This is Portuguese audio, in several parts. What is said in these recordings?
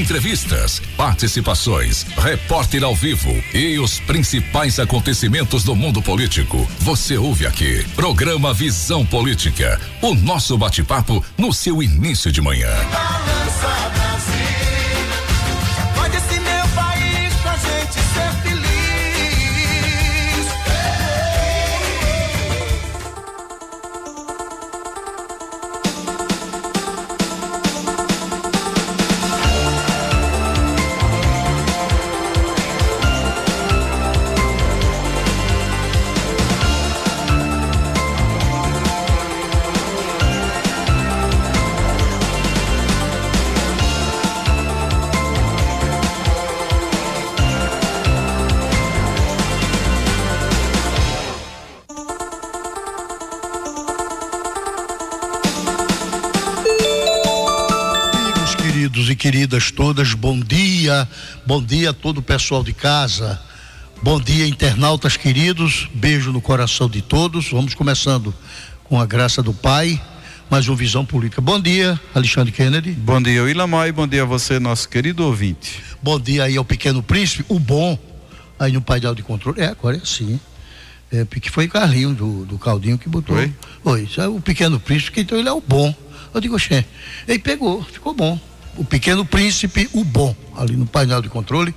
entrevistas, participações, repórter ao vivo e os principais acontecimentos do mundo político. Você ouve aqui. Programa Visão Política. O nosso bate-papo no seu início de manhã. Queridas todas, bom dia, bom dia a todo o pessoal de casa, bom dia internautas queridos, beijo no coração de todos. Vamos começando com a graça do Pai, mais uma visão política. Bom dia, Alexandre Kennedy. Bom dia, Ilamar, e bom dia a você, nosso querido ouvinte. Bom dia aí ao Pequeno Príncipe, o bom, aí no painel de controle. É, agora é assim. É, porque foi o Carlinho do, do Caldinho que botou. Foi? Foi. É o Pequeno Príncipe, então ele é o bom. Eu digo, oxê, ele pegou, ficou bom o Pequeno Príncipe, o Bom, ali no painel de controle.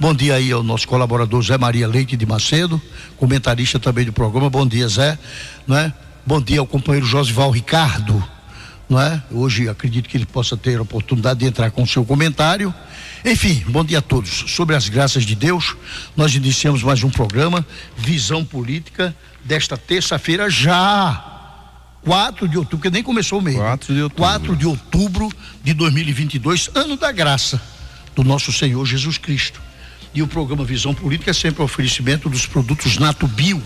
Bom dia aí ao nosso colaborador Zé Maria Leite de Macedo, comentarista também do programa. Bom dia, Zé. Não é? Bom dia ao companheiro Josival Ricardo. Não é? Hoje acredito que ele possa ter a oportunidade de entrar com o seu comentário. Enfim, bom dia a todos. Sobre as graças de Deus, nós iniciamos mais um programa, Visão Política, desta terça-feira já 4 de outubro, que nem começou o mês. 4 de outubro. 4 de outubro de 2022, ano da graça do nosso Senhor Jesus Cristo. E o programa Visão Política é sempre o oferecimento dos produtos Nato Bio,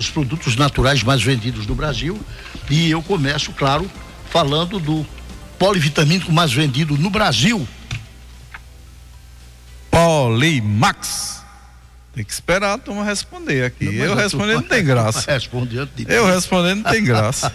os produtos naturais mais vendidos do Brasil. E eu começo, claro, falando do polivitamínico mais vendido no Brasil. Polimax. Tem que esperar a turma responder aqui. Não, eu respondendo não tem graça. eu respondendo não tem graça.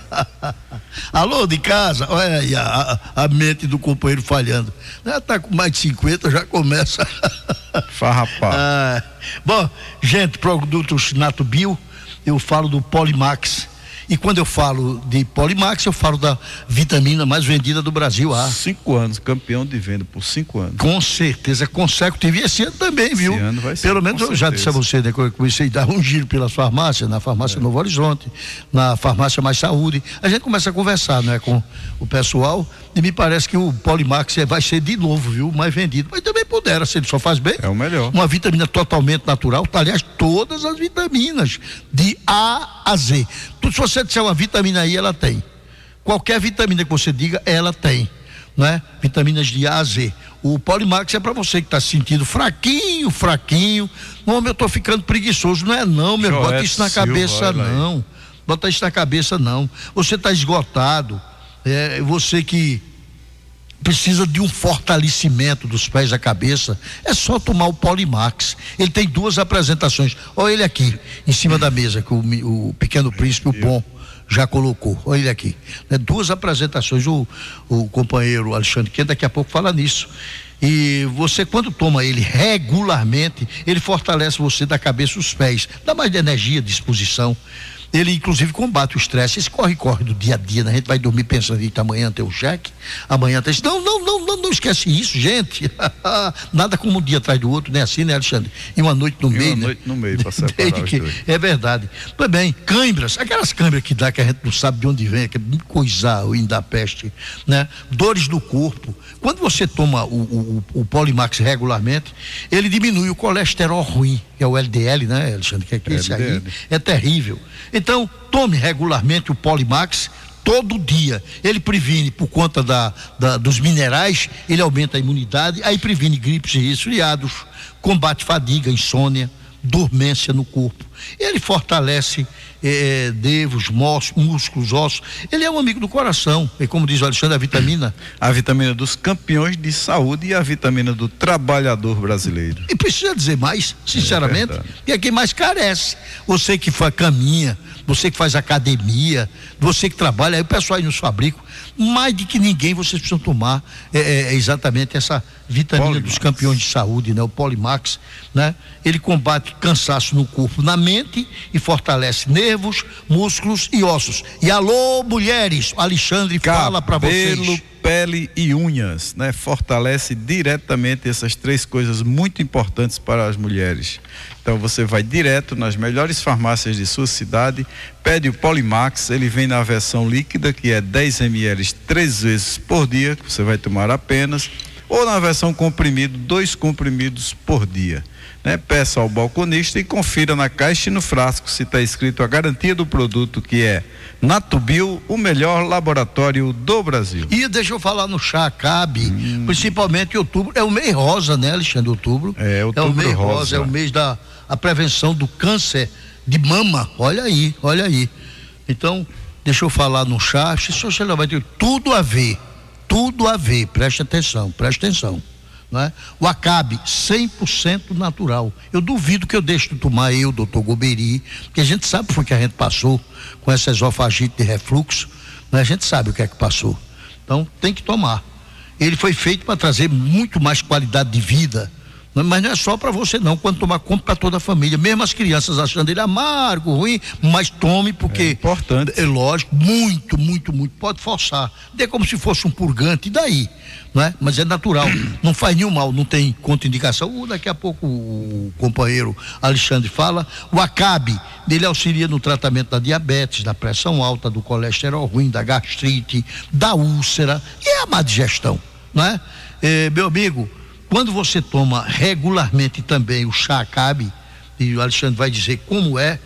Alô, de casa? Olha aí a, a, mente do companheiro falhando. Já tá com mais de 50, já começa. Farrapar. Ah, bom, gente, produtos Nato Bio, eu falo do Polimax e quando eu falo de Polimax, eu falo da vitamina mais vendida do Brasil. há Cinco anos, campeão de venda por cinco anos. Com certeza, consecutivo. E esse ano também, viu? Esse ano vai ser. Pelo menos eu já disse a você, né? Que eu comecei a dar um giro pelas farmácias, na farmácia é. Novo Horizonte, na farmácia Mais Saúde. A gente começa a conversar, né? Com o pessoal. E me parece que o Polimax é, vai ser de novo, viu? Mais vendido. Mas também pudera, se ele só faz bem. É o melhor. Uma vitamina totalmente natural. Aliás, todas as vitaminas, de A a Z. Tudo, se você disser uma vitamina I, ela tem. Qualquer vitamina que você diga, ela tem. Né? Vitaminas de A a Z. O Polimax é para você que está se sentindo fraquinho, fraquinho. Homem, eu estou ficando preguiçoso. Não é não, meu. Bota isso na cabeça, não. Bota isso na cabeça, não. Você está esgotado. É, você que precisa de um fortalecimento dos pés à cabeça, é só tomar o Polimax. Ele tem duas apresentações. Olha ele aqui, em cima da mesa, que o, o pequeno príncipe, o Pom, já colocou. Olha ele aqui. Né? Duas apresentações. O, o companheiro Alexandre que daqui a pouco fala nisso. E você, quando toma ele regularmente, ele fortalece você da cabeça aos pés, dá mais de energia, disposição. Ele, inclusive, combate o estresse. Esse corre-corre do dia a dia, né? A gente vai dormir pensando que amanhã tem o cheque, amanhã tem. Não, não, não, não, não esquece isso, gente. Nada como um dia atrás do outro, né? Assim, né, Alexandre? E uma noite no e meio. Uma né? noite no meio, para separar que, É verdade. Pois bem, câimbras, aquelas câimbras que dá que a gente não sabe de onde vem, aquele coisar o da peste, né? Dores do corpo. Quando você toma o, o, o Polimax regularmente, ele diminui o colesterol ruim, que é o LDL, né, Alexandre? Que é que esse aí é terrível. Então, tome regularmente o Polimax todo dia. Ele previne por conta da, da, dos minerais, ele aumenta a imunidade, aí previne gripes e resfriados, combate fadiga, insônia, dormência no corpo. Ele fortalece é, devos, músculos, ossos. Ele é um amigo do coração. E como diz o Alexandre, a vitamina. A vitamina dos campeões de saúde e a vitamina do trabalhador brasileiro. E precisa dizer mais, sinceramente, é e é quem mais carece. Você que caminha, você que faz academia, você que trabalha, aí o pessoal aí nos fabrica, mais de que ninguém vocês precisam tomar é, é, é exatamente essa vitamina Polimax. dos campeões de saúde, né? O Polimax, né? Ele combate cansaço no corpo, na mente e fortalece nervos, músculos e ossos. E alô, mulheres, Alexandre Cabelo, fala para vocês. pele e unhas, né? Fortalece diretamente essas três coisas muito importantes para as mulheres. Então você vai direto nas melhores farmácias de sua cidade, pede o Polimax, ele vem na versão líquida, que é 10 ml três vezes por dia, que você vai tomar apenas, ou na versão comprimido, dois comprimidos por dia. Né? Peça ao balconista e confira na caixa e no frasco se está escrito a garantia do produto, que é Natubio, o melhor laboratório do Brasil. E deixa eu falar no chá, cabe, hum. principalmente em outubro, é o mês rosa, né, Alexandre? Outubro. É, outubro é o mês rosa, rosa é o mês da a prevenção do câncer de mama. Olha aí, olha aí. Então, deixa eu falar no chá, se você vai ter tudo a ver, tudo a ver, preste atenção, preste atenção. É? O acabe 100% natural. Eu duvido que eu deixe de tomar eu, doutor Goberi, porque a gente sabe o que a gente passou com essa esofagite de refluxo, né? a gente sabe o que é que passou. Então tem que tomar. Ele foi feito para trazer muito mais qualidade de vida mas não é só para você não, quando tomar conta para toda a família, mesmo as crianças achando ele amargo, ruim, mas tome porque é importante. É lógico, muito, muito, muito, pode forçar. Dê como se fosse um purgante, e daí? Não é? Mas é natural, não faz nenhum mal, não tem contraindicação. Uh, daqui a pouco o companheiro Alexandre fala, o acabe dele auxilia no tratamento da diabetes, da pressão alta, do colesterol ruim, da gastrite, da úlcera e é a má digestão, não é? Eh, meu amigo, quando você toma regularmente também o chá cabe, e o Alexandre vai dizer como é,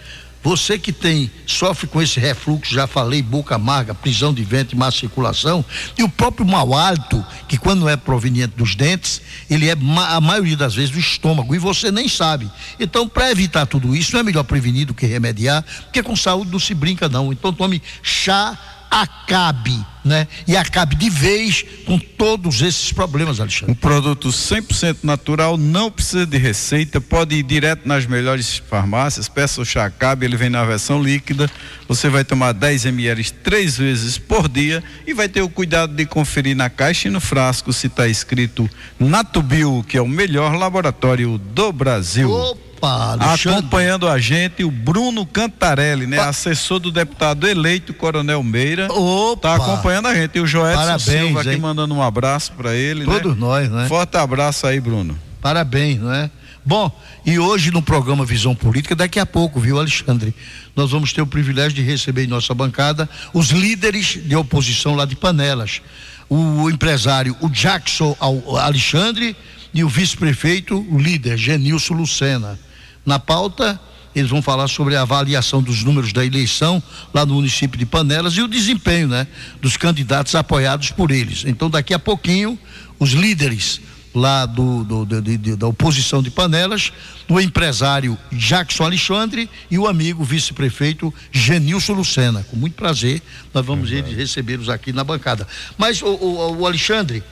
você que tem sofre com esse refluxo, já falei, boca amarga, prisão de ventre, má circulação, e o próprio mau hálito, que quando é proveniente dos dentes, ele é a maioria das vezes do estômago, e você nem sabe. Então, para evitar tudo isso, não é melhor prevenir do que remediar, porque com saúde não se brinca não. Então, tome chá acabe, né? E acabe de vez com todos esses problemas, Alexandre. Um produto 100% natural, não precisa de receita, pode ir direto nas melhores farmácias, peça o chá acabe, ele vem na versão líquida, você vai tomar 10 ml três vezes por dia e vai ter o cuidado de conferir na caixa e no frasco se está escrito Natubio, que é o melhor laboratório do Brasil. Opa! Opa, Alexandre. Acompanhando a gente, o Bruno Cantarelli, né? Assessor do deputado eleito, Coronel Meira. Opa! Tá acompanhando a gente. E o Joel Silva aqui hein? mandando um abraço para ele, né? Todos né? nós, né? Forte abraço aí, Bruno. Parabéns, não é? Bom, e hoje no programa Visão Política, daqui a pouco, viu, Alexandre? Nós vamos ter o privilégio de receber em nossa bancada os líderes de oposição lá de Panelas. O empresário, o Jackson Alexandre, e o vice-prefeito, o líder, Genilson Lucena. Na pauta, eles vão falar sobre a avaliação dos números da eleição lá no município de Panelas e o desempenho, né, dos candidatos apoiados por eles. Então, daqui a pouquinho, os líderes lá do, do, do de, de, da oposição de Panelas, o empresário Jackson Alexandre e o amigo vice-prefeito Genilson Lucena. Com muito prazer, nós vamos é recebê-los aqui na bancada. Mas, o, o, o Alexandre,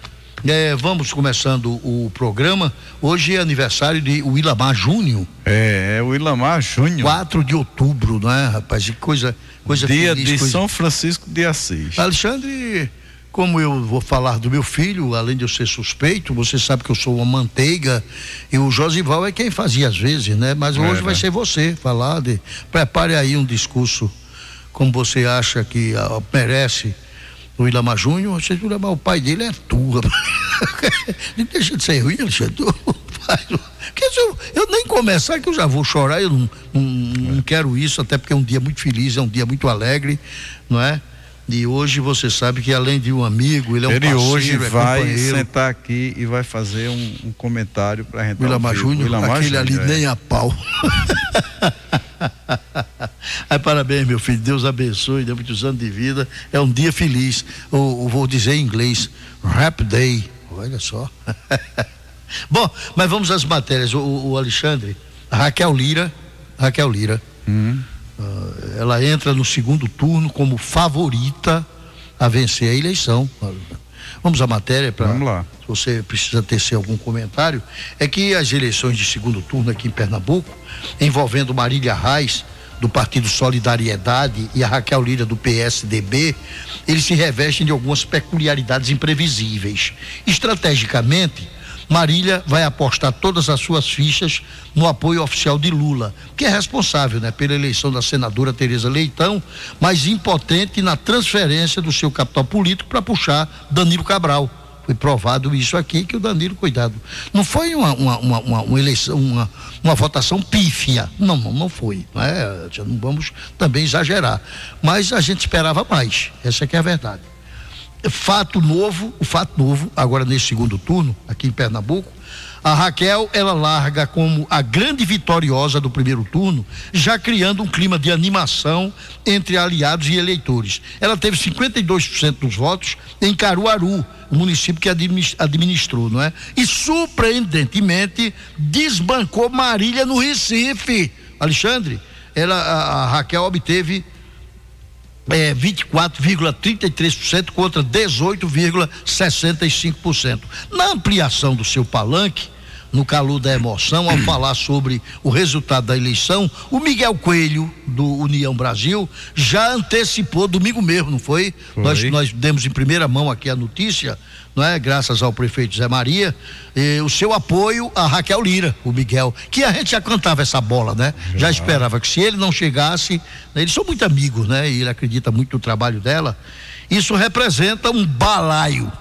é, vamos começando o programa. Hoje é aniversário de Willamar Júnior. É, é o Willamar Júnior. 4 de outubro, não é, rapaz? Que coisa, coisa Dia feliz, de coisa... São Francisco de Assis. Alexandre, como eu vou falar do meu filho, além de eu ser suspeito, você sabe que eu sou uma manteiga e o Josival é quem fazia às vezes, né? Mas é, hoje vai né? ser você falar de. Prepare aí um discurso como você acha que uh, merece o Ilamar Júnior, você o pai dele é tua. Deixa de ser ruim, Alexandre. Eu, eu nem começar que eu já vou chorar, eu não, não, não, quero isso, até porque é um dia muito feliz, é um dia muito alegre, não é? E hoje você sabe que além de um amigo, ele é um ele parceiro, hoje é vai sentar aqui e vai fazer um, um comentário para a gente. Ilamar Júnior, aquele ali é. nem a pau. Aí, parabéns, meu filho. Deus abençoe, dê muitos anos de vida. É um dia feliz. Eu, eu vou dizer em inglês: Rap Day. Olha só. Bom, mas vamos às matérias. O, o Alexandre, Raquel Lira, Raquel Lira, Hum. Uh, ela entra no segundo turno como favorita a vencer a eleição. Vamos à matéria para. Vamos lá. Se você precisa tecer algum comentário, é que as eleições de segundo turno aqui em Pernambuco, envolvendo Marília Reis, do Partido Solidariedade, e a Raquel Lira, do PSDB, eles se revestem de algumas peculiaridades imprevisíveis. Estrategicamente, Marília vai apostar todas as suas fichas no apoio oficial de Lula, que é responsável né, pela eleição da senadora Tereza Leitão, mas impotente na transferência do seu capital político para puxar Danilo Cabral. Foi provado isso aqui que o Danilo, cuidado. Não foi uma, uma, uma, uma eleição, uma, uma votação pífia. Não, não, não foi. É? Já não vamos também exagerar. Mas a gente esperava mais. Essa é que é a verdade fato novo, o fato novo, agora nesse segundo turno, aqui em Pernambuco, a Raquel, ela larga como a grande vitoriosa do primeiro turno, já criando um clima de animação entre aliados e eleitores. Ela teve 52% dos votos em Caruaru, o município que administrou, não é? E surpreendentemente desbancou Marília no Recife. Alexandre, ela, a, a Raquel obteve é, 24,33% contra 18,65%. Na ampliação do seu palanque, no calor da emoção, ao falar sobre o resultado da eleição, o Miguel Coelho, do União Brasil, já antecipou domingo mesmo, não foi? foi. Nós, nós demos em primeira mão aqui a notícia não é? Graças ao prefeito Zé Maria, e o seu apoio a Raquel Lira, o Miguel, que a gente já cantava essa bola, né? Já, já esperava que se ele não chegasse, né? eles são muito amigos, né? E ele acredita muito no trabalho dela. Isso representa um balaio,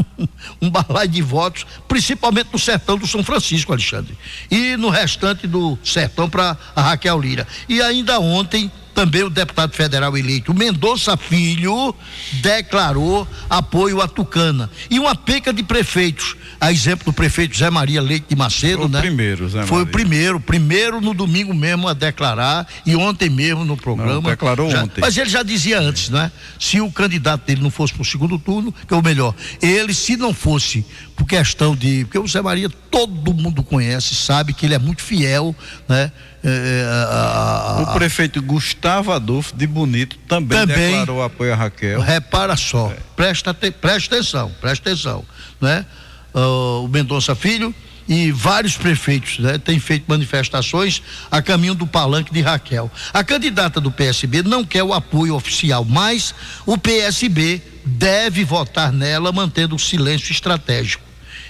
um balaio de votos, principalmente no sertão do São Francisco, Alexandre, e no restante do sertão para a Raquel Lira. E ainda ontem também o deputado federal eleito Mendonça Filho declarou apoio a Tucana. E uma peca de prefeitos, a exemplo do prefeito Zé Maria Leite de Macedo, Foi o né? primeiro, Zé Foi Maria. o primeiro, primeiro no domingo mesmo a declarar e ontem mesmo no programa. Não, declarou já, ontem. Mas ele já dizia antes, né? Se o candidato dele não fosse para o segundo turno, que é o melhor, ele se não fosse por questão de, porque o Zé Maria todo mundo conhece, sabe que ele é muito fiel, né? É, é, a, a, o prefeito Gustavo Adolfo de Bonito também, também declarou apoio a Raquel. Repara só, é. presta, presta atenção, presta atenção, né? Uh, o Mendonça Filho e vários prefeitos né, têm feito manifestações a caminho do palanque de Raquel. A candidata do PSB não quer o apoio oficial, mas o PSB deve votar nela mantendo o silêncio estratégico.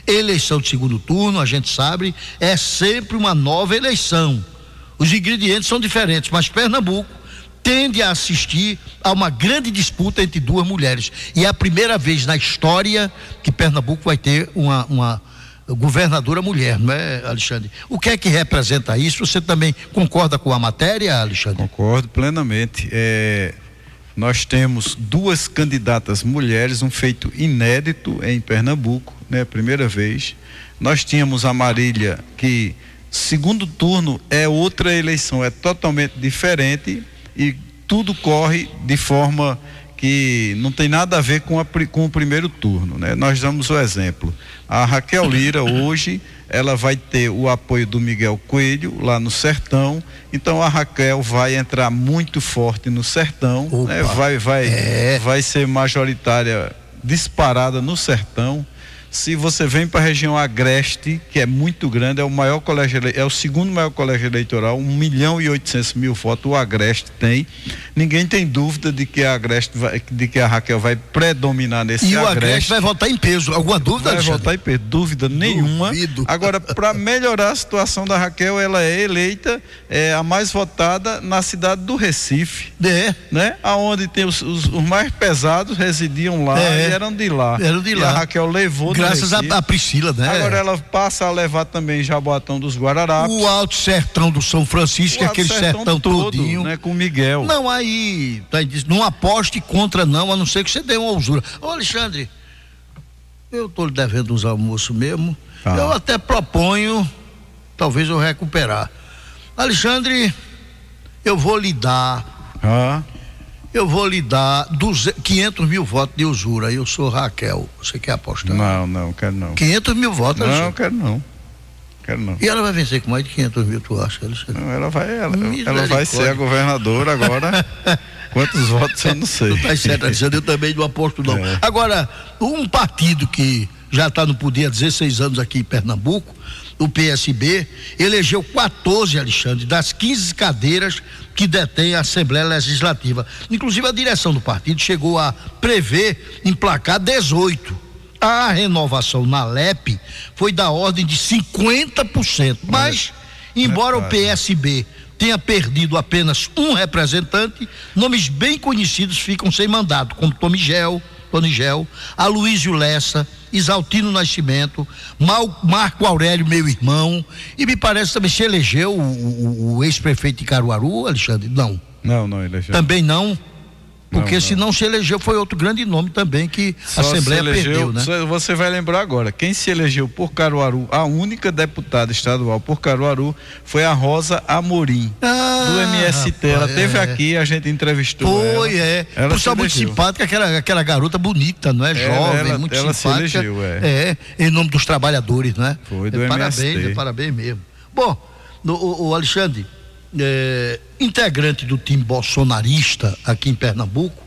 Eleição de segundo turno, a gente sabe, é sempre uma nova eleição os ingredientes são diferentes, mas Pernambuco tende a assistir a uma grande disputa entre duas mulheres. E é a primeira vez na história que Pernambuco vai ter uma, uma governadora mulher, não é, Alexandre? O que é que representa isso? Você também concorda com a matéria, Alexandre? Concordo plenamente. É, nós temos duas candidatas mulheres, um feito inédito em Pernambuco, né? Primeira vez. Nós tínhamos a Marília que Segundo turno é outra eleição, é totalmente diferente e tudo corre de forma que não tem nada a ver com, a, com o primeiro turno, né? Nós damos o exemplo. A Raquel Lira hoje, ela vai ter o apoio do Miguel Coelho lá no Sertão, então a Raquel vai entrar muito forte no Sertão, né? vai, vai, é. vai ser majoritária disparada no Sertão. Se você vem para a região agreste, que é muito grande, é o maior colégio, é o segundo maior colégio eleitoral, 1 milhão e 800 mil votos o agreste tem. Ninguém tem dúvida de que a agreste vai, de que a Raquel vai predominar nesse e agreste. E o agreste vai votar em peso. Alguma dúvida? Vai Alexandre? votar em peso, dúvida nenhuma. Duvido. Agora, para melhorar a situação da Raquel, ela é eleita é, a mais votada na cidade do Recife. É. Né? Aonde tem os, os, os mais pesados residiam lá é. e eram de lá. Eram de lá. E a Raquel levou Graças a, Priscila, né? Agora ela passa a levar também Jaboatão dos Guararapes. O Alto Sertão do São Francisco, aquele sertão, sertão todo, todinho. né? Com Miguel. Não, aí, não aposte contra não, a não ser que você dê uma usura. Ô Alexandre, eu estou lhe devendo uns almoços mesmo. Ah. Eu até proponho, talvez eu recuperar. Alexandre, eu vou lhe dar ah eu vou lhe dar 200, 500 mil votos de usura. Eu sou Raquel. Você quer apostar? Não, não, quero não. 500 mil votos, Não, quero não. Quero não. E ela vai vencer com mais de 500 mil, tu acha? Não, ela vai, ela, ela vai ser a governadora agora. Quantos votos eu não sei. Tá certo, eu também não aposto não. É. Agora, um partido que já está no poder há 16 anos aqui em Pernambuco, o PSB, elegeu 14, Alexandre, das 15 cadeiras que detém a Assembleia Legislativa. Inclusive, a direção do partido chegou a prever emplacar 18. A renovação na LEP foi da ordem de 50%. Mas, embora o PSB tenha perdido apenas um representante, nomes bem conhecidos ficam sem mandato, como Tomigel, Tonigel, Aloysio Lessa, Isaltino Nascimento, Marco Aurélio, meu irmão, e me parece também se elegeu o, o, o ex-prefeito de Caruaru, Alexandre? Não. Não, não elegeu. Também não. Porque não, se não se elegeu foi outro grande nome também que Só a Assembleia elegeu, perdeu, né? Você vai lembrar agora, quem se elegeu por Caruaru, a única deputada estadual por Caruaru foi a Rosa Amorim, ah, do MST. Ela teve é. aqui, a gente entrevistou Foi, ela. é. Ela Pessoal muito simpática, aquela, aquela garota bonita, não é? Jovem, ela, muito ela simpática. Se elegeu, é. é, em nome dos trabalhadores, não é? Foi do é, MST. Parabéns, é, parabéns mesmo. Bom, o, o Alexandre, é, integrante do time bolsonarista aqui em Pernambuco,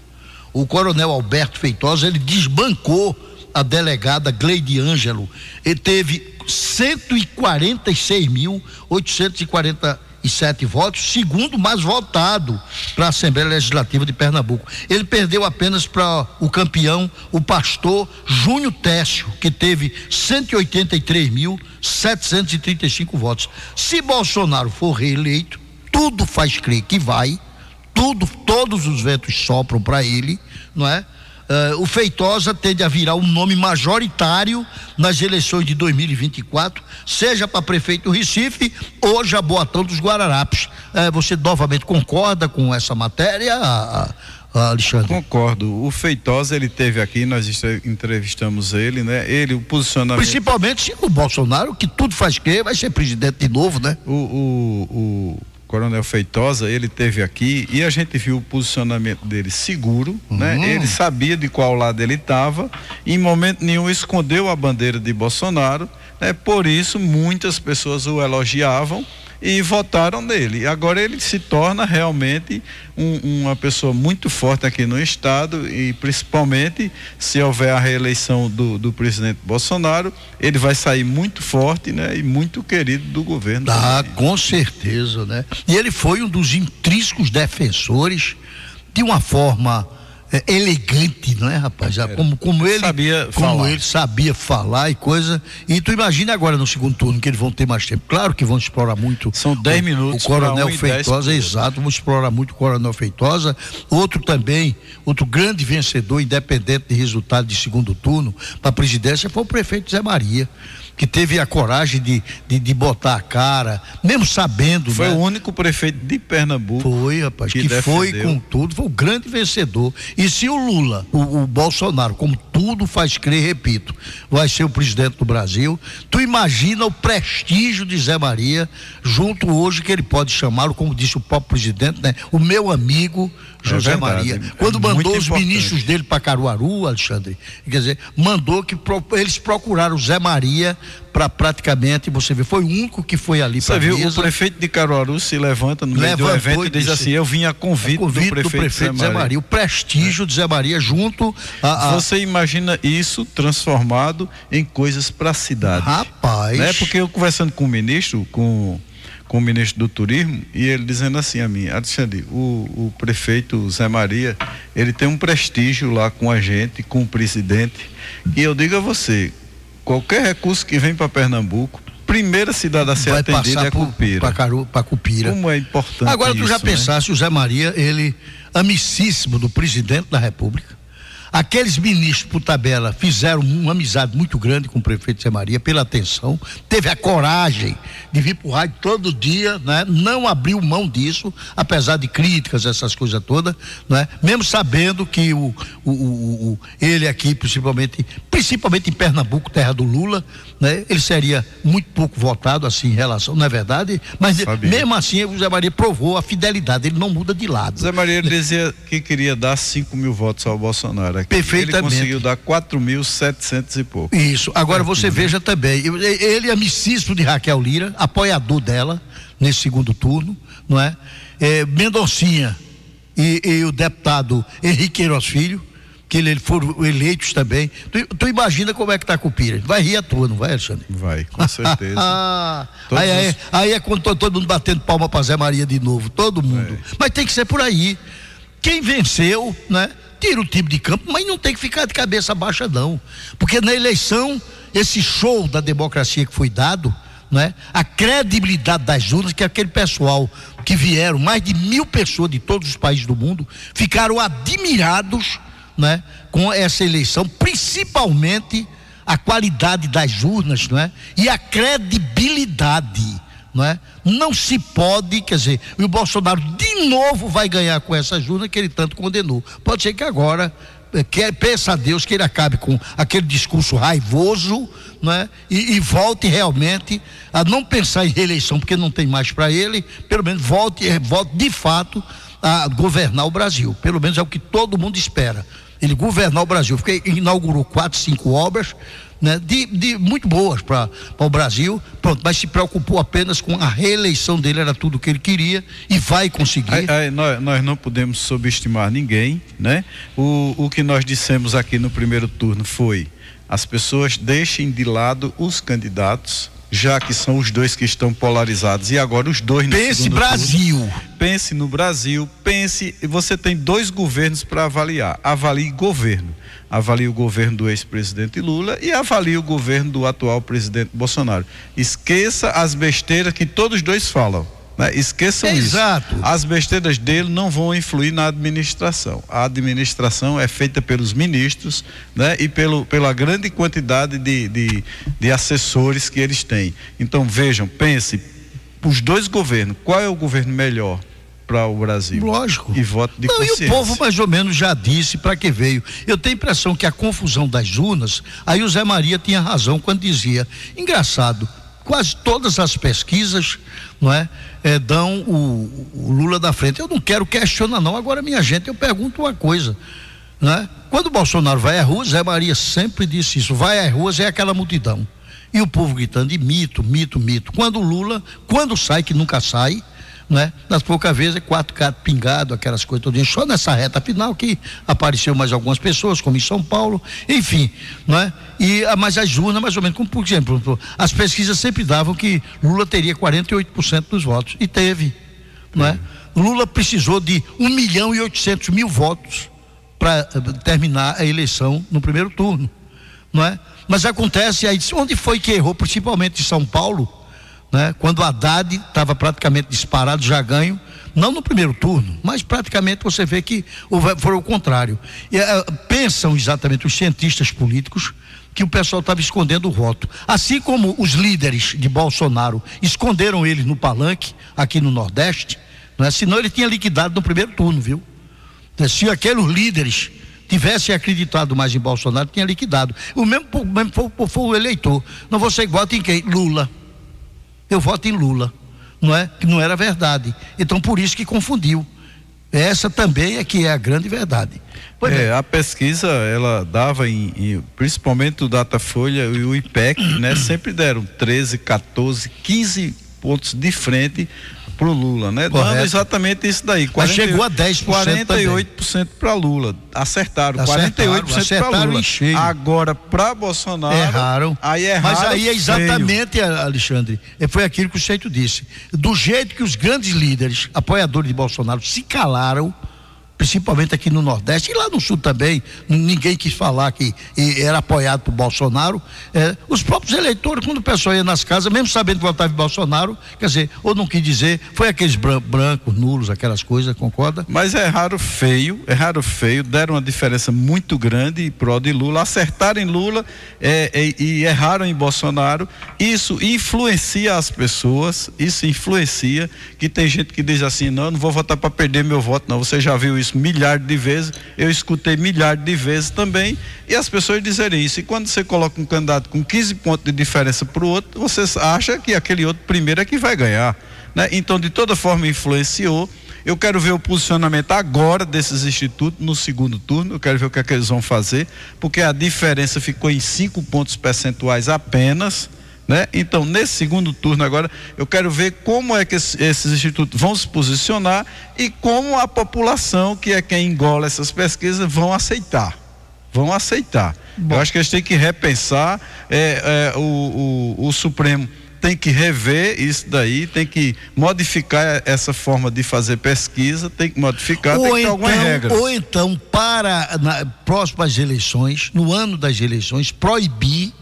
o coronel Alberto Feitosa, ele desbancou a delegada Gleide Ângelo. Ele teve 146.847 votos, segundo mais votado para a Assembleia Legislativa de Pernambuco. Ele perdeu apenas para o campeão, o pastor Júnior Técio, que teve 183.735 votos. Se Bolsonaro for reeleito, tudo faz crer que vai tudo, todos os ventos sopram para ele, não é? Uh, o Feitosa tende a virar um nome majoritário nas eleições de 2024, seja para prefeito do Recife ou Jaboatão dos Guararapes. Uh, você novamente concorda com essa matéria, Alexandre? Concordo. O Feitosa ele teve aqui, nós entrevistamos ele, né? Ele o posicionamento. Principalmente o Bolsonaro, que tudo faz que vai ser presidente de novo, né? O, o, o Coronel Feitosa, ele teve aqui e a gente viu o posicionamento dele seguro, né? uhum. né? Ele sabia de qual lado ele estava, em momento nenhum escondeu a bandeira de Bolsonaro, né? Por isso muitas pessoas o elogiavam e votaram nele. Agora ele se torna realmente um, uma pessoa muito forte aqui no estado e principalmente se houver a reeleição do, do presidente Bolsonaro, ele vai sair muito forte, né? E muito querido do governo. Ah, com certeza, né? E ele foi um dos intrínsecos defensores de uma forma é, elegante, não é, rapaz? Já, como, como ele sabia como falar. ele sabia falar e coisa. E tu imagina agora no segundo turno que eles vão ter mais tempo. Claro que vão explorar muito. São 10 minutos. O Coronel Feitosa, exato, vão explorar muito o Coronel Feitosa. Outro também, outro grande vencedor, independente de resultado de segundo turno, para a presidência foi o prefeito Zé Maria que teve a coragem de, de, de botar a cara, mesmo sabendo. Foi né? o único prefeito de Pernambuco. Foi, rapaz, que, que foi com tudo, foi o grande vencedor. E se o Lula, o, o, Bolsonaro, como tudo faz crer, repito, vai ser o presidente do Brasil, tu imagina o prestígio de Zé Maria, junto hoje que ele pode chamá-lo, como disse o próprio presidente, né? O meu amigo é José é Maria. Quando é mandou os importante. ministros dele para Caruaru, Alexandre, quer dizer, mandou que eles procuraram o Zé Maria para praticamente, você vê, foi o único que foi ali para Você viu, o prefeito de Caruaru se levanta no meio do evento e diz assim, eu vim a convite, a convite do, prefeito do prefeito, Zé, Maria. Maria. O prestígio é. de Zé Maria junto a, a... Você imagina isso transformado em coisas para a cidade. Rapaz. Né? Porque eu conversando com o ministro, com com o ministro do Turismo e ele dizendo assim a mim, Alexandre, o, o prefeito Zé Maria, ele tem um prestígio lá com a gente, com o presidente, e eu digo a você, qualquer recurso que vem para Pernambuco, primeira cidade a ser Vai atendida é Cupira. Para Cupira. Como é importante Agora tu isso, já né? pensaste, o Zé Maria, ele amicíssimo do presidente da República, Aqueles ministros, por tabela, fizeram uma amizade muito grande com o prefeito Zé Maria, pela atenção, teve a coragem de vir para o rádio todo dia, né? não abriu mão disso, apesar de críticas, essas coisas todas, né? mesmo sabendo que o, o, o, o, ele aqui, principalmente, principalmente em Pernambuco, terra do Lula, né? ele seria muito pouco votado assim em relação, não é verdade? Mas Sabia. mesmo assim o Zé Maria provou a fidelidade, ele não muda de lado. Zé Maria dizia que queria dar 5 mil votos ao Bolsonaro aqui. Perfeitamente. Ele conseguiu dar 4.700 e pouco. Isso. Agora você veja também, ele é amicíssimo de Raquel Lira, apoiador dela nesse segundo turno, não é? é Mendoncinha e, e, o deputado Henrique Queiroz Filho, que ele, foram eleitos também. Tu, tu imagina como é que tá a Cupira? Vai rir a tua, não vai, Alexandre? Vai, com certeza. aí, aí, os... aí, é quando todo, todo mundo batendo palma para Zé Maria de novo, todo mundo. É. Mas tem que ser por aí. Quem venceu, né? Tira o tipo de campo, mas não tem que ficar de cabeça baixa, não. Porque na eleição, esse show da democracia que foi dado, né? A credibilidade das urnas, que aquele pessoal que vieram, mais de mil pessoas de todos os países do mundo, ficaram admirados né, com essa eleição, principalmente a qualidade das urnas não é? e a credibilidade. Não, é? não se pode, quer dizer, o Bolsonaro de novo vai ganhar com essas urnas que ele tanto condenou. Pode ser que agora eh, que peça a Deus que ele acabe com aquele discurso raivoso, não é? E, e, volte realmente a não pensar em reeleição, porque não tem mais para ele, pelo menos volte, eh, volte de fato a governar o Brasil. Pelo menos é o que todo mundo espera ele governar o Brasil. Porque inaugurou quatro, cinco obras né, de, de muito boas para o Brasil, pronto, mas se preocupou apenas com a reeleição dele, era tudo o que ele queria e vai conseguir. Aí, aí, nós, nós, não podemos subestimar ninguém, né? O, o que nós dissemos aqui no primeiro turno foi: as pessoas deixem de lado os candidatos já que são os dois que estão polarizados. E agora os dois no pense Brasil turno. pense no Brasil pense você tem dois governos para avaliar. Avalie governo. Avalie o governo do ex-presidente Lula e avalie o governo do atual presidente Bolsonaro. Esqueça as besteiras que todos dois falam? Esqueçam Exato. isso. As besteiras dele não vão influir na administração. A administração é feita pelos ministros né? e pelo, pela grande quantidade de, de, de assessores que eles têm. Então vejam, pense, os dois governos, qual é o governo melhor? para o Brasil. Lógico. E voto de Não, consciência. E o povo mais ou menos já disse para que veio. Eu tenho a impressão que a confusão das urnas, aí o Zé Maria tinha razão quando dizia, engraçado, quase todas as pesquisas não é, é dão o, o, Lula da frente. Eu não quero questionar, não. Agora, minha gente, eu pergunto uma coisa. Né? Quando o Bolsonaro vai às ruas, Zé Maria sempre disse isso: vai às ruas é aquela multidão. E o povo gritando de mito, mito, mito. Quando o Lula, quando sai, que nunca sai, né? Nas poucas vezes é quatro gatos pingado, aquelas coisas todas. Só nessa reta final que apareceu mais algumas pessoas, como em São Paulo, enfim, né? E ah, mas as urnas mais ou menos, como por exemplo, as pesquisas sempre davam que Lula teria 48% dos votos e teve, né? Lula precisou de 1 milhão e 800 mil votos para eh, terminar a eleição no primeiro turno, não é? Mas acontece aí, onde foi que errou, principalmente em São Paulo? Né? Quando Haddad estava praticamente disparado, já ganho, não no primeiro turno, mas praticamente você vê que foi o contrário. E, uh, pensam exatamente os cientistas políticos que o pessoal estava escondendo o voto. Assim como os líderes de Bolsonaro esconderam ele no palanque, aqui no Nordeste, não é? senão ele tinha liquidado no primeiro turno, viu? Se aqueles líderes tivessem acreditado mais em Bolsonaro, tinha liquidado. O mesmo, mesmo foi, foi o eleitor. Não você vota em quem? Lula eu voto em Lula, não é? Que não era verdade. Então por isso que confundiu. Essa também é que é a grande verdade. É, a pesquisa ela dava em, em, principalmente o Datafolha e o IPEC, né, sempre deram 13, 14, 15 pontos de frente pro Lula, né? Correto. Dando exatamente isso daí. 40, Mas chegou a 10%. 48% para Lula. Acertaram, acertaram 48% para Lula. Agora para Bolsonaro. Erraram. Aí erraram. Mas aí é exatamente, feio. Alexandre, é, foi aquilo que o Seito disse. Do jeito que os grandes líderes, apoiadores de Bolsonaro, se calaram principalmente aqui no Nordeste e lá no Sul também, ninguém quis falar que era apoiado por Bolsonaro. É, os próprios eleitores, quando o pessoal ia nas casas, mesmo sabendo que votava em Bolsonaro, quer dizer, ou não quis dizer, foi aqueles brancos, nulos, aquelas coisas, concorda? Mas é raro feio, é raro feio, deram uma diferença muito grande pro de Lula, acertaram em Lula é, é, e erraram em Bolsonaro. Isso influencia as pessoas, isso influencia, que tem gente que diz assim, não, não vou votar para perder meu voto, não. Você já viu isso? Isso milhares de vezes, eu escutei milhares de vezes também, e as pessoas dizerem isso. E quando você coloca um candidato com 15 pontos de diferença para o outro, você acha que aquele outro primeiro é que vai ganhar. Né? Então, de toda forma, influenciou. Eu quero ver o posicionamento agora desses institutos no segundo turno. Eu quero ver o que, é que eles vão fazer, porque a diferença ficou em cinco pontos percentuais apenas. Né? Então, nesse segundo turno agora, eu quero ver como é que esses institutos vão se posicionar e como a população, que é quem engola essas pesquisas, vão aceitar. Vão aceitar. Bom. Eu acho que eles têm que repensar é, é, o, o, o Supremo tem que rever isso daí, tem que modificar essa forma de fazer pesquisa, tem que modificar, ou tem que ter algumas então, regras. Ou então, para na, próximas eleições, no ano das eleições, proibir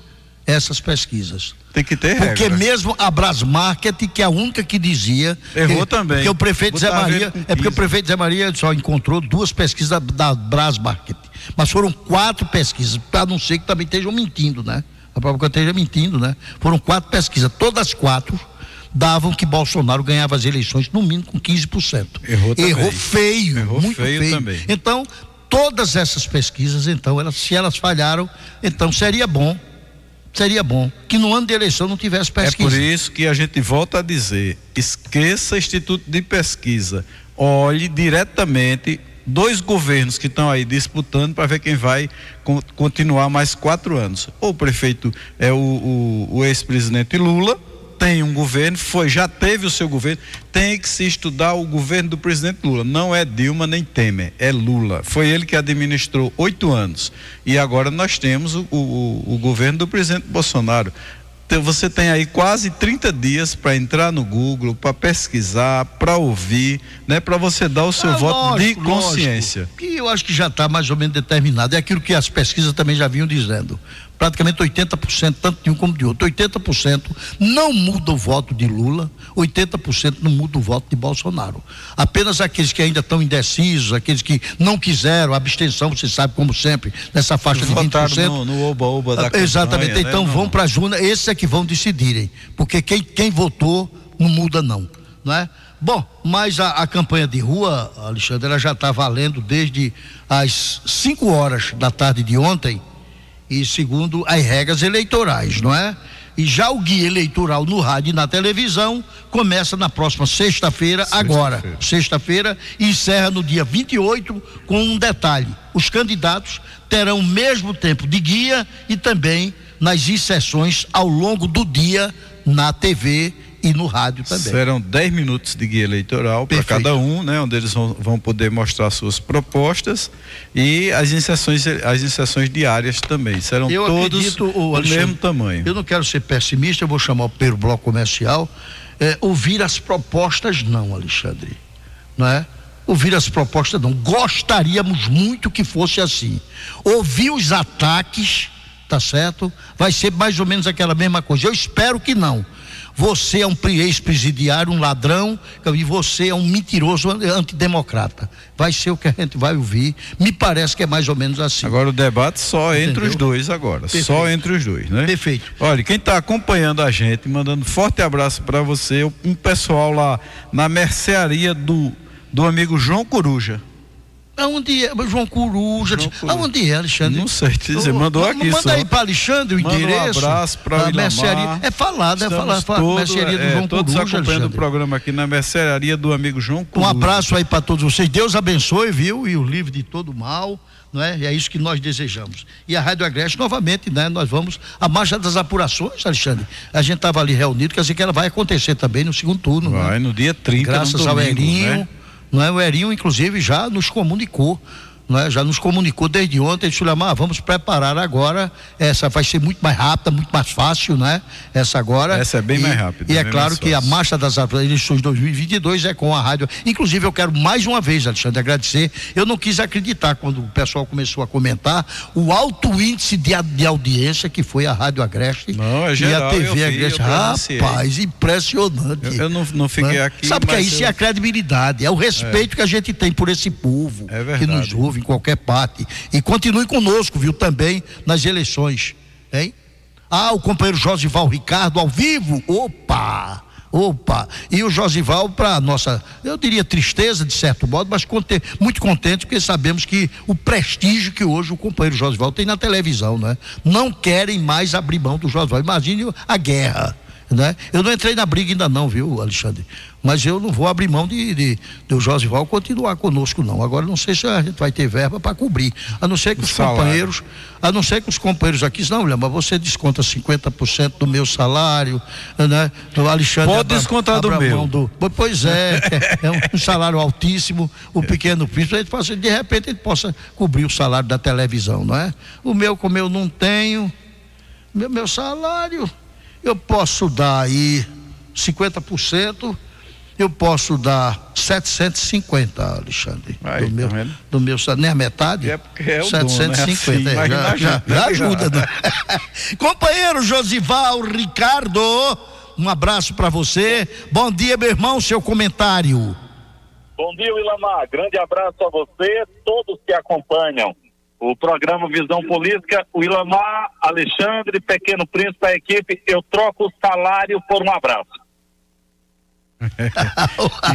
essas pesquisas. Tem que ter Porque regra. mesmo a Brasmarket, que é a única que dizia. Errou que, também. Porque o prefeito Zé Maria. É porque o prefeito Zé Maria só encontrou duas pesquisas da, da Brasmarket. Mas foram quatro pesquisas, para não ser que também estejam mentindo, né? A própria esteja mentindo, né? Foram quatro pesquisas, todas as quatro davam que Bolsonaro ganhava as eleições no mínimo com 15%. Errou, também. Errou feio, Errou muito feio, feio. também. Então, todas essas pesquisas, então, elas, se elas falharam, então seria bom seria bom que no ano de eleição não tivesse pesquisa. É por isso que a gente volta a dizer: esqueça Instituto de Pesquisa, olhe diretamente dois governos que estão aí disputando para ver quem vai continuar mais quatro anos. O prefeito é o, o, o ex-presidente Lula tem um governo, foi, já teve o seu governo, tem que se estudar o governo do presidente Lula. Não é Dilma nem Temer, é Lula. Foi ele que administrou oito anos. E agora nós temos o, o, o governo do presidente Bolsonaro. Então, você tem aí quase 30 dias para entrar no Google, para pesquisar, para ouvir, né, para você dar o seu ah, voto lógico, de consciência. Lógico. Que eu acho que já está mais ou menos determinado. É aquilo que as pesquisas também já vinham dizendo praticamente 80%, tanto de um como de outro. 80% não muda o voto de Lula, 80% não muda o voto de Bolsonaro. Apenas aqueles que ainda estão indecisos, aqueles que não quiseram, abstenção, você sabe, como sempre, nessa faixa de 20%. No, no oba-oba da Exatamente, campanha, então né? vão para a Juna, esses é que vão decidirem, porque quem, quem votou não muda não, não é? Bom, mas a, a, campanha de rua, Alexandre, ela já está valendo desde as 5 horas da tarde de ontem, e segundo as regras eleitorais, não é? E já o guia eleitoral no rádio e na televisão começa na próxima sexta-feira, sexta agora, sexta-feira, e encerra no dia 28 com um detalhe: os candidatos terão o mesmo tempo de guia e também nas inserções ao longo do dia na TV e no rádio também. Serão 10 minutos de guia eleitoral para cada um, né, onde eles vão, vão, poder mostrar suas propostas e as inserções, as inserções diárias também. Serão eu todos acredito, o, mesmo tamanho. Eu não quero ser pessimista, eu vou chamar o primeiro bloco comercial. É, ouvir as propostas, não, Alexandre. Não é? Ouvir as propostas, não. Gostaríamos muito que fosse assim. Ouvir os ataques, tá certo? Vai ser mais ou menos aquela mesma coisa. Eu espero que não você é um ex-presidiário, um ladrão, e você é um mentiroso antidemocrata. Vai ser o que a gente vai ouvir. Me parece que é mais ou menos assim. Agora o debate só Entendeu? entre os dois agora. Perfeito. Só entre os dois, né? Perfeito. Olha, quem está acompanhando a gente, mandando forte abraço para você, um pessoal lá na mercearia do, do amigo João Coruja. Aonde é? João Coruja. João Coruja. Aonde é, Alexandre? Não sei te dizer, mandou aqui Manda só. aí para Alexandre o Manda endereço. Um abraço para o mercearia. É falado, é falado. Todo, mercearia do é, João todos Coruja. acompanhando Alexandre. o programa aqui na mercearia do amigo João Coruja. Um abraço aí para todos vocês. Deus abençoe, viu? E o livre de todo mal. Não é? E é isso que nós desejamos. E a Rádio Agreste, novamente, né? Nós vamos. A marcha das apurações, Alexandre. A gente estava ali reunido, quer dizer que ela vai acontecer também no segundo turno. Vai, né? no dia 30. Graças domingo, ao Erinho. Né? Não é? O Erinho, inclusive, já nos comunicou é? já nos comunicou desde ontem, disse, ah, vamos preparar agora, essa vai ser muito mais rápida, muito mais fácil, né? Essa agora. Essa é bem e, mais rápida. E é claro que a marcha das eleições 2022 é com a rádio. Inclusive, eu quero mais uma vez, Alexandre, agradecer. Eu não quis acreditar quando o pessoal começou a comentar o alto índice de, de audiência que foi a Rádio Agreste não, é geral, e a TV Agreste. Rapaz, impressionante. Eu, eu não, não fiquei né? aqui. Sabe o que é isso? Eu... É a credibilidade, é o respeito é. que a gente tem por esse povo é que nos ouve em qualquer parte. E continue conosco, viu, também nas eleições, hein? Ah, o companheiro Josival Ricardo ao vivo, opa! Opa! E o Josival, para nossa, eu diria tristeza de certo modo, mas muito contente porque sabemos que o prestígio que hoje o companheiro Josival tem na televisão, né? Não querem mais abrir mão do Josival. Imagine a guerra Né? Eu não entrei na briga ainda não, viu, Alexandre? Mas eu não vou abrir mão de, de, de o Josival continuar conosco, não. Agora não sei se a gente vai ter verba para cobrir. A não ser que os salário. companheiros, a não ser que os companheiros aqui, não, mas você desconta 50% do meu salário, né? Do Alexandre. Pode descontar do meu. Do, pois é, é, é, um salário altíssimo, o pequeno príncipe, a gente faz, de repente a gente possa cobrir o salário da televisão, não é? O meu, como eu não tenho, meu, meu salário, eu posso dar aí 50%, eu posso dar 750, Alexandre. Aí, do, meu, tá do meu salário, nem a metade? É porque é o 750, dono, né? assim, é, já, já, já, ajuda. Né? Companheiro Josival Ricardo, um abraço para você. Bom dia, meu irmão, seu comentário. Bom dia, Willamar. Grande abraço a você, todos que acompanham o programa Visão Política, o Ilamar, Alexandre, Pequeno Príncipe, a equipe, eu troco o salário por um abraço.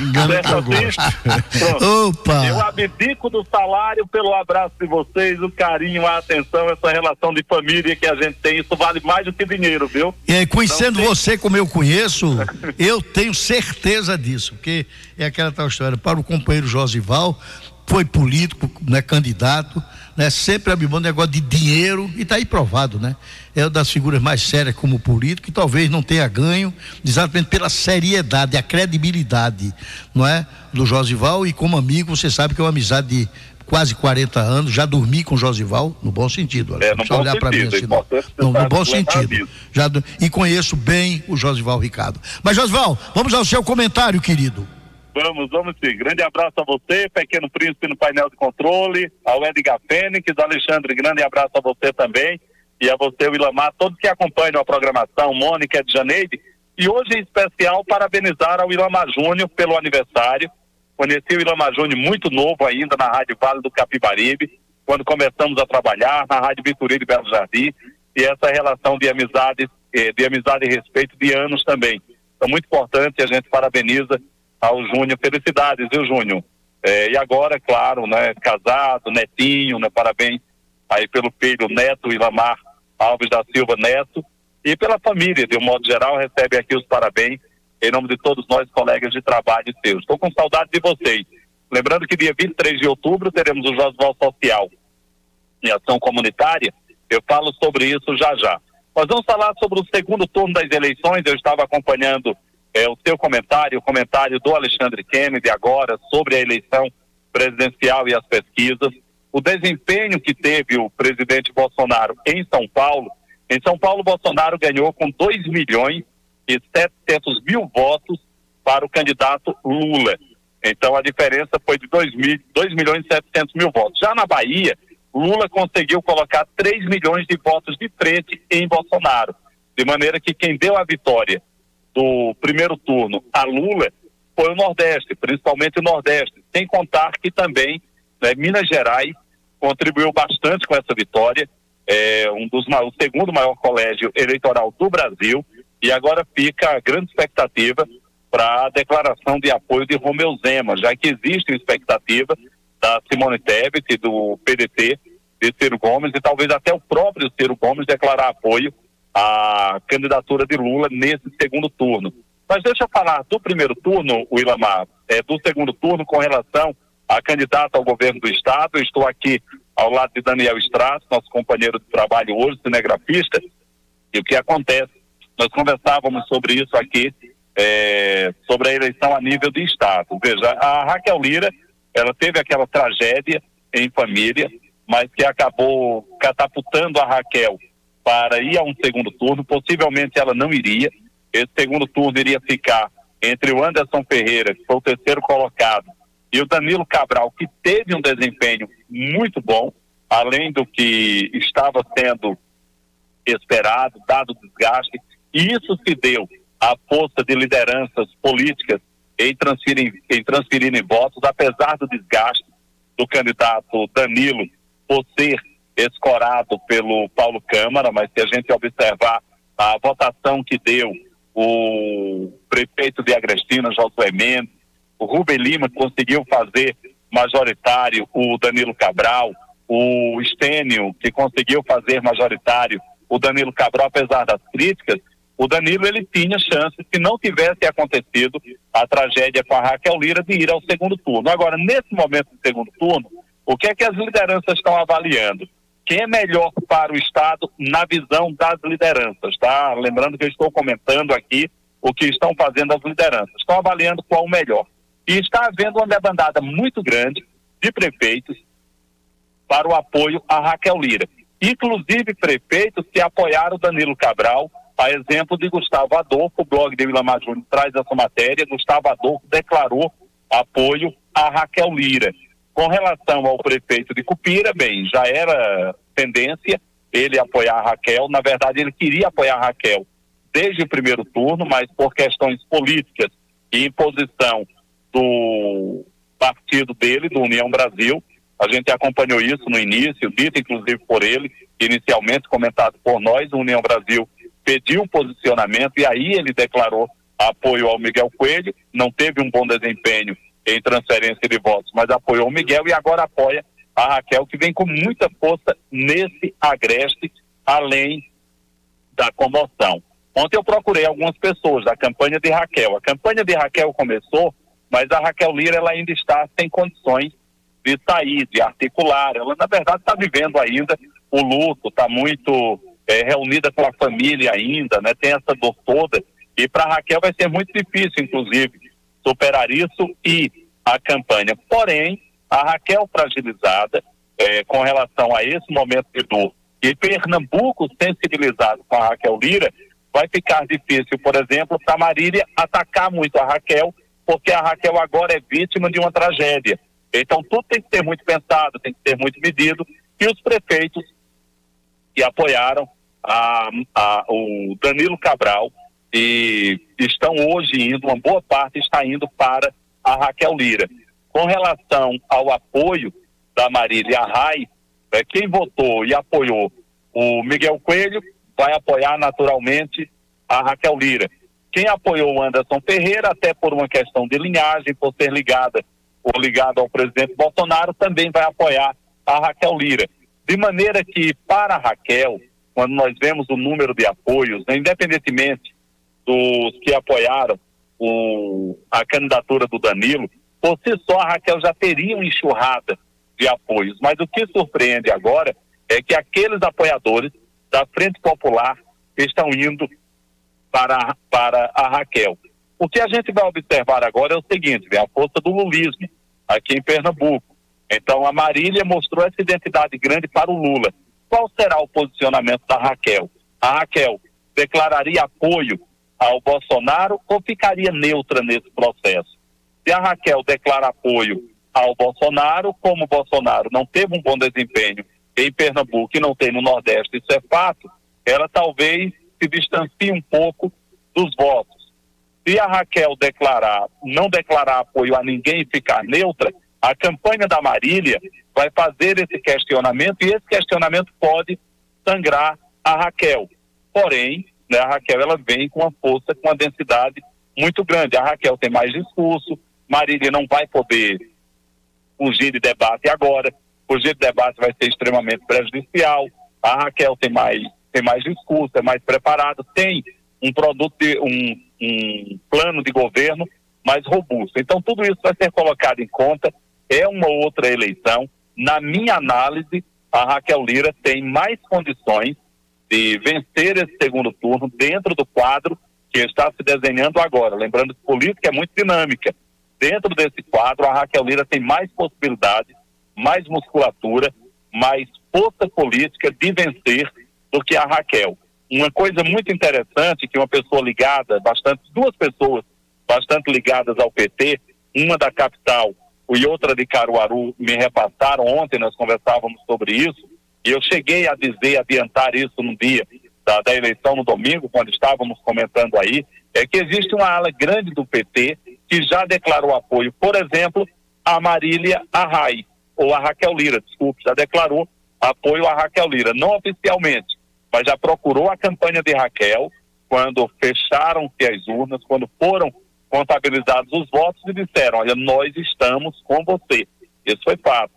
Engano que eu gosto. Opa! Eu abdico do salário pelo abraço de vocês, o carinho, a atenção, essa relação de família que a gente tem. Isso vale mais do que dinheiro, viu? E aí, conhecendo então, você como eu conheço, eu tenho certeza disso, porque é aquela tal história. Para o companheiro Josival, foi político, né, candidato, né, sempre mão negócio de dinheiro e está aí provado, né? É uma das figuras mais sérias como político que talvez não tenha ganho exatamente pela seriedade, a credibilidade, não é? Do Josival e como amigo, você sabe que é uma amizade de quase 40 anos, já dormi com o Josival, no bom sentido. É, no bom olhar para mim assim, não. não no bom sentido. Já, e conheço bem o Josival Ricardo. Mas, Josival, vamos ao seu comentário, querido. Vamos, vamos sim. Grande abraço a você, Pequeno Príncipe no painel de controle, ao Edgar Fênix, Alexandre, grande abraço a você também, e a você, Ilamar, todos que acompanham a programação, Mônica de Janeide, e hoje em especial parabenizar ao Ilamar Júnior pelo aniversário. Conheci o Ilamar Júnior muito novo ainda na Rádio Vale do Capibaribe, quando começamos a trabalhar na Rádio Vitorino de Belo Jardim, e essa relação de amizade, eh, de amizade e respeito de anos também. Então, muito importante, a gente parabeniza ao Júnior. Felicidades, viu, Júnior? É, e agora, claro, né, casado, netinho, né, parabéns aí pelo filho Neto Ilamar Alves da Silva Neto e pela família, de um modo geral, recebe aqui os parabéns em nome de todos nós, colegas de trabalho seus. Estou com saudade de vocês. Lembrando que dia 23 de outubro teremos o Josval Social em Ação Comunitária. Eu falo sobre isso já já. Nós vamos falar sobre o segundo turno das eleições. Eu estava acompanhando é, o seu comentário, o comentário do Alexandre Kennedy agora sobre a eleição presidencial e as pesquisas, o desempenho que teve o presidente Bolsonaro em São Paulo. Em São Paulo, Bolsonaro ganhou com 2 milhões e 700 mil votos para o candidato Lula. Então a diferença foi de 2, mil, 2 milhões e 700 mil votos. Já na Bahia, Lula conseguiu colocar 3 milhões de votos de frente em Bolsonaro. De maneira que quem deu a vitória do primeiro turno a Lula foi o Nordeste, principalmente o Nordeste, sem contar que também né, Minas Gerais contribuiu bastante com essa vitória, é um dos o segundo maior colégio eleitoral do Brasil, e agora fica a grande expectativa para a declaração de apoio de Romeu Zema, já que existe expectativa da Simone Tebet, do PDT, de Ciro Gomes, e talvez até o próprio Ciro Gomes declarar apoio a candidatura de Lula nesse segundo turno. Mas deixa eu falar do primeiro turno, Willamar, é, do segundo turno com relação à candidata ao governo do Estado. Eu estou aqui ao lado de Daniel Strass, nosso companheiro de trabalho hoje, cinegrafista. E o que acontece? Nós conversávamos sobre isso aqui, é, sobre a eleição a nível de Estado. Veja, a Raquel Lira, ela teve aquela tragédia em família, mas que acabou catapultando a Raquel para ir a um segundo turno. Possivelmente ela não iria. Esse segundo turno iria ficar entre o Anderson Ferreira, que foi o terceiro colocado, e o Danilo Cabral, que teve um desempenho muito bom, além do que estava sendo esperado, dado o desgaste. E isso se deu à força de lideranças políticas em transferirem, em transferirem votos, apesar do desgaste do candidato Danilo por ser escorado pelo Paulo Câmara, mas se a gente observar a votação que deu o prefeito de Agrestina, Josué Mendes, o Rubem Lima conseguiu fazer majoritário o Danilo Cabral, o Estênio que conseguiu fazer majoritário o Danilo Cabral, apesar das críticas, o Danilo ele tinha chance, se não tivesse acontecido a tragédia com a Raquel Lira, de ir ao segundo turno. Agora, nesse momento do segundo turno, o que é que as lideranças estão avaliando? Quem é melhor para o Estado na visão das lideranças, tá? Lembrando que eu estou comentando aqui o que estão fazendo as lideranças. Estão avaliando qual o melhor. E está havendo uma debandada muito grande de prefeitos para o apoio a Raquel Lira. Inclusive prefeitos que apoiaram Danilo Cabral a exemplo de Gustavo Adolfo, o blog de Vilamar Júnior traz essa matéria, Gustavo Adolfo declarou apoio a Raquel Lira. Com relação ao prefeito de Cupira, bem, já era tendência ele apoiar a Raquel, na verdade ele queria apoiar a Raquel desde o primeiro turno, mas por questões políticas e imposição do partido dele, do União Brasil, a gente acompanhou isso no início, dito inclusive por ele, inicialmente comentado por nós, o União Brasil pediu um posicionamento e aí ele declarou apoio ao Miguel Coelho, não teve um bom desempenho em transferência de votos, mas apoiou o Miguel e agora apoia a Raquel, que vem com muita força nesse agreste, além da comoção. Ontem eu procurei algumas pessoas da campanha de Raquel. A campanha de Raquel começou, mas a Raquel Lira ela ainda está sem condições de sair, de articular. Ela, na verdade, está vivendo ainda o luto, está muito é, reunida com a família ainda, né? Tem essa dor toda. E para Raquel vai ser muito difícil, inclusive, superar isso e a campanha. Porém, a Raquel fragilizada é, com relação a esse momento de dor e Pernambuco sensibilizado com a Raquel Lira, vai ficar difícil, por exemplo, para Marília atacar muito a Raquel, porque a Raquel agora é vítima de uma tragédia. Então tudo tem que ser muito pensado, tem que ser muito medido, e os prefeitos que apoiaram a, a, o Danilo Cabral e estão hoje indo, uma boa parte está indo para a Raquel Lira. Com relação ao apoio da Marília Arrai, é, quem votou e apoiou o Miguel Coelho vai apoiar naturalmente a Raquel Lira. Quem apoiou o Anderson Ferreira, até por uma questão de linhagem, por ser ligada ou ligado ao presidente Bolsonaro, também vai apoiar a Raquel Lira. De maneira que, para a Raquel, quando nós vemos o número de apoios, né, independentemente dos que apoiaram o, a candidatura do Danilo, por si só a Raquel já teria uma enxurrada de apoios. Mas o que surpreende agora é que aqueles apoiadores da Frente Popular estão indo para, para a Raquel. O que a gente vai observar agora é o seguinte, é a força do lulismo aqui em Pernambuco. Então a Marília mostrou essa identidade grande para o Lula. Qual será o posicionamento da Raquel? A Raquel declararia apoio ao Bolsonaro ou ficaria neutra nesse processo? Se a Raquel declara apoio ao Bolsonaro, como o Bolsonaro não teve um bom desempenho em Pernambuco e não tem no Nordeste, isso é fato, ela talvez se distancie um pouco dos votos. Se a Raquel declarar, não declarar apoio a ninguém e ficar neutra, a campanha da Marília vai fazer esse questionamento e esse questionamento pode sangrar a Raquel. Porém, né, a Raquel ela vem com uma força, com uma densidade muito grande. A Raquel tem mais discurso, Marília não vai poder fugir de debate agora, fugir de debate vai ser extremamente prejudicial. A Raquel tem mais, tem mais discurso, é mais preparada, tem um produto, de, um, um plano de governo mais robusto. Então, tudo isso vai ser colocado em conta. É uma outra eleição na minha análise, a Raquel Lira tem mais condições de vencer esse segundo turno dentro do quadro que está se desenhando agora. Lembrando que política é muito dinâmica. Dentro desse quadro, a Raquel Lira tem mais possibilidades, mais musculatura, mais força política de vencer do que a Raquel. Uma coisa muito interessante que uma pessoa ligada, bastante, duas pessoas bastante ligadas ao PT, uma da capital e outra de Caruaru me repassaram, ontem nós conversávamos sobre isso, eu cheguei a dizer, adiantar isso no dia da, da eleição no domingo, quando estávamos comentando aí, é que existe uma ala grande do PT que já declarou apoio, por exemplo, a Marília Arrai, ou a Raquel Lira, desculpe, já declarou apoio a Raquel Lira, não oficialmente, mas já procurou a campanha de Raquel quando fecharam-se as urnas, quando foram contabilizados os votos e disseram, olha, nós estamos com você. Isso foi fato.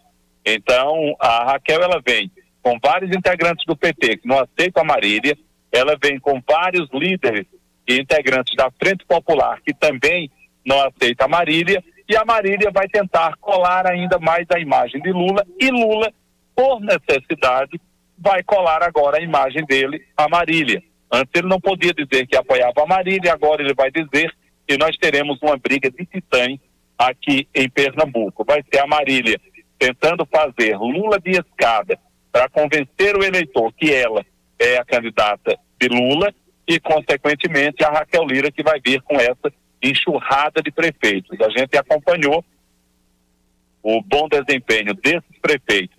Então, a Raquel, ela vem com vários integrantes do PT que não aceitam a Marília, ela vem com vários líderes e integrantes da Frente Popular que também não aceita a Marília e a Marília vai tentar colar ainda mais a imagem de Lula e Lula, por necessidade, vai colar agora a imagem dele a Marília. Antes ele não podia dizer que apoiava a Marília, agora ele vai dizer que nós teremos uma briga de titãs aqui em Pernambuco. Vai ser a Marília tentando fazer Lula de escada para convencer o eleitor que ela é a candidata de Lula e, consequentemente, a Raquel Lira que vai vir com essa enxurrada de prefeitos. A gente acompanhou o bom desempenho desses prefeitos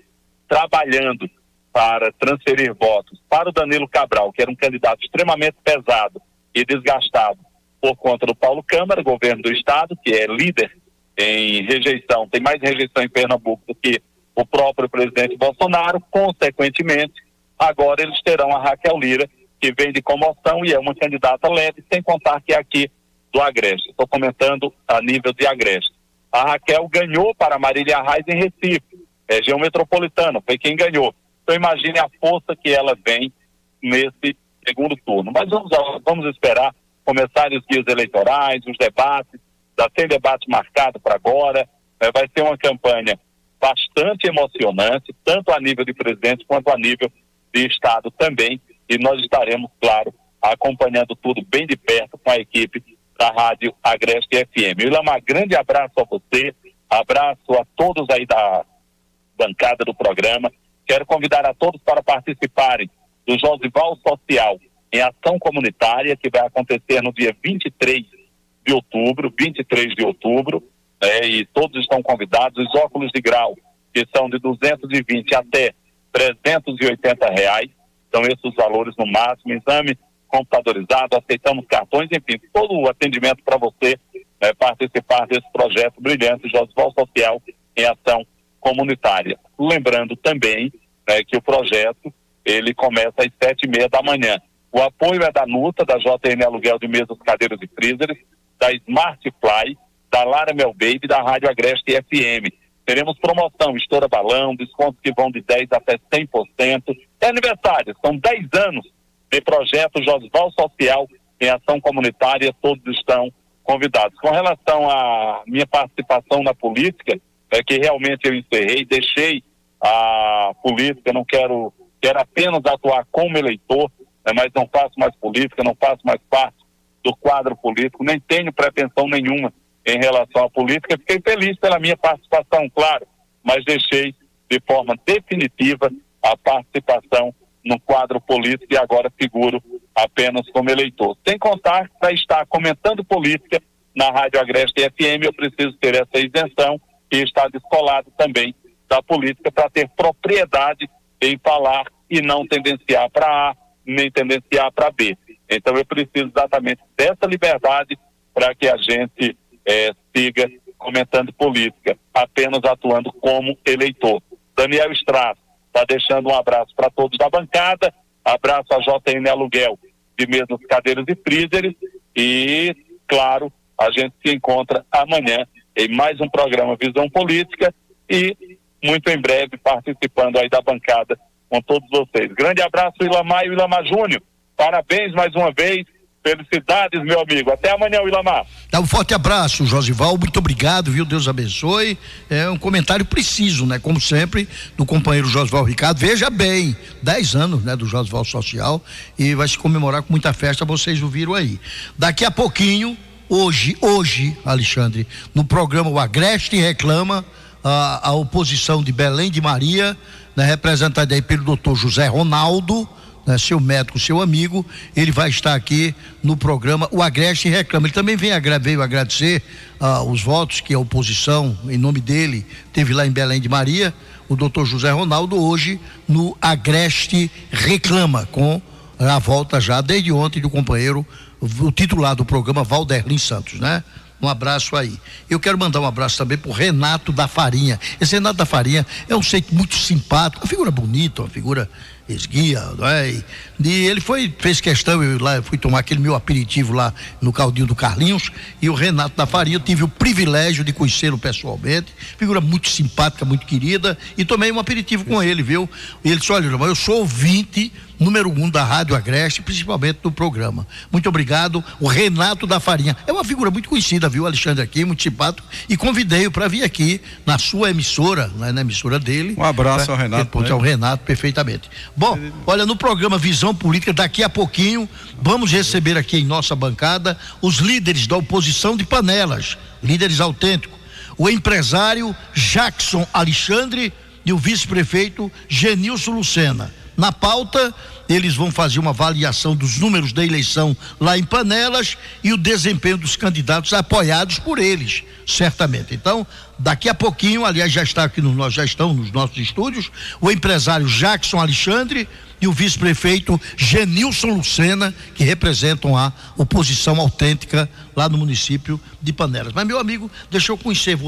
trabalhando para transferir votos para o Danilo Cabral, que era um candidato extremamente pesado e desgastado por conta do Paulo Câmara, governo do estado, que é líder em rejeição, tem mais rejeição em Pernambuco do que o próprio presidente Bolsonaro, consequentemente, agora eles terão a Raquel Lira, que vem de comoção e é uma candidata leve, sem contar que é aqui do Agreste. Estou comentando a nível de Agreste. A Raquel ganhou para Marília Reis em Recife, região metropolitana, foi quem ganhou. Então imagine a força que ela vem nesse segundo turno. Mas vamos, vamos esperar começarem os dias eleitorais, os debates, já tem debate marcado para agora, né? vai ser uma campanha bastante emocionante, tanto a nível de presidente quanto a nível de Estado também, e nós estaremos, claro, acompanhando tudo bem de perto com a equipe da Rádio Agreste FM. Ilama, grande abraço a você, abraço a todos aí da bancada do programa. Quero convidar a todos para participarem do Josival Social em Ação Comunitária, que vai acontecer no dia 23 de outubro, 23 de outubro, né, e todos estão convidados. Os óculos de grau, que são de 220 até 380 reais, são esses os valores no máximo. Exame computadorizado, aceitamos cartões, enfim, todo o atendimento para você né, participar desse projeto brilhante Josval Social em Ação Comunitária. Lembrando também né, que o projeto ele começa às sete e meia da manhã. O apoio é da NUTA, da JN Aluguel de Mesas, Cadeiras e Freezers, da Smartfly, da Lara Mel Baby, da Rádio Agreste FM. Teremos promoção, estoura balão, descontos que vão de 10% até 100%. É aniversário, são 10 anos de projeto Josval Social em ação comunitária, todos estão convidados. Com relação à minha participação na política, é que realmente eu encerrei, deixei a política, não quero, quero apenas atuar como eleitor, né, mas não faço mais política, não faço mais parte do quadro político, nem tenho pretensão nenhuma em relação à política. Fiquei feliz pela minha participação, claro, mas deixei de forma definitiva a participação no quadro político e agora figuro apenas como eleitor. Sem contar que para estar comentando política na Rádio Agreste FM, eu preciso ter essa isenção e estar descolado também da política para ter propriedade em falar e não tendenciar para A nem tendenciar para B. Então eu preciso exatamente dessa liberdade para que a gente é, siga comentando política, apenas atuando como eleitor. Daniel Estrada está deixando um abraço para todos da bancada, abraço a JN Aluguel de mesmas cadeiras e freezers e, claro, a gente se encontra amanhã em mais um programa Visão Política e muito em breve participando aí da bancada com todos vocês. Grande abraço, Ilamar e Ilamar Júnior. Parabéns mais uma vez. Felicidades, meu amigo. Até amanhã, Ilamar. Dá um forte abraço, Josival. Muito obrigado, viu? Deus abençoe. É um comentário preciso, né? Como sempre, do companheiro Josival Ricardo. Veja bem, 10 anos, né? Do Josival Social. E vai se comemorar com muita festa, vocês ouviram aí. Daqui a pouquinho, hoje, hoje, Alexandre, no programa O Agreste Reclama, a, a oposição de Belém de Maria, né? representada aí pelo doutor José Ronaldo seu médico, seu amigo, ele vai estar aqui no programa O Agreste Reclama. Ele também vem, veio agradecer uh, os votos que a oposição, em nome dele, teve lá em Belém de Maria, o doutor José Ronaldo, hoje no Agreste Reclama, com a volta já desde ontem do companheiro, o titular do programa, Valderlin Santos, né? Um abraço aí. Eu quero mandar um abraço também pro Renato da Farinha. Esse Renato da Farinha é um ser muito simpático, uma figura bonita, uma figura esguia, não é? E, ele foi, fez questão, eu lá fui tomar aquele meu aperitivo lá no Caldinho do Carlinhos, e o Renato da Faria, eu tive o privilégio de conhecê-lo pessoalmente, figura muito simpática, muito querida, e tomei um aperitivo com ele, viu? E ele disse, olha, eu sou ouvinte número um da Rádio Agreste, principalmente do programa. Muito obrigado, o Renato da Farinha. É uma figura muito conhecida, viu, Alexandre, aqui, muito simpático, e convidei-o para vir aqui na sua emissora, né, na emissora dele. Um abraço pra, ao Renato. Né? Ao Renato, perfeitamente. Bom, olha, no programa Visão Política, daqui a pouquinho, vamos receber aqui em nossa bancada os líderes da oposição de panelas, líderes autênticos. O empresário Jackson Alexandre e o vice-prefeito Genilson Lucena. Na pauta, eles vão fazer uma avaliação dos números da eleição lá em Panelas e o desempenho dos candidatos apoiados por eles, certamente. Então, daqui a pouquinho, aliás, já está aqui no, nós já estão nos nossos estúdios, o empresário Jackson Alexandre e o vice-prefeito Genilson Lucena, que representam a oposição autêntica lá no município de Panelas. Mas, meu amigo, deixa eu conhecer,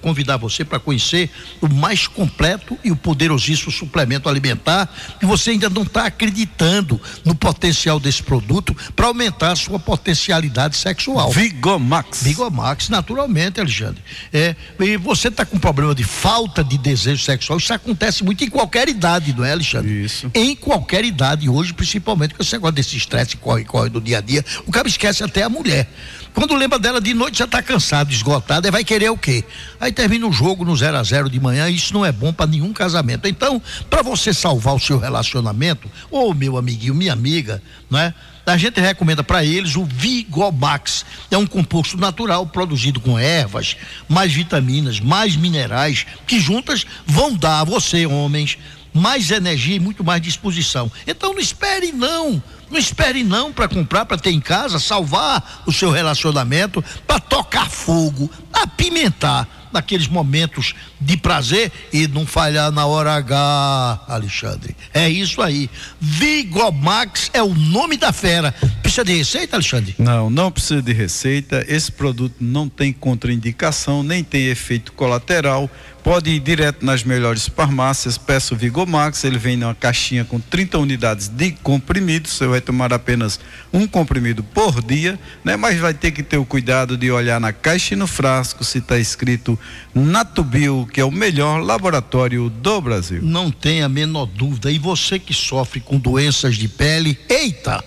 convidar você para conhecer o mais completo e o poderosíssimo suplemento alimentar, que você ainda não está acreditando no potencial desse produto para aumentar a sua potencialidade sexual. Vigomax. Vigomax, naturalmente, Alexandre. É, e você está com problema de falta de desejo sexual, isso acontece muito em qualquer idade, não é, Alexandre? Isso. Em qualquer idade hoje, principalmente com esse negócio desse estresse corre, corre do dia a dia, o cara esquece até a mulher. Quando lembra dela de noite já está cansado, esgotado, aí vai querer o quê? Aí termina o jogo no 0 a 0 de manhã, e isso não é bom para nenhum casamento. Então, para você salvar o seu relacionamento, ou meu amiguinho, minha amiga, não é? A gente recomenda para eles o Vigomax. É um composto natural produzido com ervas, mais vitaminas, mais minerais, que juntas vão dar a você, homens, mais energia e muito mais disposição. Então não espere não, não espere não para comprar, para ter em casa, salvar o seu relacionamento, para tocar fogo, apimentar naqueles momentos de prazer e não falhar na hora H, Alexandre. É isso aí. Vigomax é o nome da fera. Precisa de receita, Alexandre? Não, não precisa de receita. Esse produto não tem contraindicação, nem tem efeito colateral Pode ir direto nas melhores farmácias, peça o Vigomax, ele vem numa caixinha com 30 unidades de comprimidos, você vai tomar apenas um comprimido por dia, né? Mas vai ter que ter o cuidado de olhar na caixa e no frasco se está escrito Natubio, que é o melhor laboratório do Brasil. Não tem a menor dúvida. E você que sofre com doenças de pele, eita!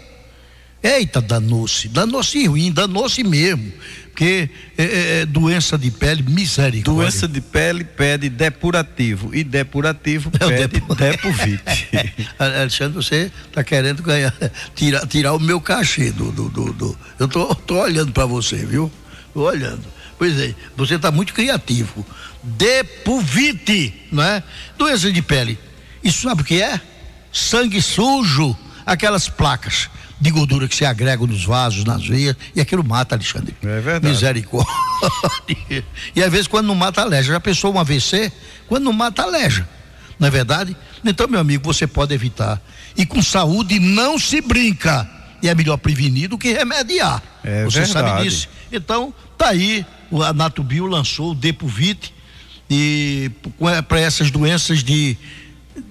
Eita, danou-se, danou-se ruim, danou-se mesmo porque é, é, é, doença de pele, misericórdia. Doença de pele pede depurativo e depurativo é pede depo... Depovite. Alexandre, você está querendo ganhar, tirar, tirar o meu cachê do, do, do, do... eu tô, tô olhando para você, viu? Tô olhando. Pois é, você está muito criativo. Depovite, não é? Doença de pele. Isso sabe o que é? Sangue sujo, aquelas placas de gordura que se agrega nos vasos, nas veias, e aquilo mata, Alexandre. É verdade. Misericórdia. e às vezes quando não mata, aleja. Já pensou um AVC? Quando não mata, aleja. Não é verdade? Então, meu amigo, você pode evitar. E com saúde não se brinca. E é melhor prevenir do que remediar. É você verdade. sabe disso? Então, tá aí, a Natubio lançou o Depovite e para essas doenças de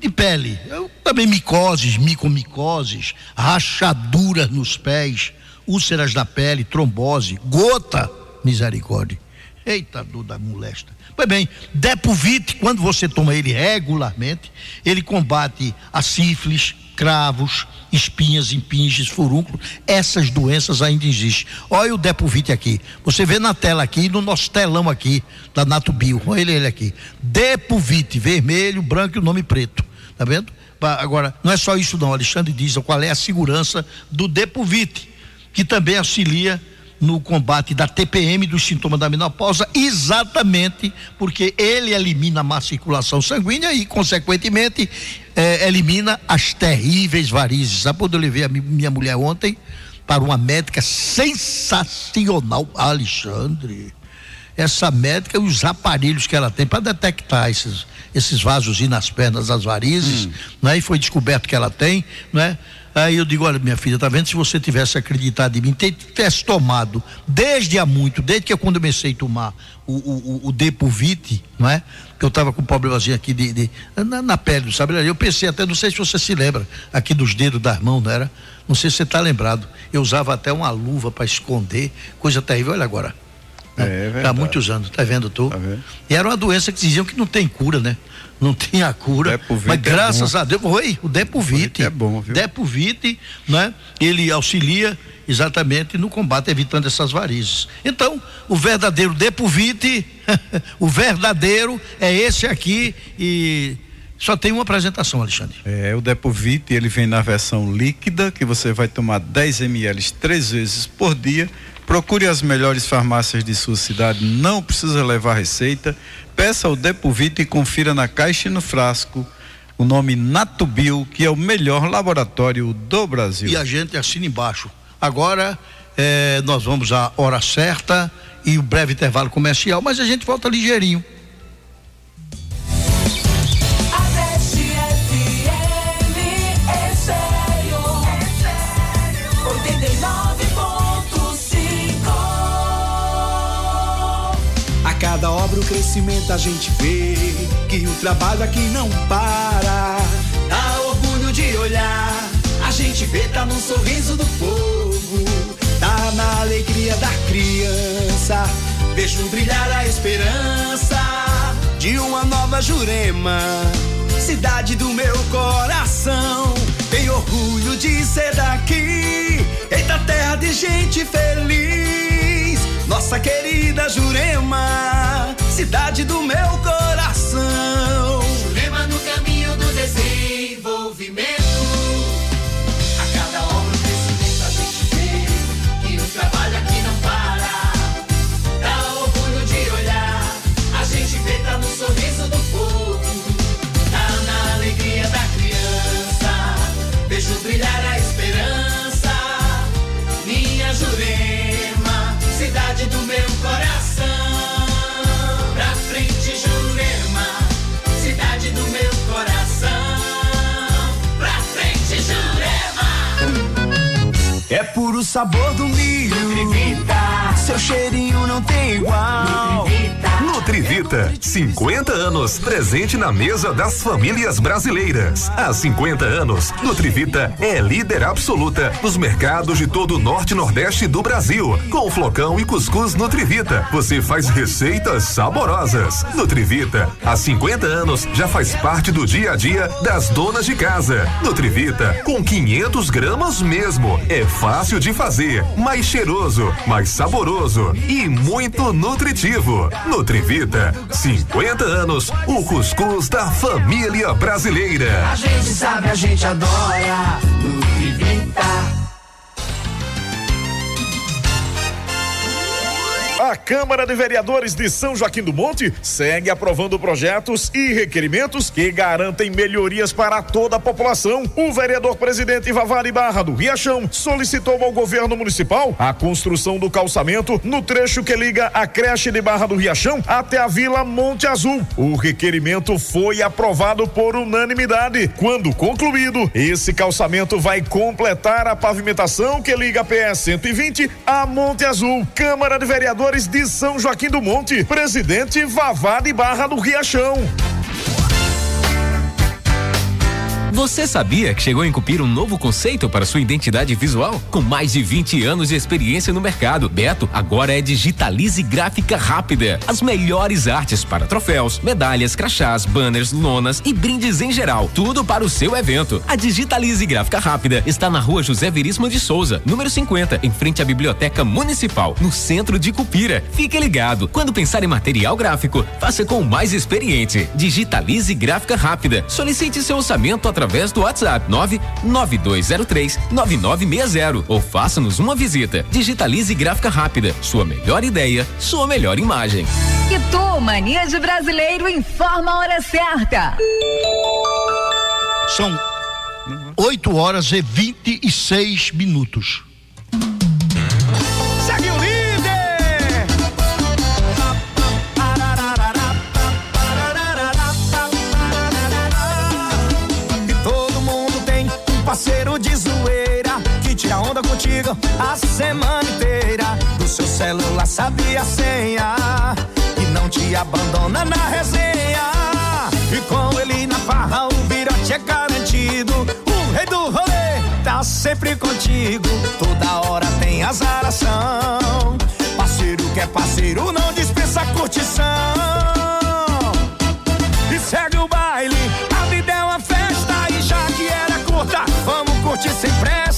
de pele, eu, também micoses, micomicoses, rachaduras nos pés, úlceras da pele, trombose, gota, misericórdia. Eita, Duda molesta. Pois bem, Depovite, quando você toma ele regularmente, ele combate a sífilis, cravos, espinhas, impinges, furúnculos, essas doenças ainda existem. Olha o Depovite aqui. Você vê na tela aqui, no nosso telão aqui, da Natubio. Olha ele, ele aqui. Depovite, vermelho, branco e o nome preto. Tá vendo? Agora, não é só isso não, Alexandre diz qual é a segurança do Depovite, que também auxilia no combate da TPM dos sintomas da menopausa, exatamente porque ele elimina a má circulação sanguínea e, consequentemente, eh, elimina as terríveis varizes. Sabe quando eu levei a minha mulher ontem para uma médica sensacional, Alexandre? Essa médica e os aparelhos que ela tem para detectar esses, esses vasos nas pernas, as varizes, hum. né? E foi descoberto que ela tem, né? Aí eu digo, olha, minha filha, tá vendo? Se você tivesse acreditado em mim, tivesse tomado desde há muito, desde que eu quando comecei a tomar o, o, o Depovite, não é? Que eu estava com um problemazinho aqui de, de na, na, pele, sabe? Eu pensei até, não sei se você se lembra, aqui dos dedos das mãos, não era? Não sei se você está lembrado. Eu usava até uma luva para esconder, coisa terrível. Olha agora. Né? É, é Há muitos anos, tá vendo tu? Tá vendo? E era uma doença que diziam que não tem cura, né? Não tinha cura. Mas é graças é a Deus, oi, o Depovite. É bom, viu? Depovite, né? Ele auxilia exatamente no combate evitando essas varizes. Então, o verdadeiro Depovite, o verdadeiro é esse aqui e só tem uma apresentação, Alexandre. É, o Depovite, ele vem na versão líquida, que você vai tomar 10 ml três vezes por dia. Procure as melhores farmácias de sua cidade, não precisa levar receita. Peça o Depovite e confira na caixa e no frasco o nome Natubio, que é o melhor laboratório do Brasil. E a gente assina embaixo. Agora eh, nós vamos à hora certa e o breve intervalo comercial, mas a gente volta ligeirinho. Crescimento a gente vê que o trabalho aqui não para. Dá orgulho de olhar, a gente vê tá no sorriso do povo, tá na alegria da criança. Vejo brilhar a esperança de uma nova Jurema, cidade do meu coração. Tenho orgulho de ser daqui, eita terra de gente feliz nossa querida Jurema, cidade do meu coração. Jurema no caminho do desenvolvimento. É puro sabor do milho. Seu cheirinho não tem igual. Nutrivita. Nutrivita, 50 anos, presente na mesa das famílias brasileiras. Há 50 anos, Nutrivita é líder absoluta nos mercados de todo o norte e nordeste do Brasil. Com flocão e cuscuz Nutrivita, você faz receitas saborosas. Nutrivita, há 50 anos, já faz parte do dia a dia das donas de casa. Nutrivita, com 500 gramas mesmo. É fácil de fazer, mais cheiroso, mais saboroso e muito nutritivo. Nutrivita 50 anos, o cuscuz da família brasileira. A gente sabe, a gente adora. Nutrivita. A Câmara de Vereadores de São Joaquim do Monte segue aprovando projetos e requerimentos que garantem melhorias para toda a população. O vereador presidente Vavari Barra do Riachão solicitou ao governo municipal a construção do calçamento no trecho que liga a creche de Barra do Riachão até a Vila Monte Azul. O requerimento foi aprovado por unanimidade. Quando concluído, esse calçamento vai completar a pavimentação que liga a PS 120 a Monte Azul. Câmara de Vereadores de São Joaquim do Monte, presidente Vavá de Barra do Riachão. Você sabia que chegou a incupir um novo conceito para sua identidade visual? Com mais de 20 anos de experiência no mercado, Beto agora é Digitalize Gráfica Rápida. As melhores artes para troféus, medalhas, crachás, banners, lonas e brindes em geral. Tudo para o seu evento. A Digitalize Gráfica Rápida está na rua José Veríssimo de Souza, número 50, em frente à Biblioteca Municipal, no centro de Cupira. Fique ligado. Quando pensar em material gráfico, faça com o mais experiente. Digitalize Gráfica Rápida. Solicite seu orçamento através através do WhatsApp 99203 9960 ou faça-nos uma visita. Digitalize Gráfica Rápida. Sua melhor ideia, sua melhor imagem. E tu, Mania de Brasileiro, informa a hora certa. São 8 horas e 26 minutos. Celular sabia a senha e não te abandona na resenha. E com ele na farra o virote é garantido. O rei do rolê tá sempre contigo. Toda hora tem azaração. Parceiro que é parceiro não dispensa curtição. E segue o baile, a vida é uma festa e já que era curta, vamos curtir sem pressa.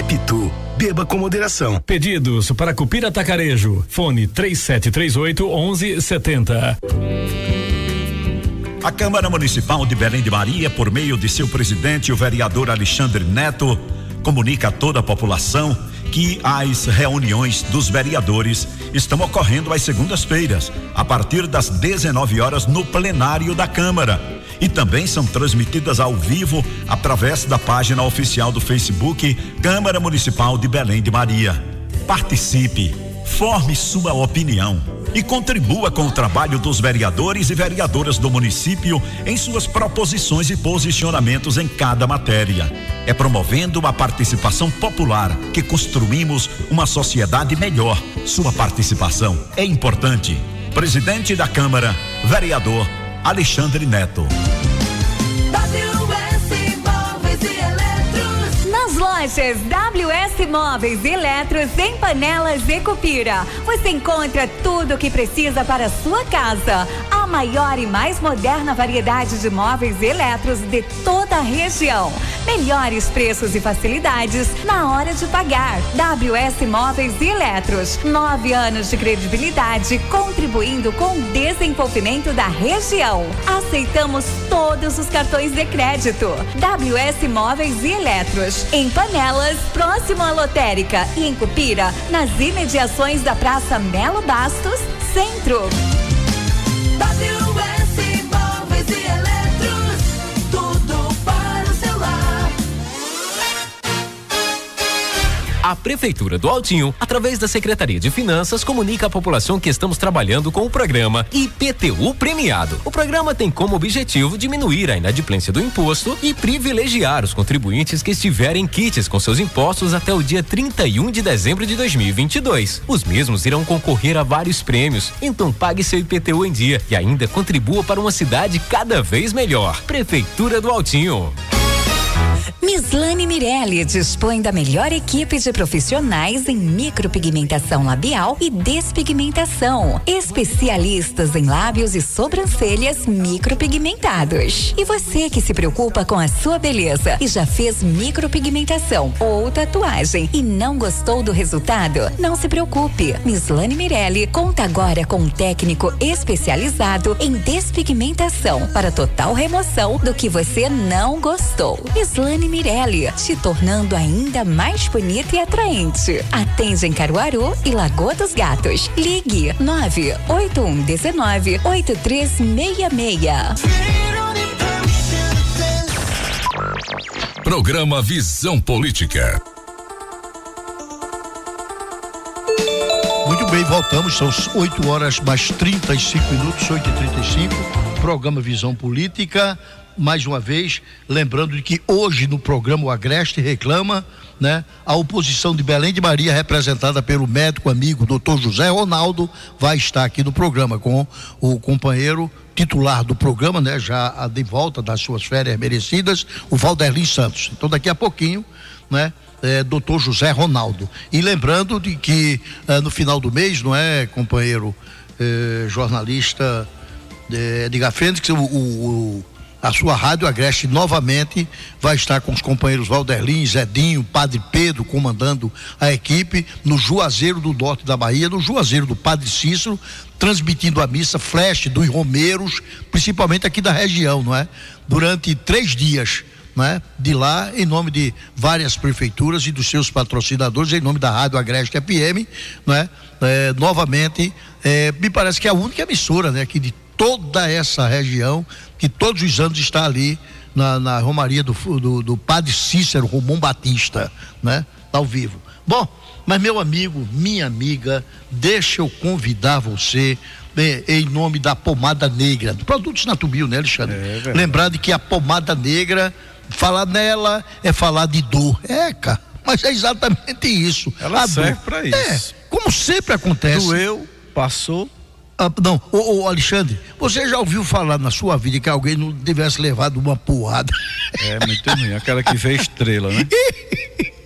É Pitu. Beba com moderação. Pedidos para Cupira Atacarejo. Fone 3738 1170. A Câmara Municipal de Belém de Maria, por meio de seu presidente, o vereador Alexandre Neto, comunica a toda a população que as reuniões dos vereadores estão ocorrendo às segundas-feiras, a partir das 19 horas no plenário da Câmara. E também são transmitidas ao vivo através da página oficial do Facebook Câmara Municipal de Belém de Maria. Participe, forme sua opinião e contribua com o trabalho dos vereadores e vereadoras do município em suas proposições e posicionamentos em cada matéria. É promovendo a participação popular que construímos uma sociedade melhor. Sua participação é importante. Presidente da Câmara, vereador Alexandre Neto. WS Móveis e lojas WS Móveis Eletros em Panelas e Cupira, você encontra tudo o que precisa para a sua casa. Maior e mais moderna variedade de móveis e eletros de toda a região. Melhores preços e facilidades na hora de pagar. WS Móveis e Eletros. Nove anos de credibilidade contribuindo com o desenvolvimento da região. Aceitamos todos os cartões de crédito. WS Móveis e Eletros. Em Panelas, próximo à Lotérica. E em Cupira, nas imediações da Praça Melo Bastos, Centro. WS Móveis e Eletros. A Prefeitura do Altinho, através da Secretaria de Finanças, comunica à população que estamos trabalhando com o programa IPTU Premiado. O programa tem como objetivo diminuir a inadimplência do imposto e privilegiar os contribuintes que estiverem kits com seus impostos até o dia 31 de dezembro de 2022. Os mesmos irão concorrer a vários prêmios, então pague seu IPTU em dia e ainda contribua para uma cidade cada vez melhor. Prefeitura do Altinho. Mislane Mirelli dispõe da melhor equipe de profissionais em micropigmentação labial e despigmentação. Especialistas em lábios e sobrancelhas micropigmentados. E você que se preocupa com a sua beleza e já fez micropigmentação ou tatuagem e não gostou do resultado, não se preocupe. Mislane Mirelli conta agora com um técnico especializado em despigmentação para total remoção do que você não gostou. Mislane Mirelli, te tornando ainda mais bonita e atraente. Atende em Caruaru e Lagoa dos Gatos. Ligue 98119 8366. Programa Visão Política. Muito bem, voltamos, são 8 horas mais 35 minutos, 8 e 35 programa Visão Política. Mais uma vez, lembrando de que hoje no programa o Agreste reclama, né? A oposição de Belém de Maria, representada pelo médico amigo doutor José Ronaldo, vai estar aqui no programa com o companheiro titular do programa, né? Já de volta das suas férias merecidas, o Valderlin Santos. Então daqui a pouquinho, né? É, doutor José Ronaldo. E lembrando de que eh, no final do mês, não é, companheiro eh, jornalista eh, Edgar Fênix, o, o a sua rádio Agreste novamente vai estar com os companheiros Valderlin, Zedinho, Padre Pedro comandando a equipe no Juazeiro do Norte da Bahia, no Juazeiro do Padre Cícero, transmitindo a missa flash dos Romeiros, principalmente aqui da região, não é? Durante três dias. Né? De lá, em nome de várias prefeituras e dos seus patrocinadores, em nome da Rádio Agreste FM, né? É, novamente, é, me parece que é a única emissora, né? Aqui de toda essa região que todos os anos está ali na, na Romaria do, do, do Padre Cícero Romão Batista, né? Tá ao vivo. Bom, mas meu amigo, minha amiga, deixa eu convidar você né, em nome da pomada negra, produtos Natubio, né, Alexandre? É Lembrando que a pomada negra, falar nela é falar de dor. É, cara, mas é exatamente isso. Ela A serve pra É, isso. como sempre acontece. Doeu, passou. Ah, não, ô, ô, Alexandre, você já ouviu falar na sua vida que alguém não tivesse levado uma porrada? É muito ruim. Aquela que vê estrela, né?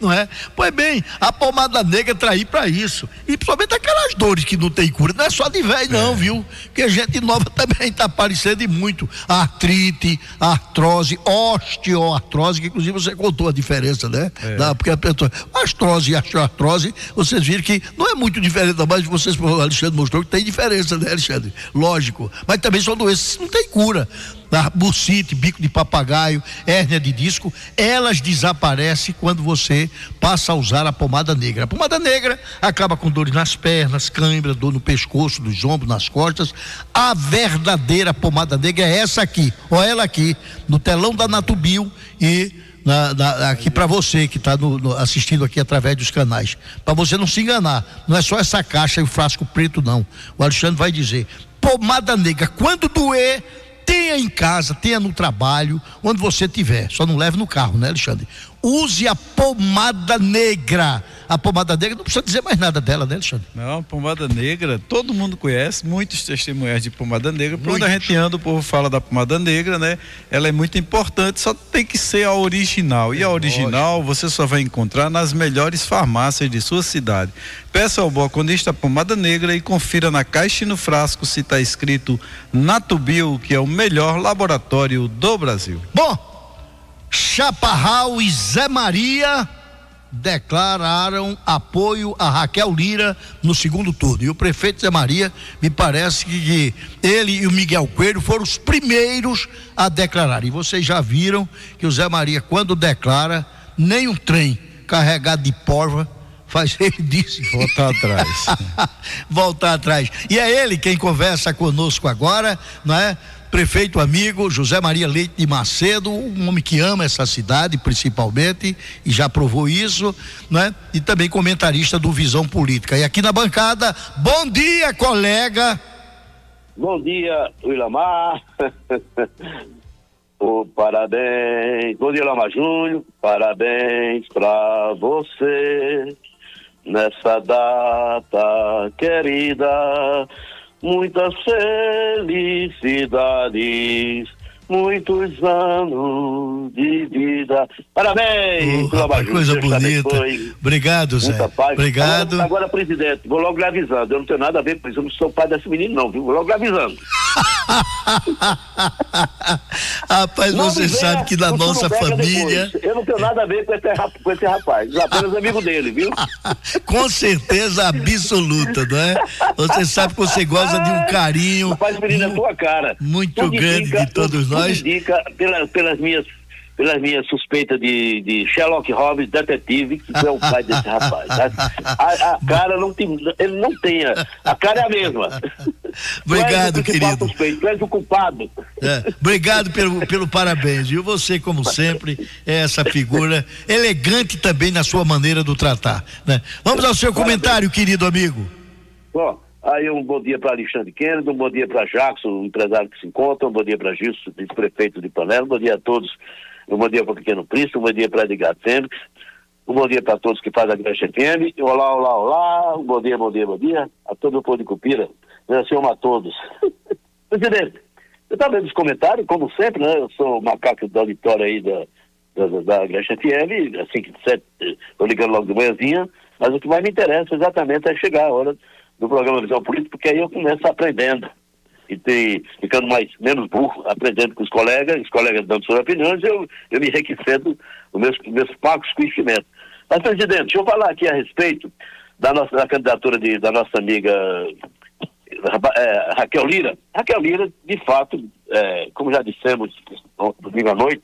não é? Pois bem, a pomada negra aí pra isso. E principalmente aquelas dores que não tem cura. Não é só de velho, não, viu? Porque gente nova também tá aparecendo e muito. Artrite, artrose, osteoartrose, que inclusive você contou a diferença, né? É. Da, porque a pessoa, artrose e osteoartrose, vocês viram que não é muito diferente, mas vocês, o Alexandre mostrou que tem diferença, né, Alexandre? Lógico. Mas também são doenças que não tem cura. A bursite, bico de papagaio, hérnia de disco, elas desaparecem quando você passa a usar a pomada negra. A pomada negra acaba com dores nas pernas, cãibra, dor no pescoço, nos ombros, nas costas. A verdadeira pomada negra é essa aqui, ó, ela aqui, no telão da Natubio e na- na- aqui para você que está assistindo aqui através dos canais. Para você não se enganar, não é só essa caixa e o frasco preto, não. O Alexandre vai dizer: pomada negra, quando doer, tenha em casa, tenha no trabalho, onde você tiver. Só não leve no carro, né, Alexandre? Use a pomada negra. A pomada negra, não precisa dizer mais nada dela, né, Alexandre? Não, pomada negra, todo mundo conhece, muitos testemunhais de pomada negra. Por onde a gente anda, o povo fala da pomada negra, né? Ela é muito importante, só tem que ser a original. E a original você só vai encontrar nas melhores farmácias de sua cidade. Peça ao balconista a pomada negra e confira na caixa e no frasco se está escrito Natubio, que é o melhor laboratório do Brasil. Bom, Chaparral e Zé Maria declararam apoio a Raquel Lira no segundo turno. E o prefeito Zé Maria, me parece que ele e o Miguel Coelho foram os primeiros a declarar. E vocês já viram que o Zé Maria, quando declara, nem um trem carregado de porva faz ele disse voltar atrás. voltar atrás. E é ele quem conversa conosco agora, não é? Prefeito amigo José Maria Leite de Macedo, um homem que ama essa cidade principalmente e já provou isso, não é? E também comentarista do Visão Política. E aqui na bancada, bom dia, colega. Bom dia, Ilamar. oh, parabéns. Bom dia, Ilamar Júnior. Parabéns pra você nessa data querida. Muitas felicidades, muitos anos de vida. Parabéns, Oh, rapaz, coisa bonita. Obrigado, Zé. Muita paz. Obrigado. Agora, agora, presidente, vou logo lhe avisando. Eu não tenho nada a ver com isso. Eu não sou pai desse menino, não, viu? Vou logo lhe avisando. Rapaz, Não você sabe que na nossa família. depois. Eu não tenho nada a ver com esse, com esse rapaz. Eu apenas amigo dele, viu? Com certeza absoluta, não é? Você sabe que você gosta de um carinho. Rapaz, menino, é tua cara. Muito grande de todos tudo nós. indica pela- pelas minhas pelas minhas suspeitas de, de Sherlock Holmes, detetive, que é o pai desse rapaz. A, a- a cara não tem, ele não tem, a- a cara é a mesma. Obrigado, tu querido. Suspeito, tu és o culpado. É, obrigado pelo, pelo parabéns, viu? Você, como sempre, é essa figura elegante também na sua maneira do tratar. Né? Vamos ao seu comentário, querido amigo. Ó, aí um bom dia para Alexandre Kennedy, um bom dia para Jackson, um empresário que se encontra, um bom dia para Gilson, vice-prefeito de Panela, um bom dia a todos, um bom dia para o Pequeno Príncipe, um bom dia para Edgar Fênix, um bom dia para todos que fazem a Grande FM, olá, olá, olá, um bom dia, bom dia, bom dia a todo o povo de Cupira, Deus a todos. Presidente, eu estava vendo os comentários, como sempre, né, eu sou o macaco do auditório aí da, da, da, da FM, assim que estou ligando logo de manhãzinha, mas o que mais me interessa exatamente é chegar a hora do programa Visão Política, porque aí eu começo aprendendo e ficando mais, menos burro, aprendendo com os colegas, os colegas dando suas opiniões, eu, eu me enriquecendo os meus, meus pagos conhecimentos. Mas, presidente, deixa eu falar aqui a respeito da nossa da candidatura de, da nossa amiga é, Raquel Lira. Raquel Lira, de fato, é, como já dissemos domingo à noite,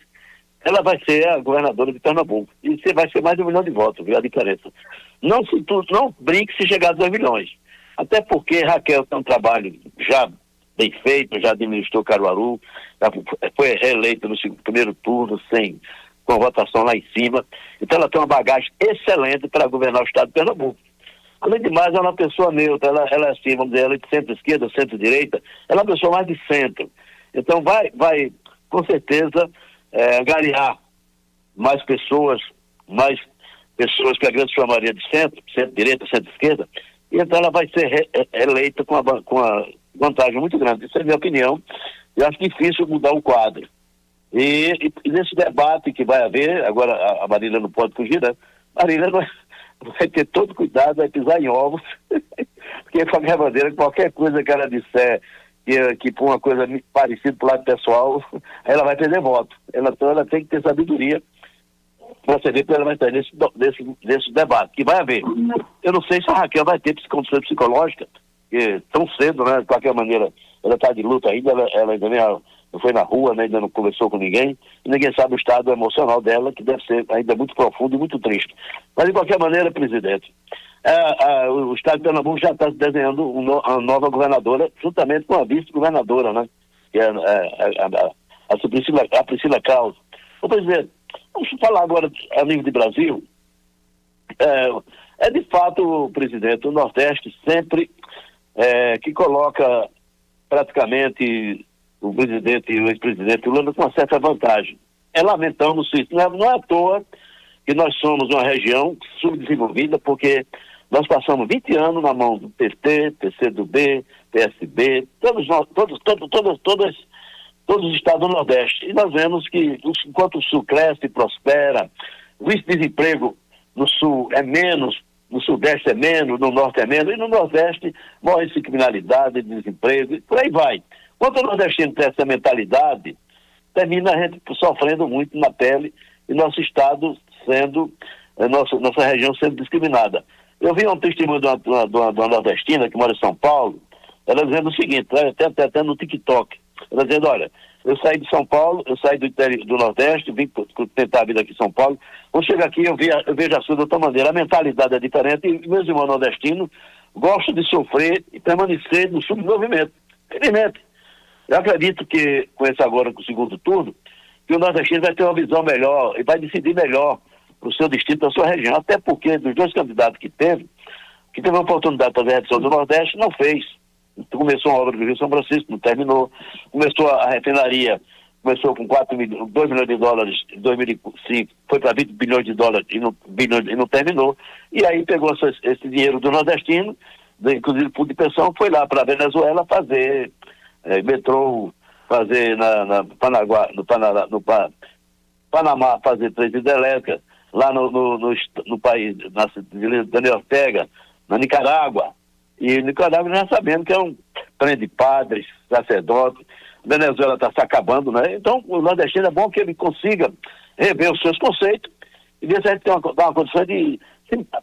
ela vai ser a governadora de Pernambuco. E você vai ser mais de um milhão de votos, viu a diferença. Não, se tu, não brinque se chegar a dois milhões. Até porque Raquel tem um trabalho já bem feito, já administrou Caruaru, já foi reeleita no primeiro turno, sem, com votação lá em cima. Então ela tem uma bagagem excelente para governar o estado de Pernambuco. Além de mais, ela é uma pessoa neutra, ela, ela é assim, vamos dizer, ela é de centro-esquerda, centro-direita, ela é uma pessoa mais de centro. Então vai, vai com certeza, é, angariar mais pessoas, mais pessoas que a grande chamaria de centro, centro-direita, centro-esquerda, então ela vai ser re, eleita com a, com a vantagem muito grande. Isso é a minha opinião. Eu acho difícil mudar o quadro. E, e, e nesse debate que vai haver, agora a, a Marília não pode fugir, né? Marília vai, vai ter todo cuidado, vai pisar em ovos, porque com a minha bandeira, qualquer coisa que ela disser que, que por uma coisa parecida pro lado pessoal, ela vai perder voto. Ela, então ela tem que ter sabedoria ela vai estar nesse, nesse, nesse debate, que vai haver. Eu não sei se a Raquel vai ter condição psicológica, tão cedo, né? De qualquer maneira, ela está de luta ainda, ela, ela ainda nem foi na rua, né, ainda não conversou com ninguém, e ninguém sabe o estado emocional dela, que deve ser ainda muito profundo e muito triste. Mas, de qualquer maneira, presidente, é, é, o estado de Pernambuco já está desenhando uma nova governadora, juntamente com a vice-governadora, né, que é, é, é a, a, Priscila, a Priscila Krause. Ô, presidente, vamos falar agora a nível de Brasil. É, é de fato, presidente, o Nordeste sempre que coloca praticamente o presidente e o ex-presidente Lula com uma certa vantagem. É lamentamos isso. Não é, não é à toa que nós somos uma região subdesenvolvida, porque nós passamos 20 anos na mão do PT, PCdoB, PSB, todos, todos, todos, todos, todos, todos os estados do Nordeste. E nós vemos que enquanto o Sul cresce e prospera, o desemprego no Sul é menos, no Sudeste é menos, no Norte é menos, e no Nordeste morre-se criminalidade, desemprego, e por aí vai. Quando o nordestino tem essa mentalidade, termina a gente sofrendo muito na pele e nosso estado sendo, eh, nossa, nossa região sendo discriminada. Eu vi um testemunho de de uma, de uma, de uma nordestina que mora em São Paulo, ela dizendo o seguinte, até, até, até no TikTok, ela dizendo, olha, eu saí de São Paulo, eu saí do, do Nordeste, vim tentar a vida aqui em São Paulo, quando chego aqui eu, vi, eu vejo a sua de outra maneira, a mentalidade é diferente e meus irmãos nordestinos gostam de sofrer e permanecer no subdesenvolvimento. Felizmente, eu acredito que, com esse agora, com o segundo turno, que o nordestino vai ter uma visão melhor e vai decidir melhor para o seu distrito, para a sua região. Até porque, dos dois candidatos que teve, que teve a oportunidade de fazer a redução do Nordeste, não fez. Começou a obra do Rio São Francisco, não terminou. Começou a refinaria, começou com 4 milhões, 2 milhões de dólares em 2005, foi para 20 bilhões de dólares e não, bilhões, e não terminou. E aí pegou esse, esse dinheiro do nordestino, inclusive fundo de pensão, foi lá para a Venezuela fazer é, metrô, fazer na, na Panaguá, no, no pa, Panamá, fazer três hidrelétricas, lá no, no, no, no país, na Daniel Ortega, na Nicarágua. E Nicarágua já sabendo que é um prende padres, sacerdotes, Venezuela está se acabando, né? Então o nordestino é bom que ele consiga rever os seus conceitos e ver se a gente tem uma, uma condição de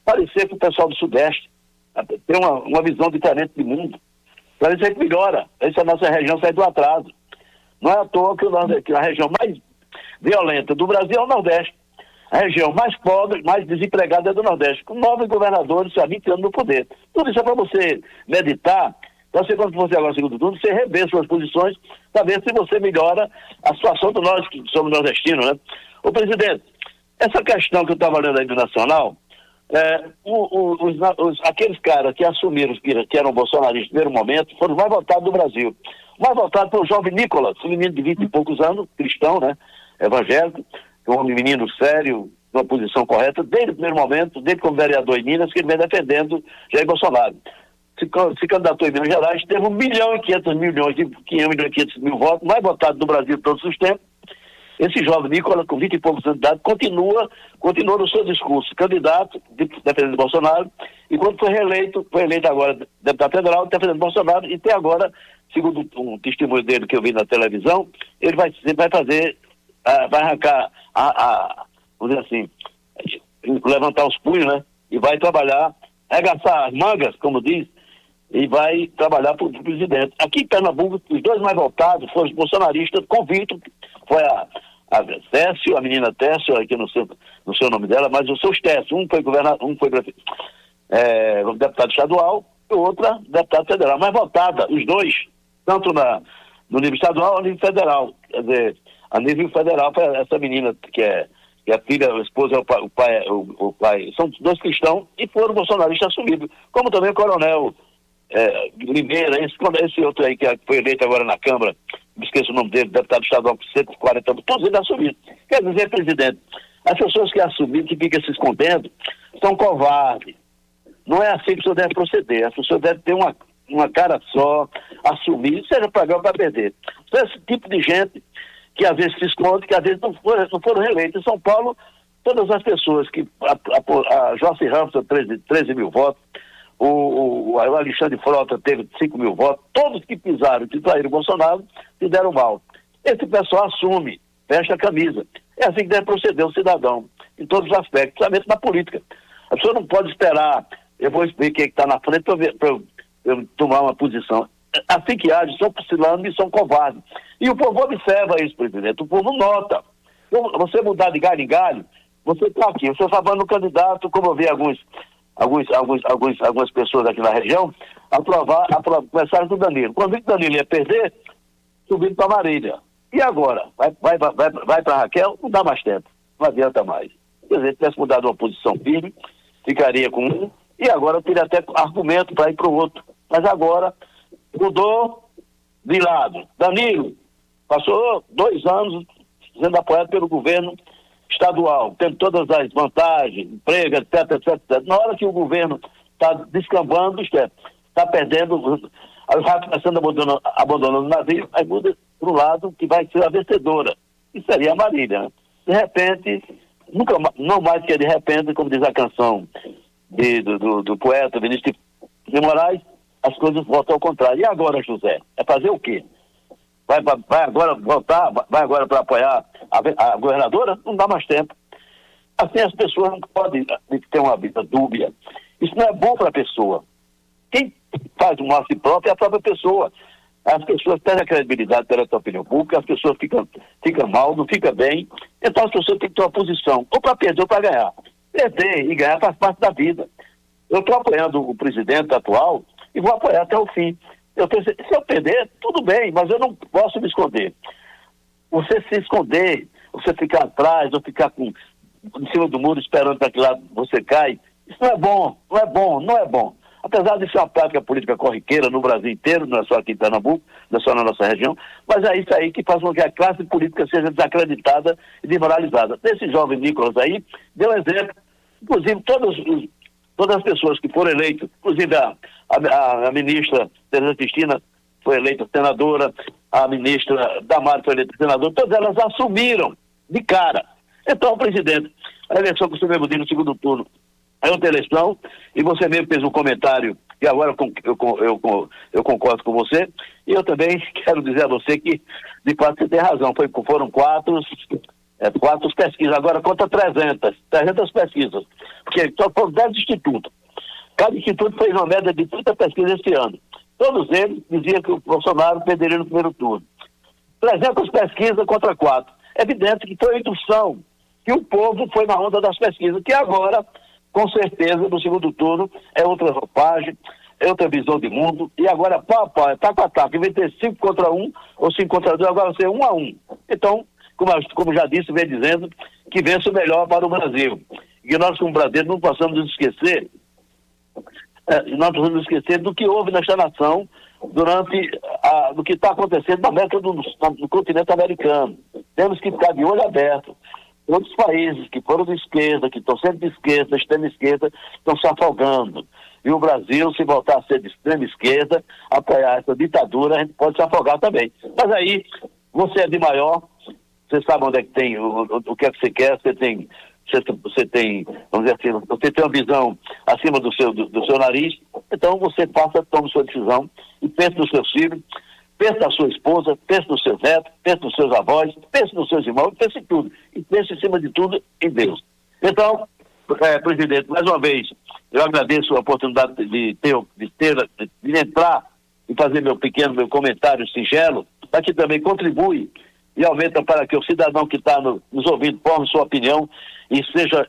parecer com o pessoal do Sudeste, ter uma, uma visão diferente do mundo. Para isso é que melhora. Essa nossa região sai do atraso. Não é à toa que, o, que a região mais violenta do Brasil é o Nordeste. A região mais pobre, mais desempregada é do Nordeste, com nove governadores há 20 anos no poder. Tudo isso é para você meditar, para você, quando você agora no segundo turno, você rever suas posições, para ver se você melhora a situação do nós que somos nordestinos, né? Ô presidente, essa questão que eu estava lendo aí do Nacional, é, o, o, os, os, aqueles caras que assumiram que, que eram bolsonaristas no primeiro momento foram mais votados do Brasil. Mais votado foi o jovem Nicolas, um menino de 20 e poucos anos, cristão, né? Evangélico, um menino sério, numa posição correta, desde o primeiro momento, desde como vereador em Minas, que ele vem defendendo Jair Bolsonaro. Se, se candidatou em Minas Gerais, teve 1 milhão e 500 milhões de 500 milhões e 500 mil votos, mais votado do Brasil todos os tempos esse jovem Nicola, com 20 e poucos anos de idade, continua, continua no seu discurso, candidato, defendendo Bolsonaro, e quando foi reeleito, foi eleito agora deputado federal, defendendo Bolsonaro, e até agora, segundo um testemunho dele que eu vi na televisão, ele vai, ele vai fazer, vai arrancar, a, a, vamos dizer assim, levantar os punhos, né? E vai trabalhar, arregaçar as mangas, como diz, e vai trabalhar para o presidente. Aqui em Pernambuco, os dois mais votados foram os bolsonaristas convictos, foi a, a Técio, a menina Técio, aqui no seu, no seu nome dela, mas os seus Técio, um foi governador, um foi é, deputado estadual e outra deputado federal, mas votada, os dois, tanto na, no nível estadual ao nível federal. Quer dizer, a nível federal, essa menina que é, que é a filha, a esposa, o pai, o pai, o, o pai, são dois cristãos e foram bolsonaristas assumidos, como também o coronel é, Limeira, esse, esse outro aí que foi eleito agora na Câmara, me esqueço o nome dele, deputado estadual com 140 anos, todos eles assumiram. Quer dizer, presidente, as pessoas que assumiram, que ficam se escondendo, são covardes. Não é assim que a pessoa deve proceder. A pessoa deve ter uma, uma cara só, assumir, seja para ganhar ou para perder. Então, esse tipo de gente que às vezes se esconde, que às vezes não foram, não foram reeleitos. Em São Paulo, todas as pessoas que. A, a, a Joyce Ramos, 13, 13 mil votos, o, o, Alexandre Frota teve 5 mil votos, todos que pisaram, que traíram o Bolsonaro, se deram mal. Esse pessoal assume, fecha a camisa. É assim que deve proceder o cidadão, em todos os aspectos, principalmente na política. A pessoa não pode esperar, eu vou explicar quem está na frente para eu, eu, tomar uma posição. Assim que age, são pusilanos e são covardes. E o povo observa isso, presidente, o povo nota. Você mudar de galho em galho, você está aqui, você está no candidato, como eu vi alguns alguns, alguns, alguns, algumas pessoas aqui na região, aprovar, aprovar começaram com o Danilo. Quando o Danilo ia perder, subindo para Marília. E agora? Vai, vai, vai, vai para Raquel? Não dá mais tempo. Não adianta mais. Quer dizer, tivesse mudado uma posição firme, ficaria com um, e agora teria até argumento para ir para o outro. Mas agora mudou de lado. Danilo passou dois anos sendo apoiado pelo governo estadual, tendo todas as vantagens, emprego, etc, etc, etc. Na hora que o governo está descambando, isto é, está perdendo, aí vai começando abandonando, abandonando o navio, aí muda para o lado que vai ser a vencedora. E seria a Marília. Né? De repente, nunca, não mais que de repente, como diz a canção de, do, do, do, poeta Vinícius de Moraes, as coisas voltam ao contrário. E agora, José? É fazer o quê? Vai, vai agora voltar, vai agora para apoiar a, a, governadora? Não dá mais tempo. Assim as pessoas não podem ter uma vida dúbia. Isso não é bom para a pessoa. Quem faz o mal a si próprio é a própria pessoa. As pessoas perdem a credibilidade perante a opinião pública, as pessoas ficam, ficam mal, não ficam bem. Então as pessoas têm que ter uma posição, ou para perder ou para ganhar. Perder e ganhar faz parte da vida. Eu estou apoiando o presidente atual e vou apoiar até o fim. Eu pensei, se eu perder, tudo bem, mas eu não posso me esconder. Você se esconder, você ficar atrás, ou ficar com, em cima do muro esperando para que lado você cai, isso não é bom, não é bom, não é bom. Apesar de ser uma prática política corriqueira no Brasil inteiro, não é só aqui em Pernambuco, não é só na nossa região, mas é isso aí que faz com que a classe política seja desacreditada e desmoralizada. Esse jovem Nicolas aí deu exemplo, inclusive todos os todas as pessoas que foram eleitas, inclusive a, a, a ministra Teresa Cristina foi eleita senadora, a ministra Damar foi eleita senadora, todas elas assumiram de cara. Então, presidente, a eleição que você mesmo disse no segundo turno é outra eleição, e você mesmo fez um comentário, e agora eu, eu, eu, eu concordo com você, e eu também quero dizer a você que, de fato, você tem razão, foi, foram quatro é, quatro pesquisas, agora conta 300, 300 pesquisas, porque só foram 10 institutos. Cada instituto fez uma média de 30 pesquisas esse ano. Todos eles diziam que o Bolsonaro perderia no primeiro turno. 300 pesquisas contra quatro. É evidente que foi a indução, que o povo foi na onda das pesquisas, que agora, com certeza, no segundo turno, é outra roupagem, é outra visão de mundo, e agora, pá, pá, tá com ataque, em vez de ter 5 contra 1 um, ou 5 contra 2, agora vai ser 1 um a 1. Um. Então, como, como já disse, vem dizendo que vence o melhor para o Brasil. E nós, como brasileiros, não possamos nos esquecer, é, nós nos esquecer do que houve nesta nação durante a, do que está acontecendo na América do, no continente americano. Temos que ficar de olho aberto. Outros países que foram de esquerda, que estão sendo de esquerda, extrema esquerda, estão se afogando. E o Brasil, se voltar a ser de extrema esquerda, apoiar essa ditadura, a gente pode se afogar também. Mas aí, você é de maior, você sabe onde é que tem, o, o, que é que você quer, você tem, você, você, tem, vamos dizer assim, você tem uma visão acima do seu, do, do seu nariz, então você faça, tome sua decisão e pense nos seus filhos, pense na sua esposa, pense nos seus netos, pense nos seus avós, pense nos seus irmãos, pense em tudo. E pense, em cima de tudo, em Deus. Então, é, presidente, mais uma vez, eu agradeço a oportunidade de ter, de ter, de entrar e fazer meu pequeno, meu comentário singelo, para que também contribui e aumenta para que o cidadão que está no, nos ouvindo forme sua opinião e seja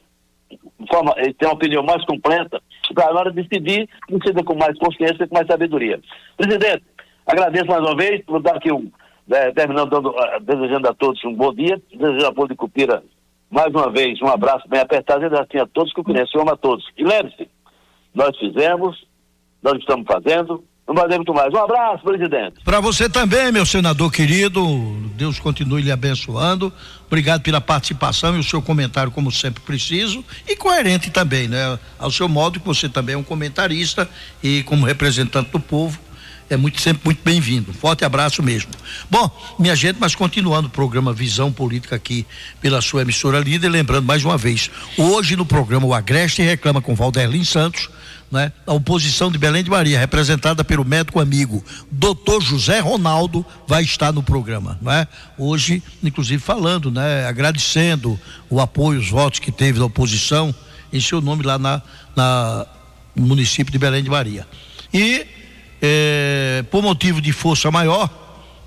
forma, tenha uma opinião mais completa, para na hora de decidir, decida com mais consciência e com mais sabedoria. Presidente, Agradeço mais uma vez, vou dar aqui um, eh, terminando dando, ah, desejando a todos um bom dia, desejando a povo de Cupira mais uma vez um abraço bem apertado e assim a todos conheço, eu amo a todos. E lembre-se, nós fizemos, nós estamos fazendo, não vai muito mais. Um abraço, presidente. Para você também, meu senador querido, Deus continue lhe abençoando. Obrigado pela participação e o seu comentário, como sempre preciso, e coerente também, né? Ao seu modo, que você também é um comentarista e como representante do povo, é muito sempre muito bem-vindo. Forte abraço mesmo. Bom, minha gente, mas continuando o programa Visão Política aqui pela sua emissora líder, lembrando mais uma vez, hoje no programa o Agreste reclama com Valderlin Santos, né? A oposição de Belém de Maria, representada pelo médico amigo Dr. José Ronaldo, vai estar no programa, né? Hoje, inclusive falando, né? Agradecendo o apoio, os votos que teve da oposição em seu nome lá na, na no município de Belém de Maria. E eh, por motivo de força maior,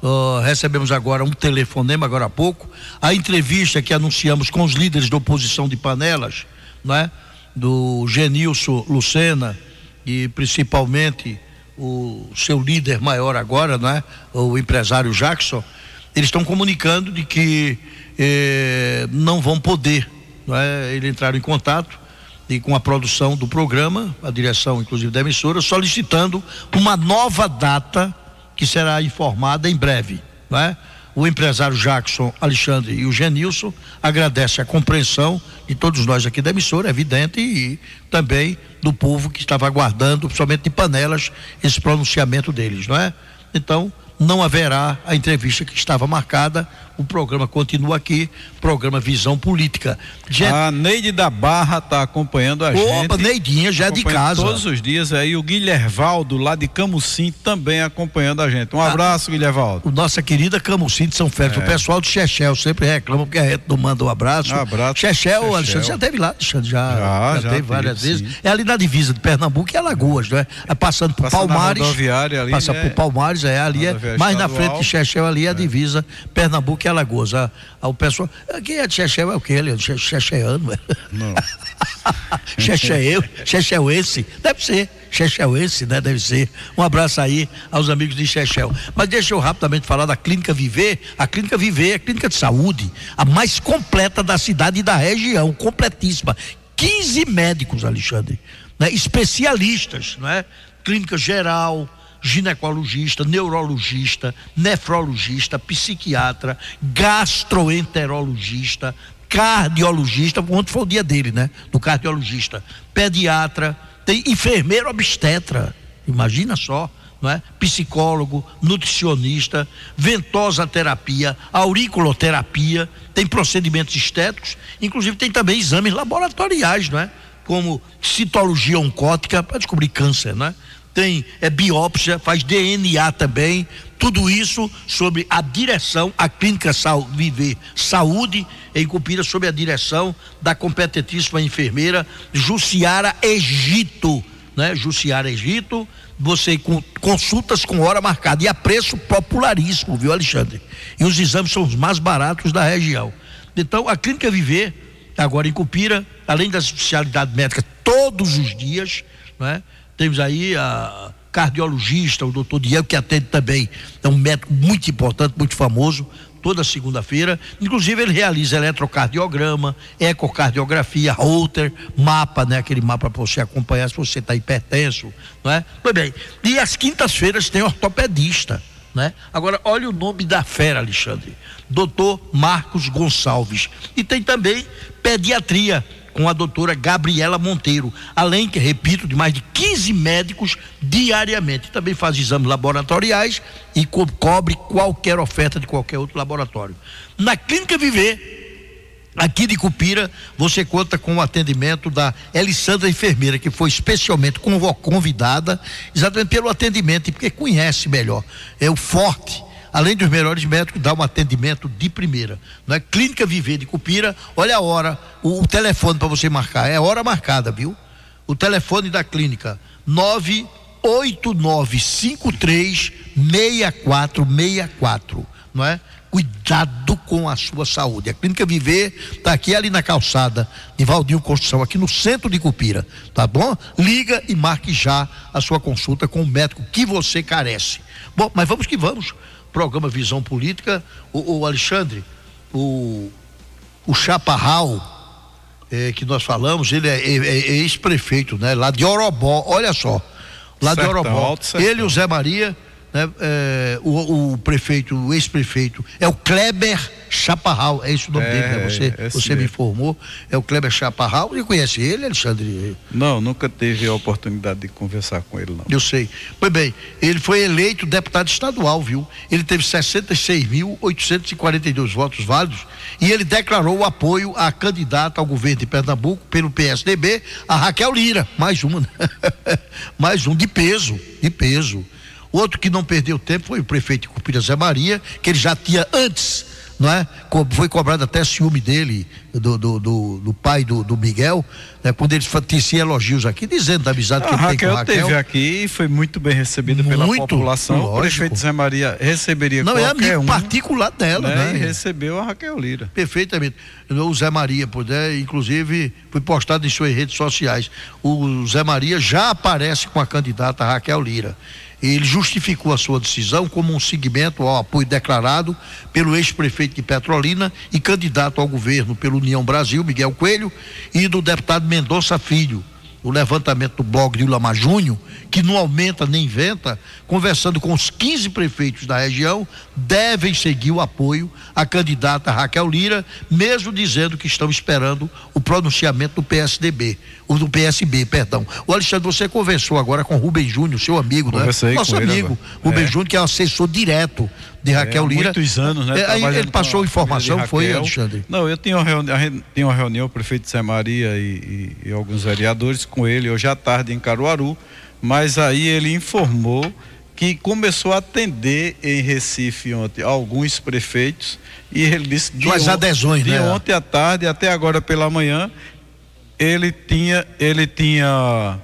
uh, recebemos agora um telefonema agora há pouco, a entrevista que anunciamos com os líderes da oposição de panelas, né? Do Genilson Lucena e principalmente o seu líder maior agora, né? O empresário Jackson, eles estão comunicando de que eh, não vão poder, né? Eles entraram em contato e com a produção do programa, a direção inclusive da emissora, solicitando uma nova data que será informada em breve, não é? O empresário Jackson Alexandre e o Genilson agradecem a compreensão de todos nós aqui da emissora, é evidente, e também do povo que estava aguardando, principalmente de panelas, esse pronunciamento deles, não é? Então, não haverá a entrevista que estava marcada. O programa continua aqui, programa Visão Política. Gente... A Neide da Barra está acompanhando a Opa, gente. Opa, Neidinha já é de casa. Todos os dias aí, o Guilhervaldo, lá de Camusim, também acompanhando a gente. Um abraço, ah, Guilhervaldo. Nossa querida Camusim de São Félix. É. O pessoal de Chechel sempre reclama porque a gente não manda um abraço. Um abraço. Chechel, Alexandre, já teve lá, Alexandre, já, já, já, já teve várias vezes. Sim. É ali na divisa de Pernambuco e Alagoas, né? É passando por Passando Palmares. Ali, passa né? por Palmares, é ali, é, mais na frente de Chechel ali é a divisa Pernambuco e Alagoas. A, a, o pessoal, quem é de Chechel é o quê? Ele é Checheano, é? Não. Checheu, Checheuense, deve ser. Checheuense, né? Deve ser. Um abraço aí aos amigos de Chechel. Mas deixa eu rapidamente falar da Clínica Viver. A Clínica Viver é a clínica de saúde, a mais completa da cidade e da região, completíssima. 15 médicos, Alexandre, né? especialistas, não é? Clínica geral, ginecologista, neurologista, nefrologista, psiquiatra, gastroenterologista, cardiologista, ontem foi o dia dele, né? Do cardiologista, pediatra, tem enfermeiro obstetra, imagina só, não é? Psicólogo, nutricionista, ventosa terapia, auriculoterapia, tem procedimentos estéticos, inclusive tem também exames laboratoriais, não é? Como citologia oncótica para descobrir câncer, não é? Tem é, biópsia, faz DNA também, tudo isso sobre a direção, a Clínica Sal, Viver Saúde em Cupira, sob a direção da competentíssima enfermeira Jussiara Egito, né? Jussiara Egito, você com consultas com hora marcada e a preço popularíssimo, viu, Alexandre? E os exames são os mais baratos da região. Então, a Clínica Viver, agora em Cupira, além da especialidade médica todos os dias, não é? Temos aí a cardiologista, o doutor Diego, que atende também, é um médico muito importante, muito famoso, toda segunda-feira. Inclusive, ele realiza eletrocardiograma, ecocardiografia, router, mapa, né? Aquele mapa para você acompanhar se você está hipertenso, não é? Pois bem. E às quintas-feiras tem ortopedista, né? Agora, olha o nome da fera, Alexandre. Doutor Marcos Gonçalves. E tem também pediatria com a doutora Gabriela Monteiro, além que, repito, de mais de 15 médicos diariamente. Também faz exames laboratoriais e co cobre qualquer oferta de qualquer outro laboratório. Na Clínica Viver, Aqui de Cupira, você conta com o atendimento da Elissandra Enfermeira, que foi especialmente convidada, exatamente pelo atendimento porque conhece melhor. É o forte além dos melhores médicos, dá um atendimento de primeira. Não é Clínica Viver de Cupira, olha a hora, o, o telefone para você marcar, é hora marcada, viu? O telefone da clínica, 989536464, não é? Cuidado com a sua saúde. A Clínica Viver está aqui ali na calçada de Valdinho Construção, aqui no centro de Cupira, tá bom? Liga e marque já a sua consulta com o médico que você carece. Bom, mas vamos que vamos. Programa Visão Política, o, o Alexandre, o, o Chaparral, é, que nós falamos, ele é, é- é ex-prefeito, né? Lá de Orobó, olha só. Lá Sertão, de Orobó. Ele e o Zé Maria, né? É, o, o prefeito, o ex-prefeito, é o Kleber Chaparral, é esse o nome É, dele, né? Você, esse você me informou. É o Kleber Chaparral. Você conhece ele, Alexandre? Não, nunca teve a oportunidade de conversar com ele, não. Eu sei. Pois bem, ele foi eleito deputado estadual, viu? Ele teve 66.842 votos válidos e ele declarou o apoio à candidata ao governo de Pernambuco pelo PSDB, a Raquel Lira. Mais uma, né? mais um de peso, de peso. Outro que não perdeu tempo foi o prefeito de Cupira Zé Maria, que ele já tinha antes, não é? Foi cobrado até ciúme dele, do, do, do, do pai do, do Miguel, né? quando ele tecia elogios aqui, dizendo da amizade que A ele tem com Raquel a Raquel. teve aqui e foi muito bem recebida pela Muito, população. lógico. O prefeito Zé Maria receberia Não, é amigo um, particular dela, né? E recebeu a Raquel Lira. Perfeitamente. O Zé Maria, puder, inclusive, foi postado em suas redes sociais. O Zé Maria já aparece com a candidata Raquel Lira. Ele justificou a sua decisão como um seguimento ao apoio declarado pelo ex-prefeito de Petrolina e candidato ao governo pelo União Brasil, Miguel Coelho, e do deputado Mendonça Filho. O levantamento do blog de Ulamar Júnior, que não aumenta nem inventa, conversando com os 15 prefeitos da região, devem seguir o apoio à candidata Raquel Lira, mesmo dizendo que estão esperando o pronunciamento do PSDB, o do PSB, perdão. O Alexandre, você conversou agora com o Rubem Júnior, seu amigo, né? Nosso ele amigo, agora. Rubem É. Júnior, que é assessor direto de Raquel É, Lira. muitos anos, né? É, aí ele passou informação, de foi. Alexandre? Não, eu tinha uma reunião, tinha uma reunião, o prefeito Zé Maria e, e- e alguns vereadores com ele hoje à tarde em Caruaru, mas aí ele informou que começou a atender em Recife ontem alguns prefeitos e ele disse de on- adesões, de né? ontem à tarde até agora pela manhã ele tinha ele tinha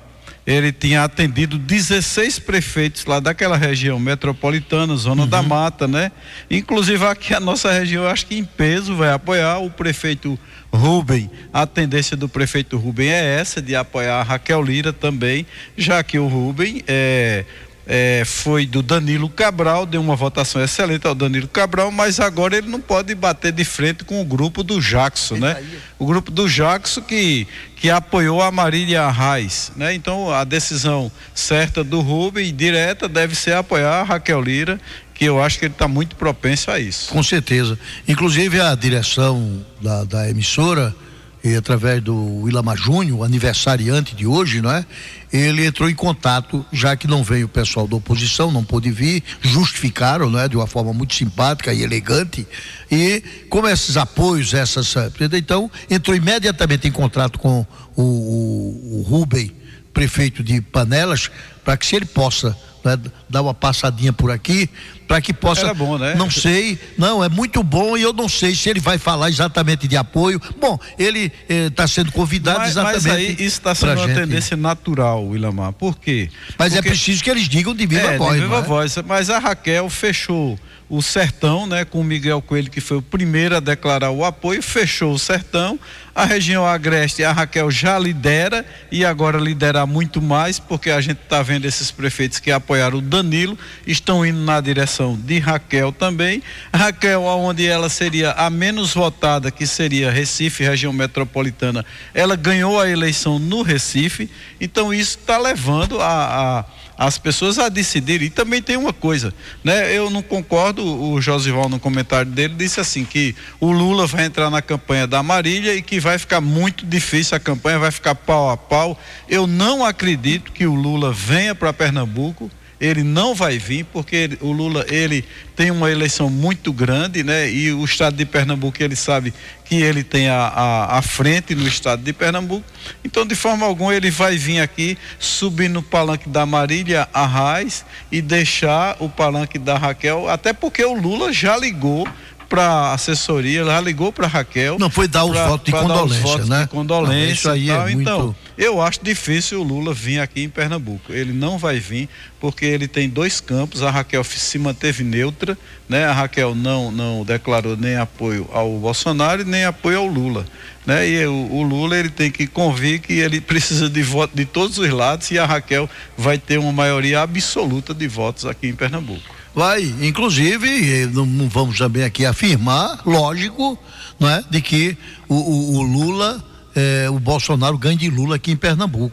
ele tinha atendido 16 prefeitos lá daquela região metropolitana, zona da mata, né? Inclusive aqui a nossa região, acho que em peso vai apoiar o prefeito Rubem. A tendência do prefeito Rubem é essa, de apoiar a Raquel Lira também, já que o Rubem é, é, foi do Danilo Cabral, deu uma votação excelente ao Danilo Cabral, mas agora ele não pode bater de frente com o grupo do Jackson, né? O grupo do Jackson que, que apoiou a Marília Reis, né? Então a decisão certa do Rubem, direta, deve ser apoiar a Raquel Lira, que eu acho que ele está muito propenso a isso. Com certeza. Inclusive a direção da, da emissora, e através do Ilamar Júnior, aniversariante de hoje, não é? Ele entrou em contato, já que não veio o pessoal da oposição, não pôde vir, justificaram, não é? De uma forma muito simpática e elegante. E como esses apoios, essas. Então, entrou imediatamente em contato com o, o, o Rubem, prefeito de Panelas, para que se ele possa né, dar uma passadinha por aqui, para que possa. Era bom, né? Não sei, não, é muito bom e eu não sei se ele vai falar exatamente de apoio. Bom, ele está sendo convidado Mas, exatamente. mas aí isso está sendo uma gente. tendência natural, Willamar. Por quê? Mas é Porque- preciso que eles digam de viva é, voz. de viva é? voz. Mas a Raquel fechou o sertão, né, com o Miguel Coelho, que foi o primeiro a declarar o apoio, fechou o sertão. A região agreste, a Raquel já lidera e agora liderar muito mais, porque a gente está vendo esses prefeitos que apoiaram o Danilo, estão indo na direção de Raquel também. Raquel, onde ela seria a menos votada, que seria Recife, região metropolitana, ela ganhou a eleição no Recife, então isso está levando a- a as pessoas a decidirem. E também tem uma coisa, né? Eu não concordo, o Josival no comentário dele disse assim que o Lula vai entrar na campanha da Marília e que vai ficar muito difícil a campanha, vai ficar pau a pau. Eu não acredito que o Lula venha para Pernambuco. Ele não vai vir porque ele- o Lula ele tem uma eleição muito grande, né? E o estado de Pernambuco ele sabe que ele tem a, a, a frente no estado de Pernambuco. Então, de forma alguma, ele vai vir aqui subir no palanque da Marília Arraes e deixar o palanque da Raquel, até porque o Lula já ligou para a assessoria, já ligou para Raquel. Não, foi dar os pra- votos de condolência, votos né? De condolência. Não, isso aí e é muito- Então, eu acho difícil o Lula vir aqui em Pernambuco. Ele não vai vir porque ele tem dois campos. A Raquel se manteve neutra, né? A Raquel não não declarou nem apoio ao Bolsonaro nem apoio ao Lula, né? E o, o Lula ele tem que convir que ele precisa de voto de todos os lados e a Raquel vai ter uma maioria absoluta de votos aqui em Pernambuco. Vai, inclusive, eh, não, vamos também aqui afirmar, lógico, não é, de que o, o- o Lula, eh, o Bolsonaro ganha de Lula aqui em Pernambuco.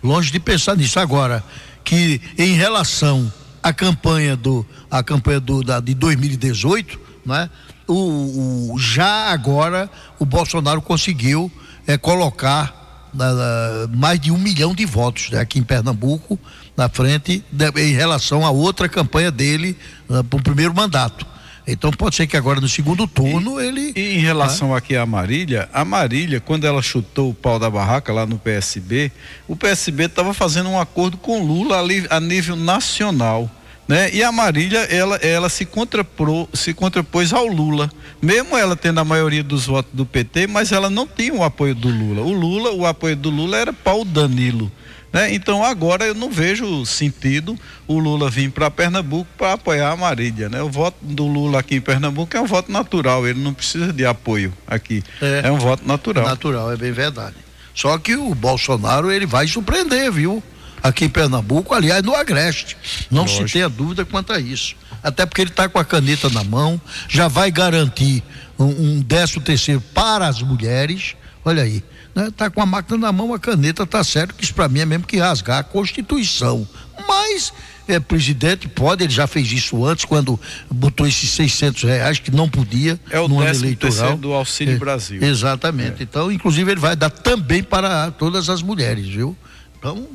Longe de pensar nisso agora, que em relação à campanha do, a campanha do, da, de 2018, não é, o, o- já agora o Bolsonaro conseguiu eh, colocar na- mais de um milhão de votos né, aqui em Pernambuco na frente de- em relação à outra campanha dele para o primeiro mandato. Então pode ser que agora no segundo turno ele. E em relação aqui à Marília, a Marília, quando ela chutou o pau da barraca lá no PSB, o PSB estava fazendo um acordo com Lula ali a nível nacional. Né? E a Marília, ela, ela se, contrapro, se contrapôs ao Lula, mesmo ela tendo a maioria dos votos do PT, mas ela não tinha o apoio do Lula. O Lula, o apoio do Lula era Paulo Danilo. Né? Então agora eu não vejo sentido o Lula vir para Pernambuco para apoiar a Marília. Né? O voto do Lula aqui em Pernambuco é um voto natural, ele não precisa de apoio aqui. É, um voto natural. Natural, é bem verdade. Só que o Bolsonaro ele vai surpreender, viu? Aqui em Pernambuco, aliás, no Agreste. Não Lógico. se tenha dúvida quanto a isso. Até porque ele está com a caneta na mão, já vai garantir um, um décimo terceiro para as mulheres. Olha aí, né? Tá com a máquina na mão, a caneta tá certo que isso para mim é mesmo que rasgar a Constituição. Mas é, presidente pode, ele já fez isso antes quando botou esses 600 reais que não podia É o no ano eleitoral. do Auxílio É, Brasil. Exatamente. Então, inclusive, ele vai dar também para todas as mulheres, viu? Então,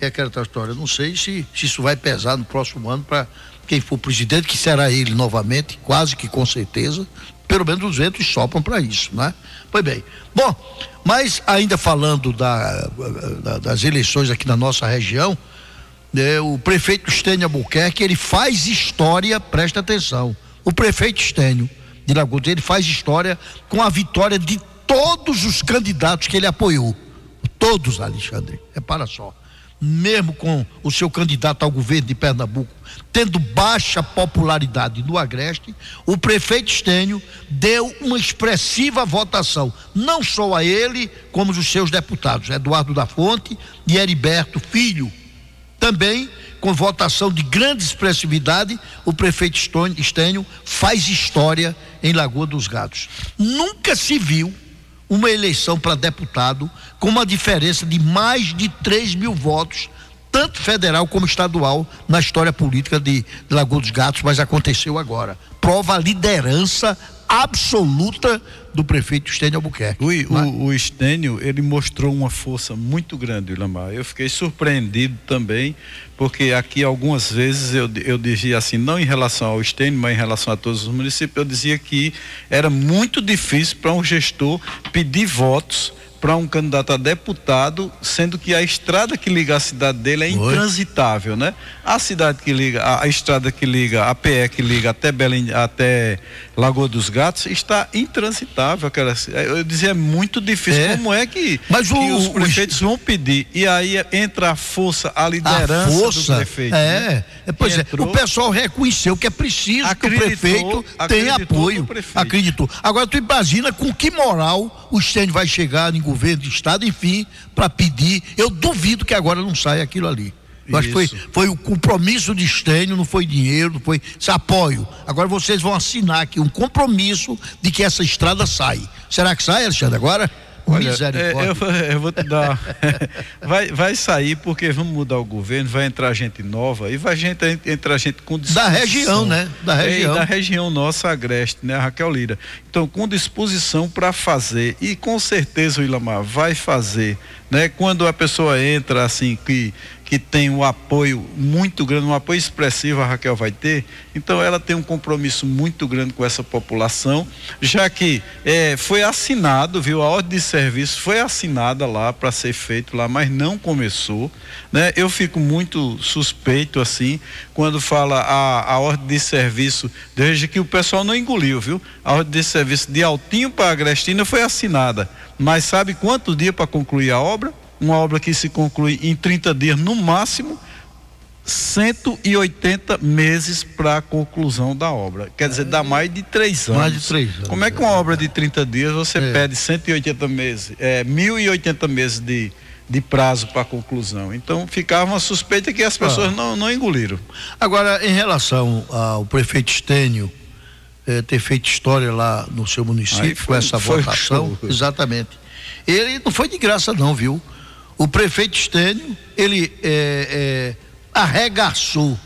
é aquela história. Não sei se, se isso vai pesar no próximo ano para quem for presidente, que será ele novamente, quase que com certeza. Pelo menos os ventos sopram para isso, né? Pois bem. Bom, mas ainda falando da- da- das eleições aqui na nossa região, né, o prefeito Estênio Albuquerque, ele faz história, presta atenção. O prefeito Estênio de Lagoas, ele faz história com a vitória de todos os candidatos que ele apoiou. Todos, Alexandre. Repara só. Mesmo com o seu candidato ao governo de Pernambuco tendo baixa popularidade no Agreste, o prefeito Estênio deu uma expressiva votação, não só a ele, como os seus deputados, Eduardo da Fonte e Heriberto Filho. Também, com votação de grande expressividade, o prefeito Estênio faz história em Lagoa dos Gatos. Nunca se viu uma eleição para deputado com uma diferença de mais de 3 mil votos, tanto federal como estadual, na história política de, Lagoa dos Gatos, mas aconteceu agora. Prova a liderança absoluta do prefeito Estênio Albuquerque. O, o, o Estênio, ele mostrou uma força muito grande, Ilamar. Eu fiquei surpreendido também, porque aqui algumas vezes eu, eu dizia assim, não em relação ao Estênio, mas em relação a todos os municípios, eu dizia que era muito difícil para um gestor pedir votos para um candidato a deputado, sendo que a estrada que liga a cidade dele é intransitável, né? A cidade que liga, a, a estrada que liga, a PE que liga até Belém, até Lagoa dos Gatos está intransitável. Aquela, eu dizia, é muito difícil. É. Como é que, Mas que o- os prefeitos vão pedir? E aí entra a força, a liderança a força, do prefeito. É, né? é, pois é, Entrou. o pessoal reconheceu que é preciso que o prefeito tenha apoio. prefeito. Acreditou. Agora tu imagina com que moral o Stênio vai chegar em governo de estado, enfim, para pedir. Eu duvido que agora não saia aquilo ali. Eu acho que foi, foi o compromisso de Stênio, não foi dinheiro, não foi esse apoio. Agora vocês vão assinar aqui um compromisso de que essa estrada sai. Será que sai, Alexandre, agora? Olha, Misericórdia. é, eu, vou- eu vou te dar. vai, vai sair porque vamos mudar o governo, vai entrar gente nova e vai gente, entrar gente com disposição. região, né? Da É, região. da região nossa, Agreste, né? A Raquel Lira. Então, com disposição para fazer e com certeza o Ilamar vai fazer né? Quando a pessoa entra assim que que tem um apoio muito grande, um apoio expressivo a Raquel vai ter, então ela tem um compromisso muito grande com essa população, já que é, foi assinado, viu, a ordem de serviço foi assinada lá para ser feito lá, mas não começou, né? Eu fico muito suspeito assim quando fala a, a ordem de serviço, desde que o pessoal não engoliu, viu? A ordem de serviço de Altinho para Agrestina foi assinada, mas sabe quanto dia para concluir a obra? Uma obra que se conclui em 30 dias no máximo, 180 meses para a conclusão da obra. Quer dizer, dá mais de três anos. Mais de três anos. Como é que uma obra de 30 dias você É. pede 180 meses, é, 1.080 meses de, de prazo para a conclusão? Então ficava uma suspeita que as pessoas Ah. não, não engoliram. Agora, em relação ao prefeito Estênio eh, ter feito história lá no seu município foi- com essa votação, exatamente. Ele não foi de graça não, viu? O prefeito Estênio, ele eh, eh, arregaçou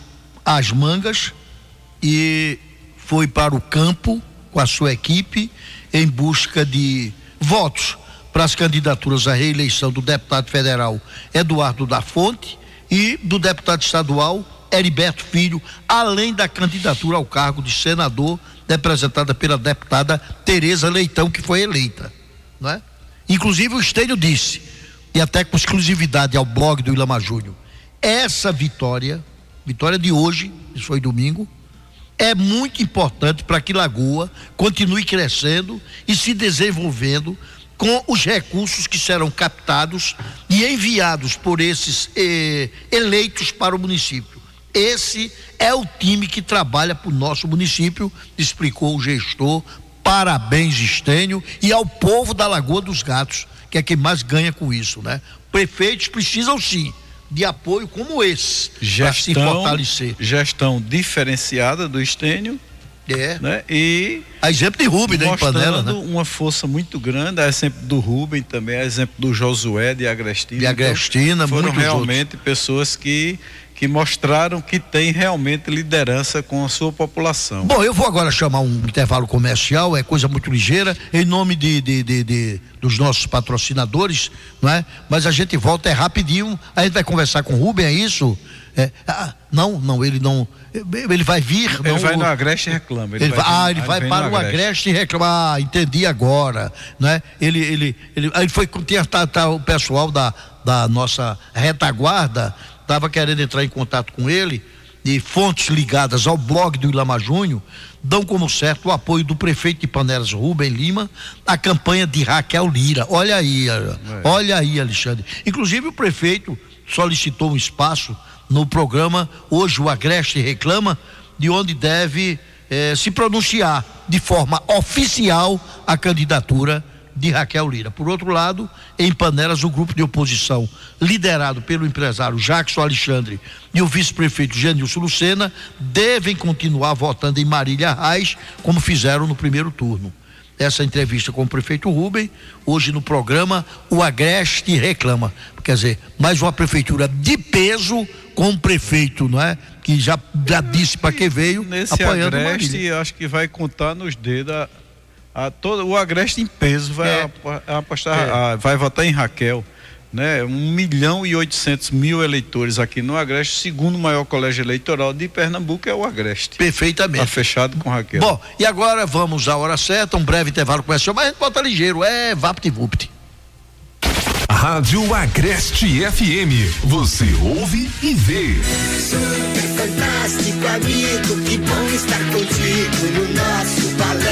as mangas e foi para o campo com a sua equipe em busca de votos para as candidaturas à reeleição do deputado federal Eduardo da Fonte e do deputado estadual Heriberto Filho, além da candidatura ao cargo de senador representada pela deputada Tereza Leitão, que foi eleita, não é? Inclusive o Estênio disse, e até com exclusividade ao blog do Ilama Júnior, essa vitória, vitória de hoje, isso foi domingo, é muito importante para que Lagoa continue crescendo e se desenvolvendo com os recursos que serão captados e enviados por esses eh, eleitos para o município. Esse é o time que trabalha para o nosso município, explicou o gestor. Parabéns, Estênio, e ao povo da Lagoa dos Gatos, que é quem mais ganha com isso, né? Prefeitos precisam sim de apoio como esse para se fortalecer. gestão diferenciada do Estênio. É. Né? E a exemplo de Rubem, né, Panela, né? uma força muito grande, a exemplo do Rubem também, a exemplo do Josué de Agrestina. De Agrestina, Então, foram realmente pessoas que que mostraram que tem realmente liderança com a sua população. Bom, eu vou agora chamar um intervalo comercial, é coisa muito ligeira, em nome de, de- de- de- dos nossos patrocinadores, não é? Mas a gente volta é rapidinho, a gente vai conversar com o Rubem, é isso? É, ah, não, não, ele não. Ele vai vir. Ele não, vai no Agreste e reclama. Ele vai, ah, ele vai vem para o Agreste e reclamar, ah, entendi agora, né? Ele, ele, ele, aí foi, tinha, tá, tá, o pessoal da, da nossa retaguarda, estava querendo entrar em contato com ele, e fontes ligadas ao blog do Ilama Júnior dão como certo o apoio do prefeito de Panelas, Rubem Lima, à campanha de Raquel Lira. Olha aí, olha aí, Alexandre. Inclusive o prefeito solicitou um espaço no programa Hoje o Agreste Reclama, de onde deve eh, se pronunciar de forma oficial a candidatura de Raquel Lira. Por outro lado, em Panelas, o grupo de oposição, liderado pelo empresário Jackson Alexandre e o vice-prefeito Genilson Lucena, devem continuar votando em Marília Reis, como fizeram no primeiro turno. Essa entrevista com o prefeito Rubem, hoje no programa O Agreste Reclama. Quer dizer, mais uma prefeitura de peso com um prefeito, não é? Que já, já disse para que veio, Nesse apoiando Agreste, acho que vai contar nos dedos a, a todo, o Agreste em peso vai É. apostar, É. a- vai votar em Raquel. Né? Um milhão e oitocentos mil eleitores aqui no Agreste, segundo maior colégio eleitoral de Pernambuco é o Agreste. Perfeitamente. Está fechado com Raquel. Bom, e agora vamos à hora certa, um breve intervalo comercial, mas a gente bota ligeiro, é vapt-vupt. Rádio Agreste FM. Você ouve e vê. Super fantástico amigo, que bom estar contigo no nosso.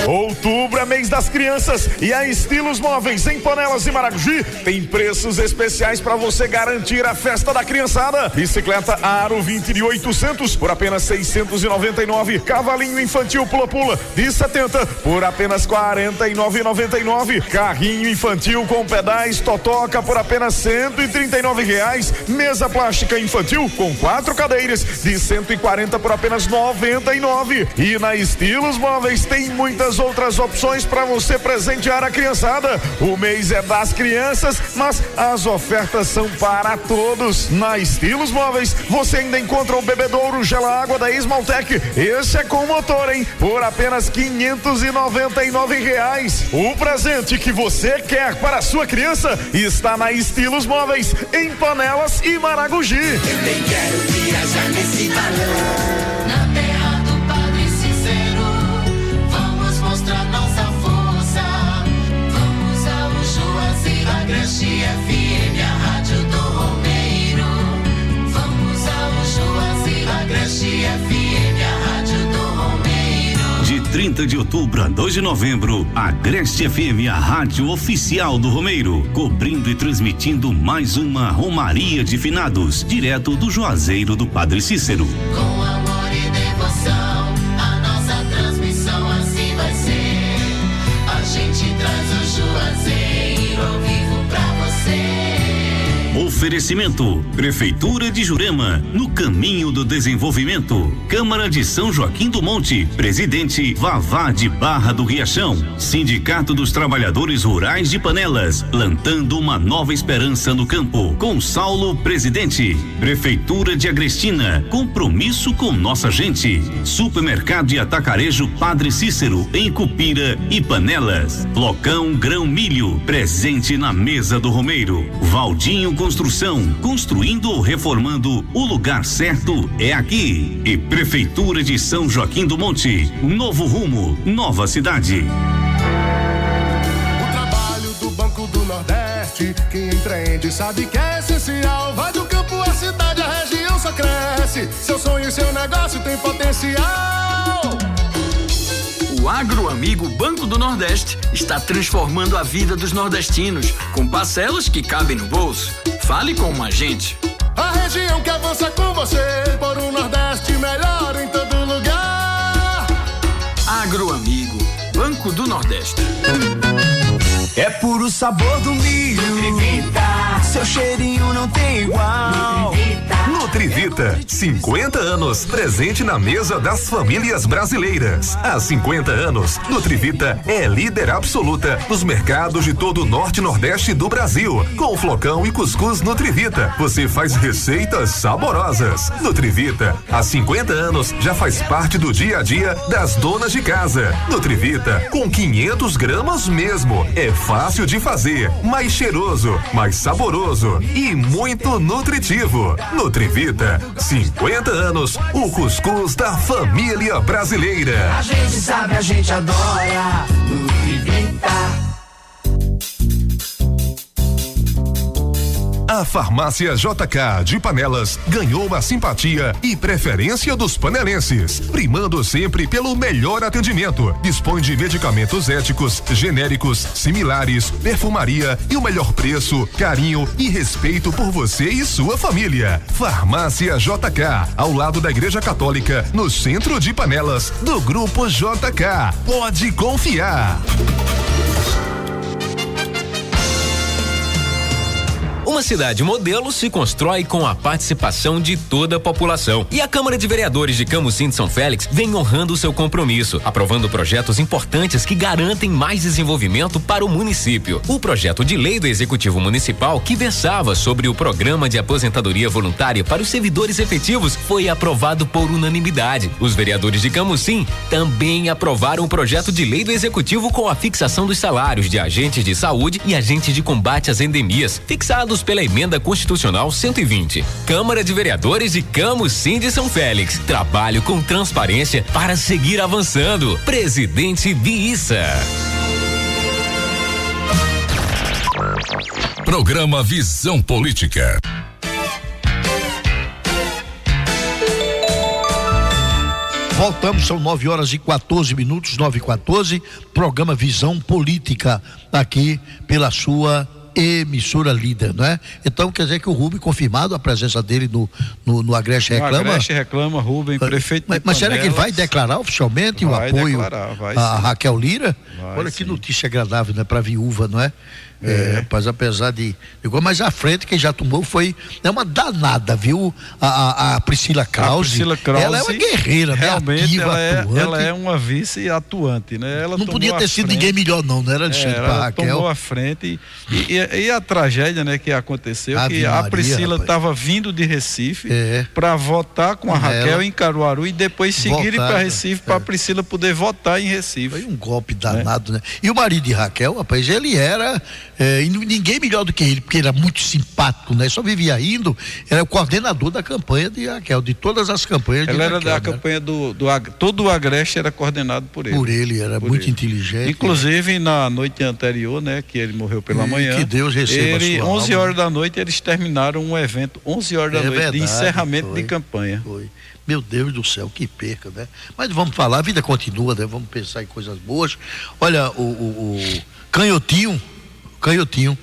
Outubro é mês das crianças e a Estilos Móveis em Panelas e Maragogi tem preços especiais para você garantir a festa da criançada. Bicicleta Aro 20 de 800 por apenas 699. Cavalinho infantil Pula Pula de 70 por apenas 49,99. Carrinho infantil com pedais Totoca por apenas 139 reais. Mesa plástica infantil com quatro cadeiras de 140 por apenas 99. E na Estilos Móveis tem muitas outras opções para você presentear a criançada. O mês é das crianças, mas as ofertas são para todos. Na Estilos Móveis você ainda encontra o bebedouro gela água da Esmaltec. Esse é com motor, hein? Por apenas 599 reais. O presente que você quer para a sua criança está na Estilos Móveis, em Panelas e Maragogi. Também quero viajar nesse balão. A Granchi FM, a rádio do Romeiro. Vamos ao Juazeiro, a FM, a rádio do Romeiro. De 30 de outubro a 2 de novembro, a Greste FM, a rádio oficial do Romeiro, cobrindo e transmitindo mais uma Romaria de Finados, direto do Juazeiro do Padre Cícero. Com amor Oferecimento: Prefeitura de Jurema, no caminho do desenvolvimento. Câmara de São Joaquim do Monte, presidente Vavá de Barra do Riachão. Sindicato dos Trabalhadores Rurais de Panelas, plantando uma nova esperança no campo. Com Saulo, presidente. Prefeitura de Agrestina, compromisso com nossa gente. Supermercado e Atacarejo Padre Cícero, em Cupira e Panelas. Flocão Grão Milho, presente na mesa do Romeiro. Valdinho Construção, construindo ou reformando, o lugar certo é aqui. E Prefeitura de São Joaquim do Monte, novo rumo, nova cidade. O trabalho do Banco do Nordeste, quem empreende sabe que é essencial. Vai do campo à cidade, a região só cresce. Seu sonho e seu negócio tem potencial. O Agroamigo Banco do Nordeste está transformando a vida dos nordestinos com parcelas que cabem no bolso. Fale com um agente. A região que avança com você, por um Nordeste melhor em todo lugar. Agroamigo Banco do Nordeste. É puro sabor do milho. Seu cheirinho não tem igual. Nutrivita, 50 anos, presente na mesa das famílias brasileiras. Há 50 anos, Nutrivita é líder absoluta nos mercados de todo o norte e nordeste do Brasil. Com flocão e cuscuz Nutrivita, você faz receitas saborosas. Nutrivita, há 50 anos, já faz parte do dia a dia das donas de casa. Nutrivita, com 500 gramas mesmo. É fácil de fazer, mais cheiroso, mais saboroso e muito nutritivo. Nutrivita, 50 anos, o cuscuz da família brasileira. A gente sabe, a gente adora. Nutrivita. A farmácia JK de Panelas ganhou a simpatia e preferência dos panelenses, primando sempre pelo melhor atendimento. Dispõe de medicamentos éticos, genéricos, similares, perfumaria e o melhor preço, carinho e respeito por você e sua família. Farmácia JK, ao lado da Igreja Católica, no centro de Panelas, do Grupo JK. Pode confiar. Uma cidade modelo se constrói com a participação de toda a população. E a Câmara de Vereadores de Camusim de São Félix vem honrando o seu compromisso, aprovando projetos importantes que garantem mais desenvolvimento para o município. O projeto de lei do Executivo Municipal que versava sobre o programa de aposentadoria voluntária para os servidores efetivos foi aprovado por unanimidade. Os vereadores de Camusim também aprovaram o projeto de lei do Executivo com a fixação dos salários de agentes de saúde e agentes de combate às endemias, fixados pela emenda constitucional 120. Câmara de Vereadores de Camusim de São Félix. Trabalho com transparência para seguir avançando. Presidente Biissa. Programa Visão Política. Voltamos, são 9 horas e 14 minutos, 9 e 14, programa Visão Política, aqui pela sua emissora líder, não é? Então quer dizer que o Rubem, confirmado a presença dele no, no, no Agreste No Reclama. Agreste reclama, Rubem, prefeito Mas, mas será que ele vai declarar oficialmente Vai o apoio declarar, vai a sim. Raquel Lira? Vai Olha que notícia agradável, né? Para viúva, não é? É, rapaz, apesar de. Igual, mas à frente, quem já tomou foi. É uma danada, viu? A, a- a Priscila Krause. Priscila Krause, Ela é uma guerreira, né? Realmente, Ativa, ela, é, atuante. ela é uma vice atuante, né? Ela Não podia a ter sido frente. ninguém melhor, não, né? Era Alexandre É, ela Raquel. tomou a frente e, e- e a tragédia né, que aconteceu, Ave que a Maria, Priscila rapaz. estava vindo de Recife É. para votar com a Ela. Raquel em Caruaru e depois seguir Votar, para Recife para é. a Priscila poder votar em Recife. Foi um golpe danado, né? E o marido de Raquel, rapaz, ele era É, e ninguém melhor do que ele, porque ele era muito simpático, né? Só vivia rindo, era o coordenador da campanha de Raquel, de todas as campanhas de Ela era Raquel, da né? campanha do, do todo o Agreste era coordenado por ele. Por ele, era muito inteligente. Inclusive na noite anterior, né, que ele morreu pela E manhã. que Deus receba ele, a sua 11 alma, horas da noite eles terminaram um evento 11 horas da É noite de verdade, encerramento foi. de campanha. Foi. Meu Deus do céu, que perca, né? Mas vamos falar, a vida continua, né? Vamos pensar em coisas boas. Olha, o, o- o canhotinho, canhotinho,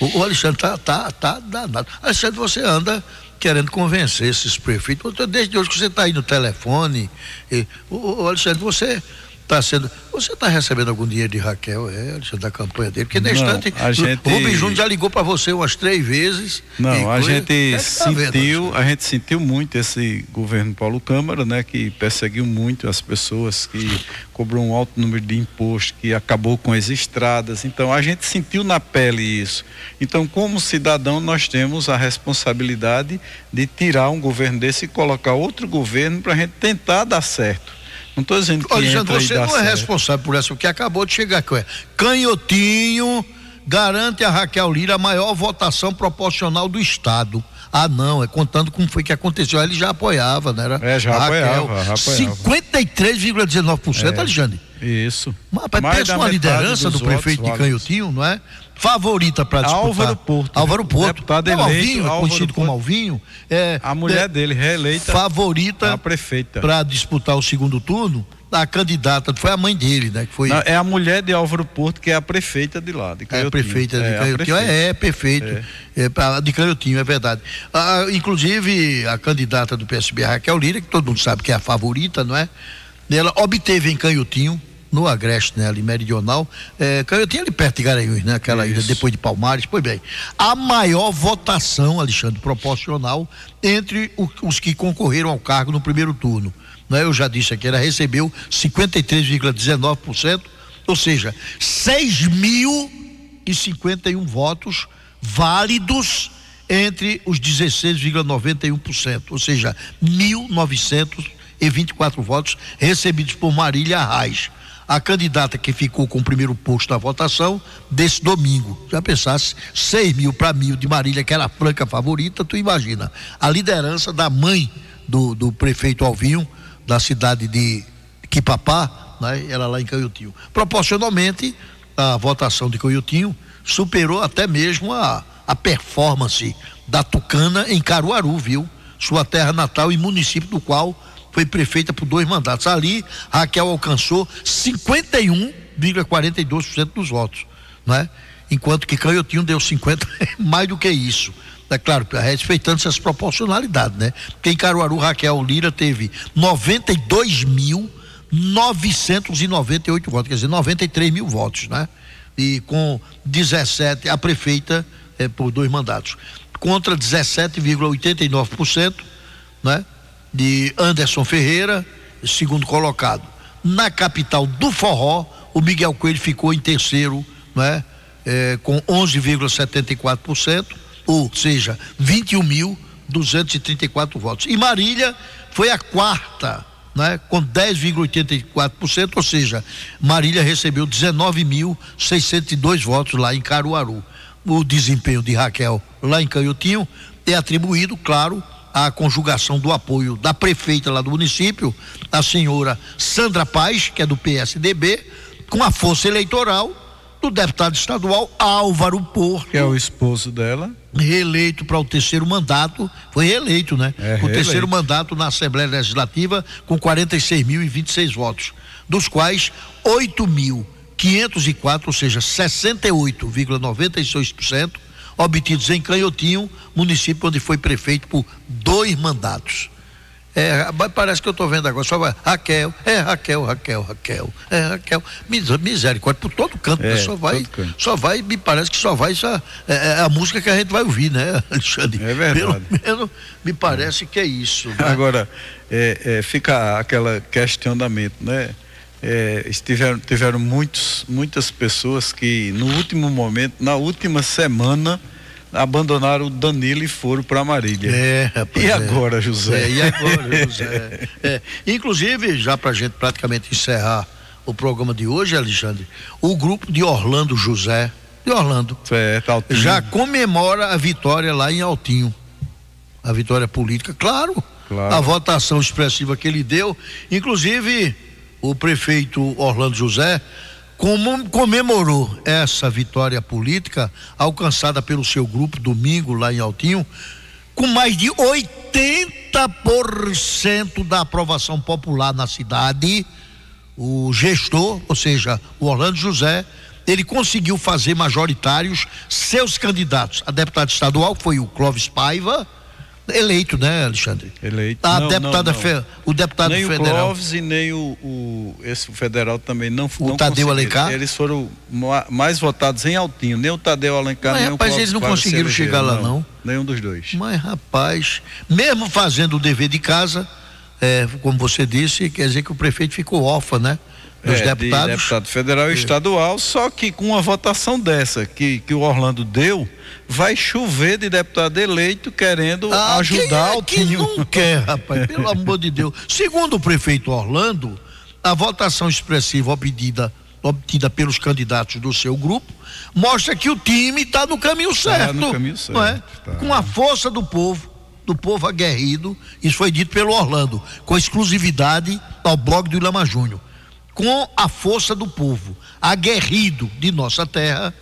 o, o Alexandre tá, tá, tá danado. Alexandre, você anda querendo convencer esses prefeitos. Desde hoje que você está aí no telefone, e, o, o Alexandre, você está sendo. Você está recebendo algum dinheiro de Raquel, Alexandre, da campanha dele? Porque na instante, a gente- o Rubem Júnior já ligou para você umas três vezes. Não, a coisa- gente É tá sentiu, a gente sentiu muito esse governo Paulo Câmara, né, que perseguiu muito as pessoas, que cobrou um alto número de imposto, que acabou com as estradas. Então a gente sentiu na pele isso. Então, como cidadão, nós temos a responsabilidade de tirar um governo desse e colocar outro governo para a gente tentar dar certo. Não estou dizendo que Alexandre, você não é certo. responsável por essa, porque acabou de chegar aqui. ué. Canhotinho garante a Raquel Lira a maior votação proporcional do Estado. Ah, não, é contando como foi que aconteceu. Ele já apoiava, né? Era É, já a apoiava, apoiava. 53,19%, É. Alexandre. Isso. Mas, Mais pensa uma liderança do prefeito votos de. Canhotinho, não é? Favorita para disputar. Álvaro Porto. Álvaro Porto. Deputado Não, eleito, Alvinho, é Álvaro conhecido como Porto. Alvinho. É, A mulher é, dele, reeleita. favorita a prefeita. para disputar o segundo turno, a candidata foi a mãe dele, né? Que foi Não, é a mulher de Álvaro Porto, que é a prefeita de lá, de é a Canhotinho. prefeita de É, Canhotinho. É, é, perfeito. É. pra- de Canhotinho, é verdade. Ah, inclusive, a candidata do PSB, Raquel Lira, que todo mundo sabe que é a favorita, não é? Ela obteve em Canhotinho, no Agreste, né, ali meridional, é, Canhotinho ali perto de Garanhuns, né, aquela ilha depois de Palmares, pois bem, a maior votação, Alexandre, proporcional entre o- os que concorreram ao cargo no primeiro turno. Né, eu já disse aqui, ela recebeu 53,19%, ou seja, 6 mil e 51 votos válidos entre os 16,91%, ou seja, 1.924 votos recebidos por Marília Arraes, a candidata que ficou com o primeiro posto na votação desse domingo. Já pensasse, 6 mil para mil de Marília, que era a franca favorita, tu imagina. A liderança da mãe do, do prefeito Alvinho, da cidade de Quipapá, né? ela lá em Canhotinho. Proporcionalmente, a votação de Canhotinho superou até mesmo a, a performance da Tucana em Caruaru, viu? Sua terra natal e município do qual foi prefeita por dois mandatos. Ali, Raquel alcançou 51,42% dos votos, né? Enquanto que Canhotinho deu 50, mais do que isso. É claro, respeitando essas proporcionalidades, né? Porque em Caruaru, Raquel Lira teve 92.998 votos, quer dizer, 93 mil votos, né? E com 17, a prefeita eh, por dois mandatos. Contra 17,89%, né? De Anderson Ferreira, segundo colocado. Na capital do Forró, o Miguel Coelho ficou em terceiro, né? Eh, com 11,74%, ou seja, 21.234 votos. E Marília foi a quarta, né, com 10,84%, ou seja, Marília recebeu 19.602 votos lá em Caruaru. O desempenho de Raquel lá em Canhotinho é atribuído, claro, à conjugação do apoio da prefeita lá do município, a senhora Sandra Paz, que é do PSDB, com a força eleitoral do deputado estadual Álvaro Porto. Que é o esposo dela. Reeleito para o terceiro mandato, foi reeleito, né? É, o terceiro mandato na Assembleia Legislativa com 46.026 votos, dos quais 8.504, ou seja, 68,96%, obtidos em Canhotinho, município onde foi prefeito por dois mandatos. É, parece que eu estou vendo agora, só vai, Raquel, é Raquel, Raquel, Raquel, é Raquel, Mis- misericórdia, por todo canto, É, né? só vai, canto. só vai, me parece que só vai, só, é, é a música que a gente vai ouvir, né, Alexandre? É verdade. Pelo menos me parece que é isso. né? Agora, é, é, fica aquele questionamento, né? É, estiveram, tiveram muitos, muitas pessoas que no último momento, na última semana, abandonaram o Danilo e foram para Marília. É, rapaz, E é. agora, José? É, e agora, José? É, inclusive, já para a gente praticamente encerrar o programa de hoje, Alexandre, o grupo de Orlando José, de Orlando. Certo, Altinho. Já comemora a vitória lá em Altinho. A vitória política, claro. Claro. A votação expressiva que ele deu. Inclusive, o prefeito Orlando José comemorou essa vitória política alcançada pelo seu grupo domingo lá em Altinho, com mais de 80% da aprovação popular na cidade. O gestor, ou seja, o Orlando José, ele conseguiu fazer majoritários seus candidatos. A deputada estadual foi o Clóvis Paiva, eleito, né, Alexandre? Eleito. A Não, deputada, não, não. fe- o deputado nem o federal. Clóvis e nem o, o- esse federal também não O não Tadeu. Alencar? Eles foram ma- mais votados em Altinho, nem o Tadeu Alencar, Mas, nem rapaz, o Clóvis eles não conseguiram chegar lá, não. Nenhum dos dois. Mas, rapaz, mesmo fazendo o dever de casa, é, como você disse, quer dizer que o prefeito ficou órfão, né? Dos É, de deputados. deputado federal e estadual, só que com uma votação dessa que, que o Orlando deu, vai chover de deputado eleito querendo Ah, ajudar quem é o que time. não quer, rapaz, pelo amor de Deus. Segundo o prefeito Orlando, a votação expressiva obtida, obtida pelos candidatos do seu grupo mostra que o time está no caminho certo. no caminho é? certo, tá. Com a força do povo, do povo aguerrido, isso foi dito pelo Orlando, com exclusividade ao blog do Ilama Júnior. Com a força do povo aguerrido de nossa terra,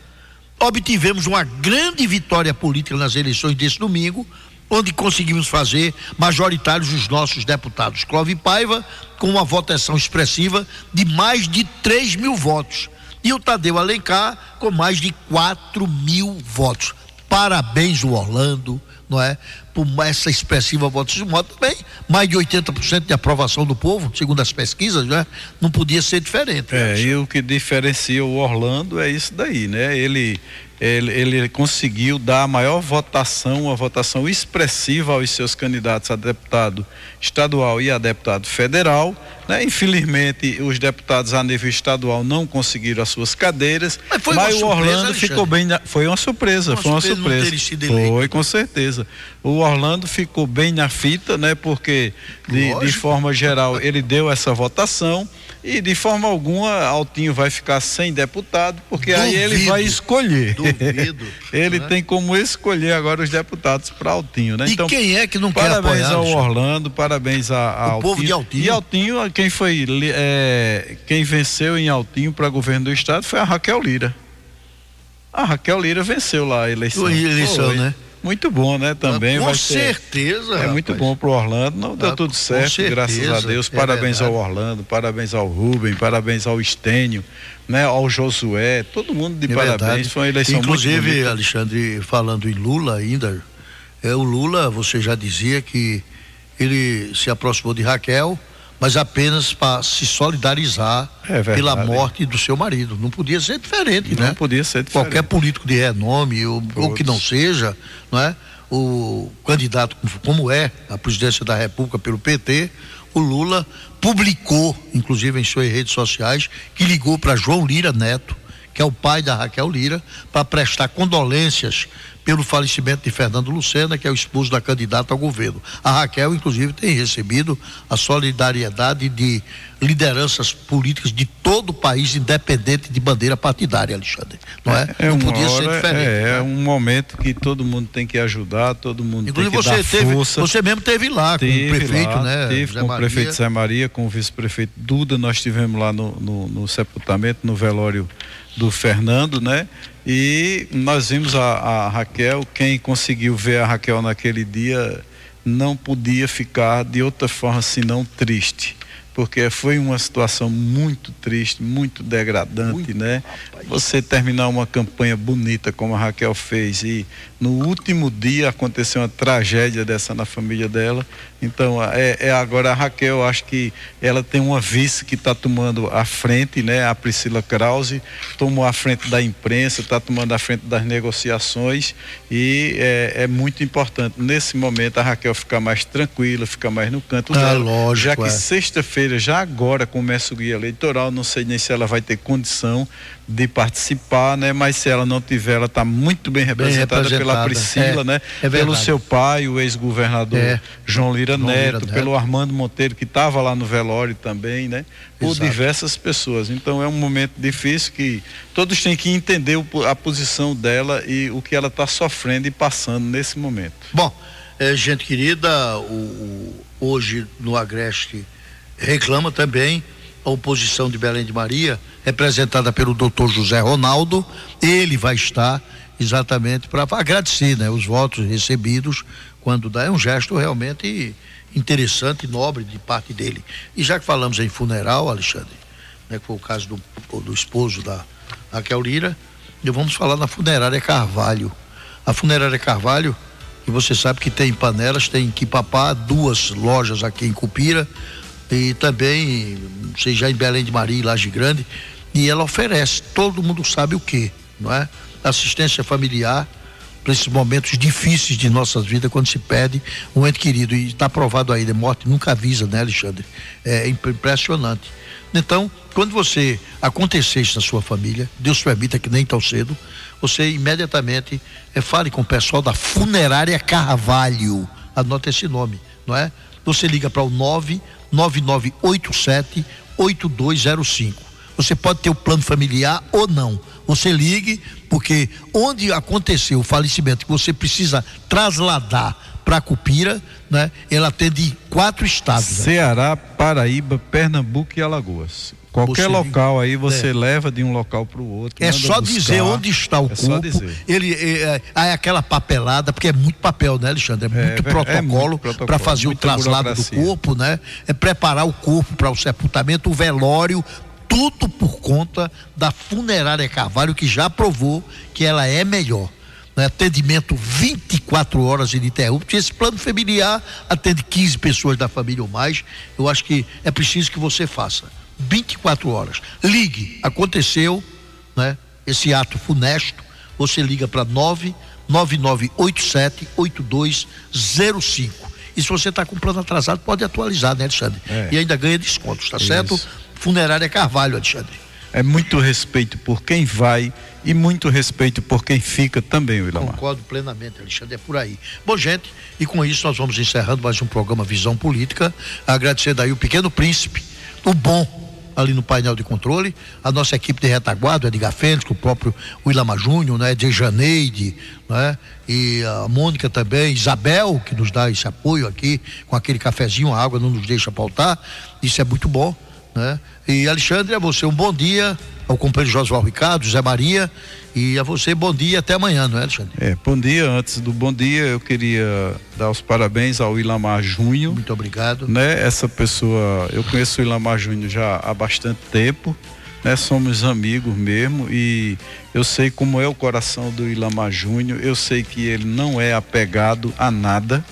obtivemos uma grande vitória política nas eleições desse domingo, onde conseguimos fazer majoritários os nossos deputados. Clóvis Paiva, com uma votação expressiva de mais de 3 mil votos. E o Tadeu Alencar, com mais de 4 mil votos. Parabéns, o Orlando, não é? Por essa expressiva votação. Também, mais de 80% de aprovação do povo, segundo as pesquisas, né? Não podia ser diferente. É, e o que diferencia o Orlando é isso daí, né? Ele, ele, ele conseguiu dar a maior votação, uma votação expressiva aos seus candidatos a deputado estadual e a deputado federal. Né? Infelizmente, os deputados a nível estadual não conseguiram as suas cadeiras, Mas foi o uma surpresa, Orlando ficou bem. na- foi uma surpresa, Uma foi uma surpresa eleito. Foi, com certeza. O Orlando ficou bem na fita, né? Porque de, de forma geral ele deu essa votação e de forma alguma Altinho vai ficar sem deputado, porque aí ele Duvido. vai escolher. Duvido, ele né? tem como escolher agora os deputados para Altinho, né? E quem é que não quer parabéns apoiar, ao Alexandre? Orlando, parabéns a, a O povo de Altinho. E Altinho, quem foi é, quem venceu em Altinho para governo do estado foi a Raquel Lira. A Raquel Lira venceu lá a eleição. Eleição, Foi. né? Muito bom, né? Também Com vai ser- certeza, É rapaz. muito bom pro Orlando. Não deu Ah, tudo certo, certeza, graças a Deus. é Parabéns ao. Orlando, parabéns ao Rubem, parabéns ao Estênio, né? Ao Josué, todo mundo de É parabéns. verdade. Foi uma eleição muito Inclusive. Alexandre, falando em Lula ainda, é, o Lula, você já dizia que ele se aproximou de Raquel, mas apenas para se solidarizar É pela morte do seu marido. Não podia ser diferente, Não né? podia ser diferente. Qualquer político de renome, ou, ou que não seja, não é? O candidato, como é a presidência da República pelo PT, o Lula publicou, inclusive em suas redes sociais, que ligou para João Lira Neto, que é o pai da Raquel Lira, para prestar condolências pelo falecimento de Fernando Lucena, que é o esposo da candidata ao governo. A Raquel, inclusive, tem recebido a solidariedade de lideranças políticas de todo o país, independente de bandeira partidária, Alexandre. Não é? É não uma podia ser hora, diferente. É, né? é um momento que todo mundo tem que ajudar, todo mundo Inclusive tem que você dar teve, força. você mesmo teve lá com Teve o prefeito, lá, né? Teve Zé com o Maria. prefeito Zé Maria, com o vice-prefeito Duda, nós tivemos lá no, no, no sepultamento, no velório do Fernando, né? E nós vimos a, a Raquel, quem conseguiu ver a Raquel naquele dia não podia ficar de outra forma senão triste. Porque foi uma situação muito triste, muito degradante, né? Você terminar uma campanha bonita como a Raquel fez e no último dia aconteceu uma tragédia dessa na família dela. Então, é, é agora a Raquel, acho que ela tem uma vice que está tomando a frente, né? A Priscila Krause tomou a frente da imprensa, está tomando a frente das negociações e é, é muito importante nesse momento a Raquel ficar mais tranquila, ficar mais no canto Ah, dela, lógico, já que é. sexta-feira já agora, começa o guia eleitoral. Não sei nem se ela vai ter condição de participar, né? Mas se ela não tiver, ela está muito bem representada, pela representada. Priscila, É, né? é pelo seu pai, o ex-governador É. João Lira João Neto, Lira Neto. pelo Armando Monteiro, que estava lá no velório também, né? Por Exato. diversas pessoas. Então é um momento difícil que todos têm que entender a posição dela e o que ela está sofrendo e passando nesse momento. Bom, eh, gente querida, o, o- hoje no Agreste reclama também a oposição de Belém de Maria, representada pelo doutor José Ronaldo. Ele vai estar exatamente para agradecer né, os votos recebidos quando dá. É um gesto realmente interessante e nobre de parte dele. E já que falamos em funeral, Alexandre, né, que foi o caso do, do esposo da Raquel Lira, vamos falar na funerária Carvalho. A funerária Carvalho, e você sabe que tem panelas, tem que papar, duas lojas aqui em Cupira e também, já em Belém de Maria, Laje Grande, e ela oferece, todo mundo sabe o que, não é? Assistência familiar para esses momentos difíceis de nossas vidas, quando se perde um ente querido. E está provado aí, a morte nunca avisa, né, Alexandre? É imp- impressionante. Então, quando você acontecer isso na sua família, Deus permita que nem tão cedo, você imediatamente eh, fale com o pessoal da Funerária Carvalho. Anota esse nome, não é? Você liga para o 99987 8205. Você pode ter o plano familiar ou não. Você ligue, porque onde aconteceu o falecimento que você precisa trasladar para Cupira, né? Ela atende quatro estados. né? Ceará, Paraíba, Pernambuco e Alagoas. Qualquer Você- local aí você É. leva de um local para o outro. É só buscar. dizer onde está o É só corpo. dizer. Ele é, é, é aquela papelada, porque é muito papel, né, Alexandre? É muito ver- é protocolo muito protocolo, para fazer o traslado do corpo, né? É preparar o corpo para o sepultamento, o velório, tudo por conta da funerária Carvalho, que já provou que ela é melhor. Né? Atendimento 24 horas ininterrupto. Esse plano familiar atende 15 pessoas da família ou mais. Eu acho que é preciso que você faça. 24 horas. Ligue. Aconteceu, né? Esse ato funesto. Você liga para 99987 8205. E se você está com plano atrasado, pode atualizar, né, Alexandre? É. E ainda ganha descontos, tá Isso. certo? Funerária Carvalho, Alexandre. É muito respeito por quem vai e muito respeito por quem fica também, Willamar. Concordo plenamente, Alexandre, é por aí. Bom, gente, e com isso nós vamos encerrando mais um programa Visão Política. Agradecendo aí o Pequeno Príncipe, o bom ali no painel de controle, a nossa equipe de retaguarda, Edgar Fênix, o próprio Willamar Júnior, né, de Janeide, né, e a Mônica também, Isabel, que nos dá esse apoio aqui, com aquele cafezinho, a água não nos deixa faltar, isso é muito bom, né? E Alexandre, a você um bom dia, ao companheiro Josual Ricardo, Zé Maria, e a você bom dia até amanhã, não é, Alexandre? É, bom dia. Antes do bom dia, eu queria dar os parabéns ao Ilamar Júnior. Muito obrigado. Né? Essa pessoa, eu conheço o Ilamar Júnior já há bastante tempo, né? Somos amigos mesmo e eu sei como é o coração do Ilamar Júnior, eu sei que ele não é apegado a nada.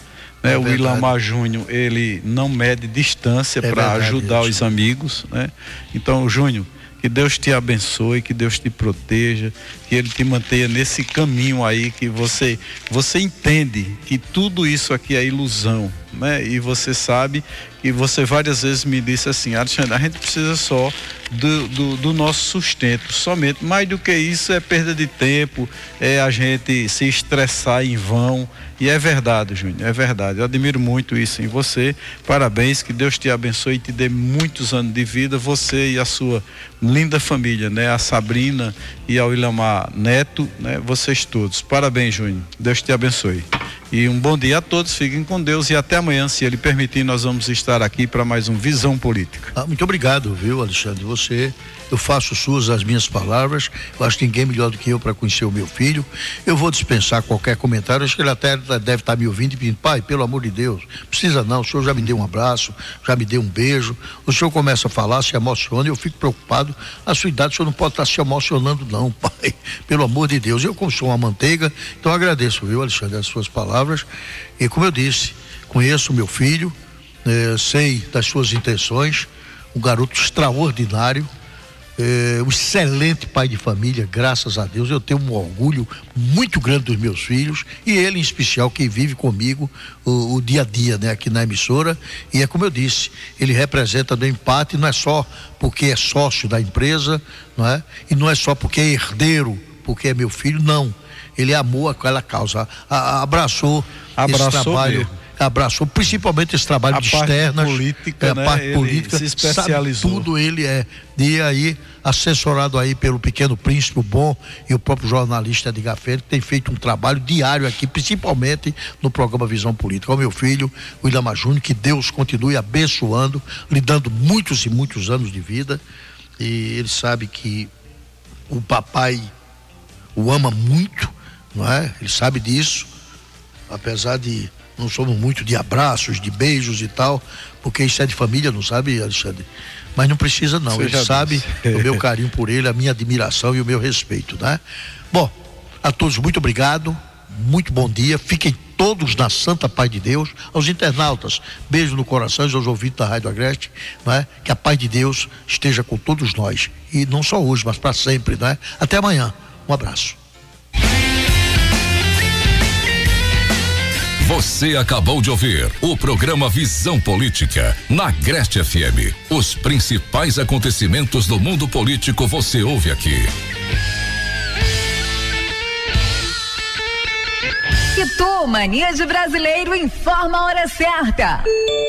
Né? É o. Ilamar Júnior, ele não mede distância É para ajudar os amigos, né? Então, Júnior, que Deus te abençoe, que Deus te proteja, que Ele te mantenha nesse caminho aí que você você entende que tudo isso aqui é ilusão, né? E você sabe que você várias vezes me disse assim, Alexandre, a gente precisa só do, do, do nosso sustento, somente. Mais do que isso é perda de tempo, é a gente se estressar em vão. E é verdade, Júnior, é verdade. Eu admiro muito isso em você. Parabéns, que Deus te abençoe e te dê muitos anos de vida, você e a sua linda família, né? A Sabrina e ao Ilamar Neto, né? Vocês todos. Parabéns, Júnior. Deus te abençoe. E um bom dia a todos, fiquem com Deus e até amanhã, se Ele permitir, nós vamos estar aqui para mais um Visão Política. Ah, muito obrigado, viu, Alexandre? Você, eu faço suas as minhas palavras. Eu acho que ninguém melhor do que eu para conhecer o meu filho. Eu vou dispensar qualquer comentário. Acho que ele até deve estar me ouvindo e pedindo, pai, pelo amor de Deus, precisa não. O senhor já me deu um abraço, já me deu um beijo. O senhor começa a falar, se emociona. Eu fico preocupado. Na sua idade, o senhor não pode estar se emocionando, não, pai. Pelo amor de Deus. Eu, como sou uma manteiga, então agradeço, viu, Alexandre, as suas palavras. E como eu disse, conheço o meu filho, eh, sei das suas intenções, um garoto extraordinário, é, um excelente pai de família, graças a Deus. Eu tenho um orgulho muito grande dos meus filhos e ele, em especial, que vive comigo o, o dia a dia, né, aqui na emissora. E é como eu disse, ele representa do empate, não é só porque é sócio da empresa, não é? E não é só porque é herdeiro, porque é meu filho, não. Ele amou aquela causa, a, a, abraçou, Abraçou esse trabalho. mesmo abraçou principalmente esse trabalho A de externas, política, é, a né? parte Ele política, se especializou. sabe tudo ele é. E aí, assessorado aí pelo Pequeno Príncipe, o Bom e o próprio jornalista Edgar Ferreira, que tem feito um trabalho diário aqui, principalmente no programa Visão Política. Ao meu filho, o Ilama Júnior, que Deus continue abençoando, lhe dando muitos e muitos anos de vida. E ele sabe que o papai o ama muito, não é? Ele sabe disso, apesar de não somos muito de abraços, de beijos e tal, porque isso é de família, não sabe, Alexandre? Mas não precisa não, Seja ele sabe Deus. o meu carinho por ele, a minha admiração e o meu respeito, né? Bom, a todos muito obrigado, muito bom dia, fiquem todos na santa paz de Deus, aos internautas, beijo no coração, aos ouvintes da Rádio Agreste, né? Que a paz de Deus esteja com todos nós, e não só hoje, mas para sempre, né? Até amanhã, um abraço. Você acabou de ouvir o programa Visão Política na Agreste FM. Os principais acontecimentos do mundo político você ouve aqui. Pitu Mania de Brasileiro informa a hora certa.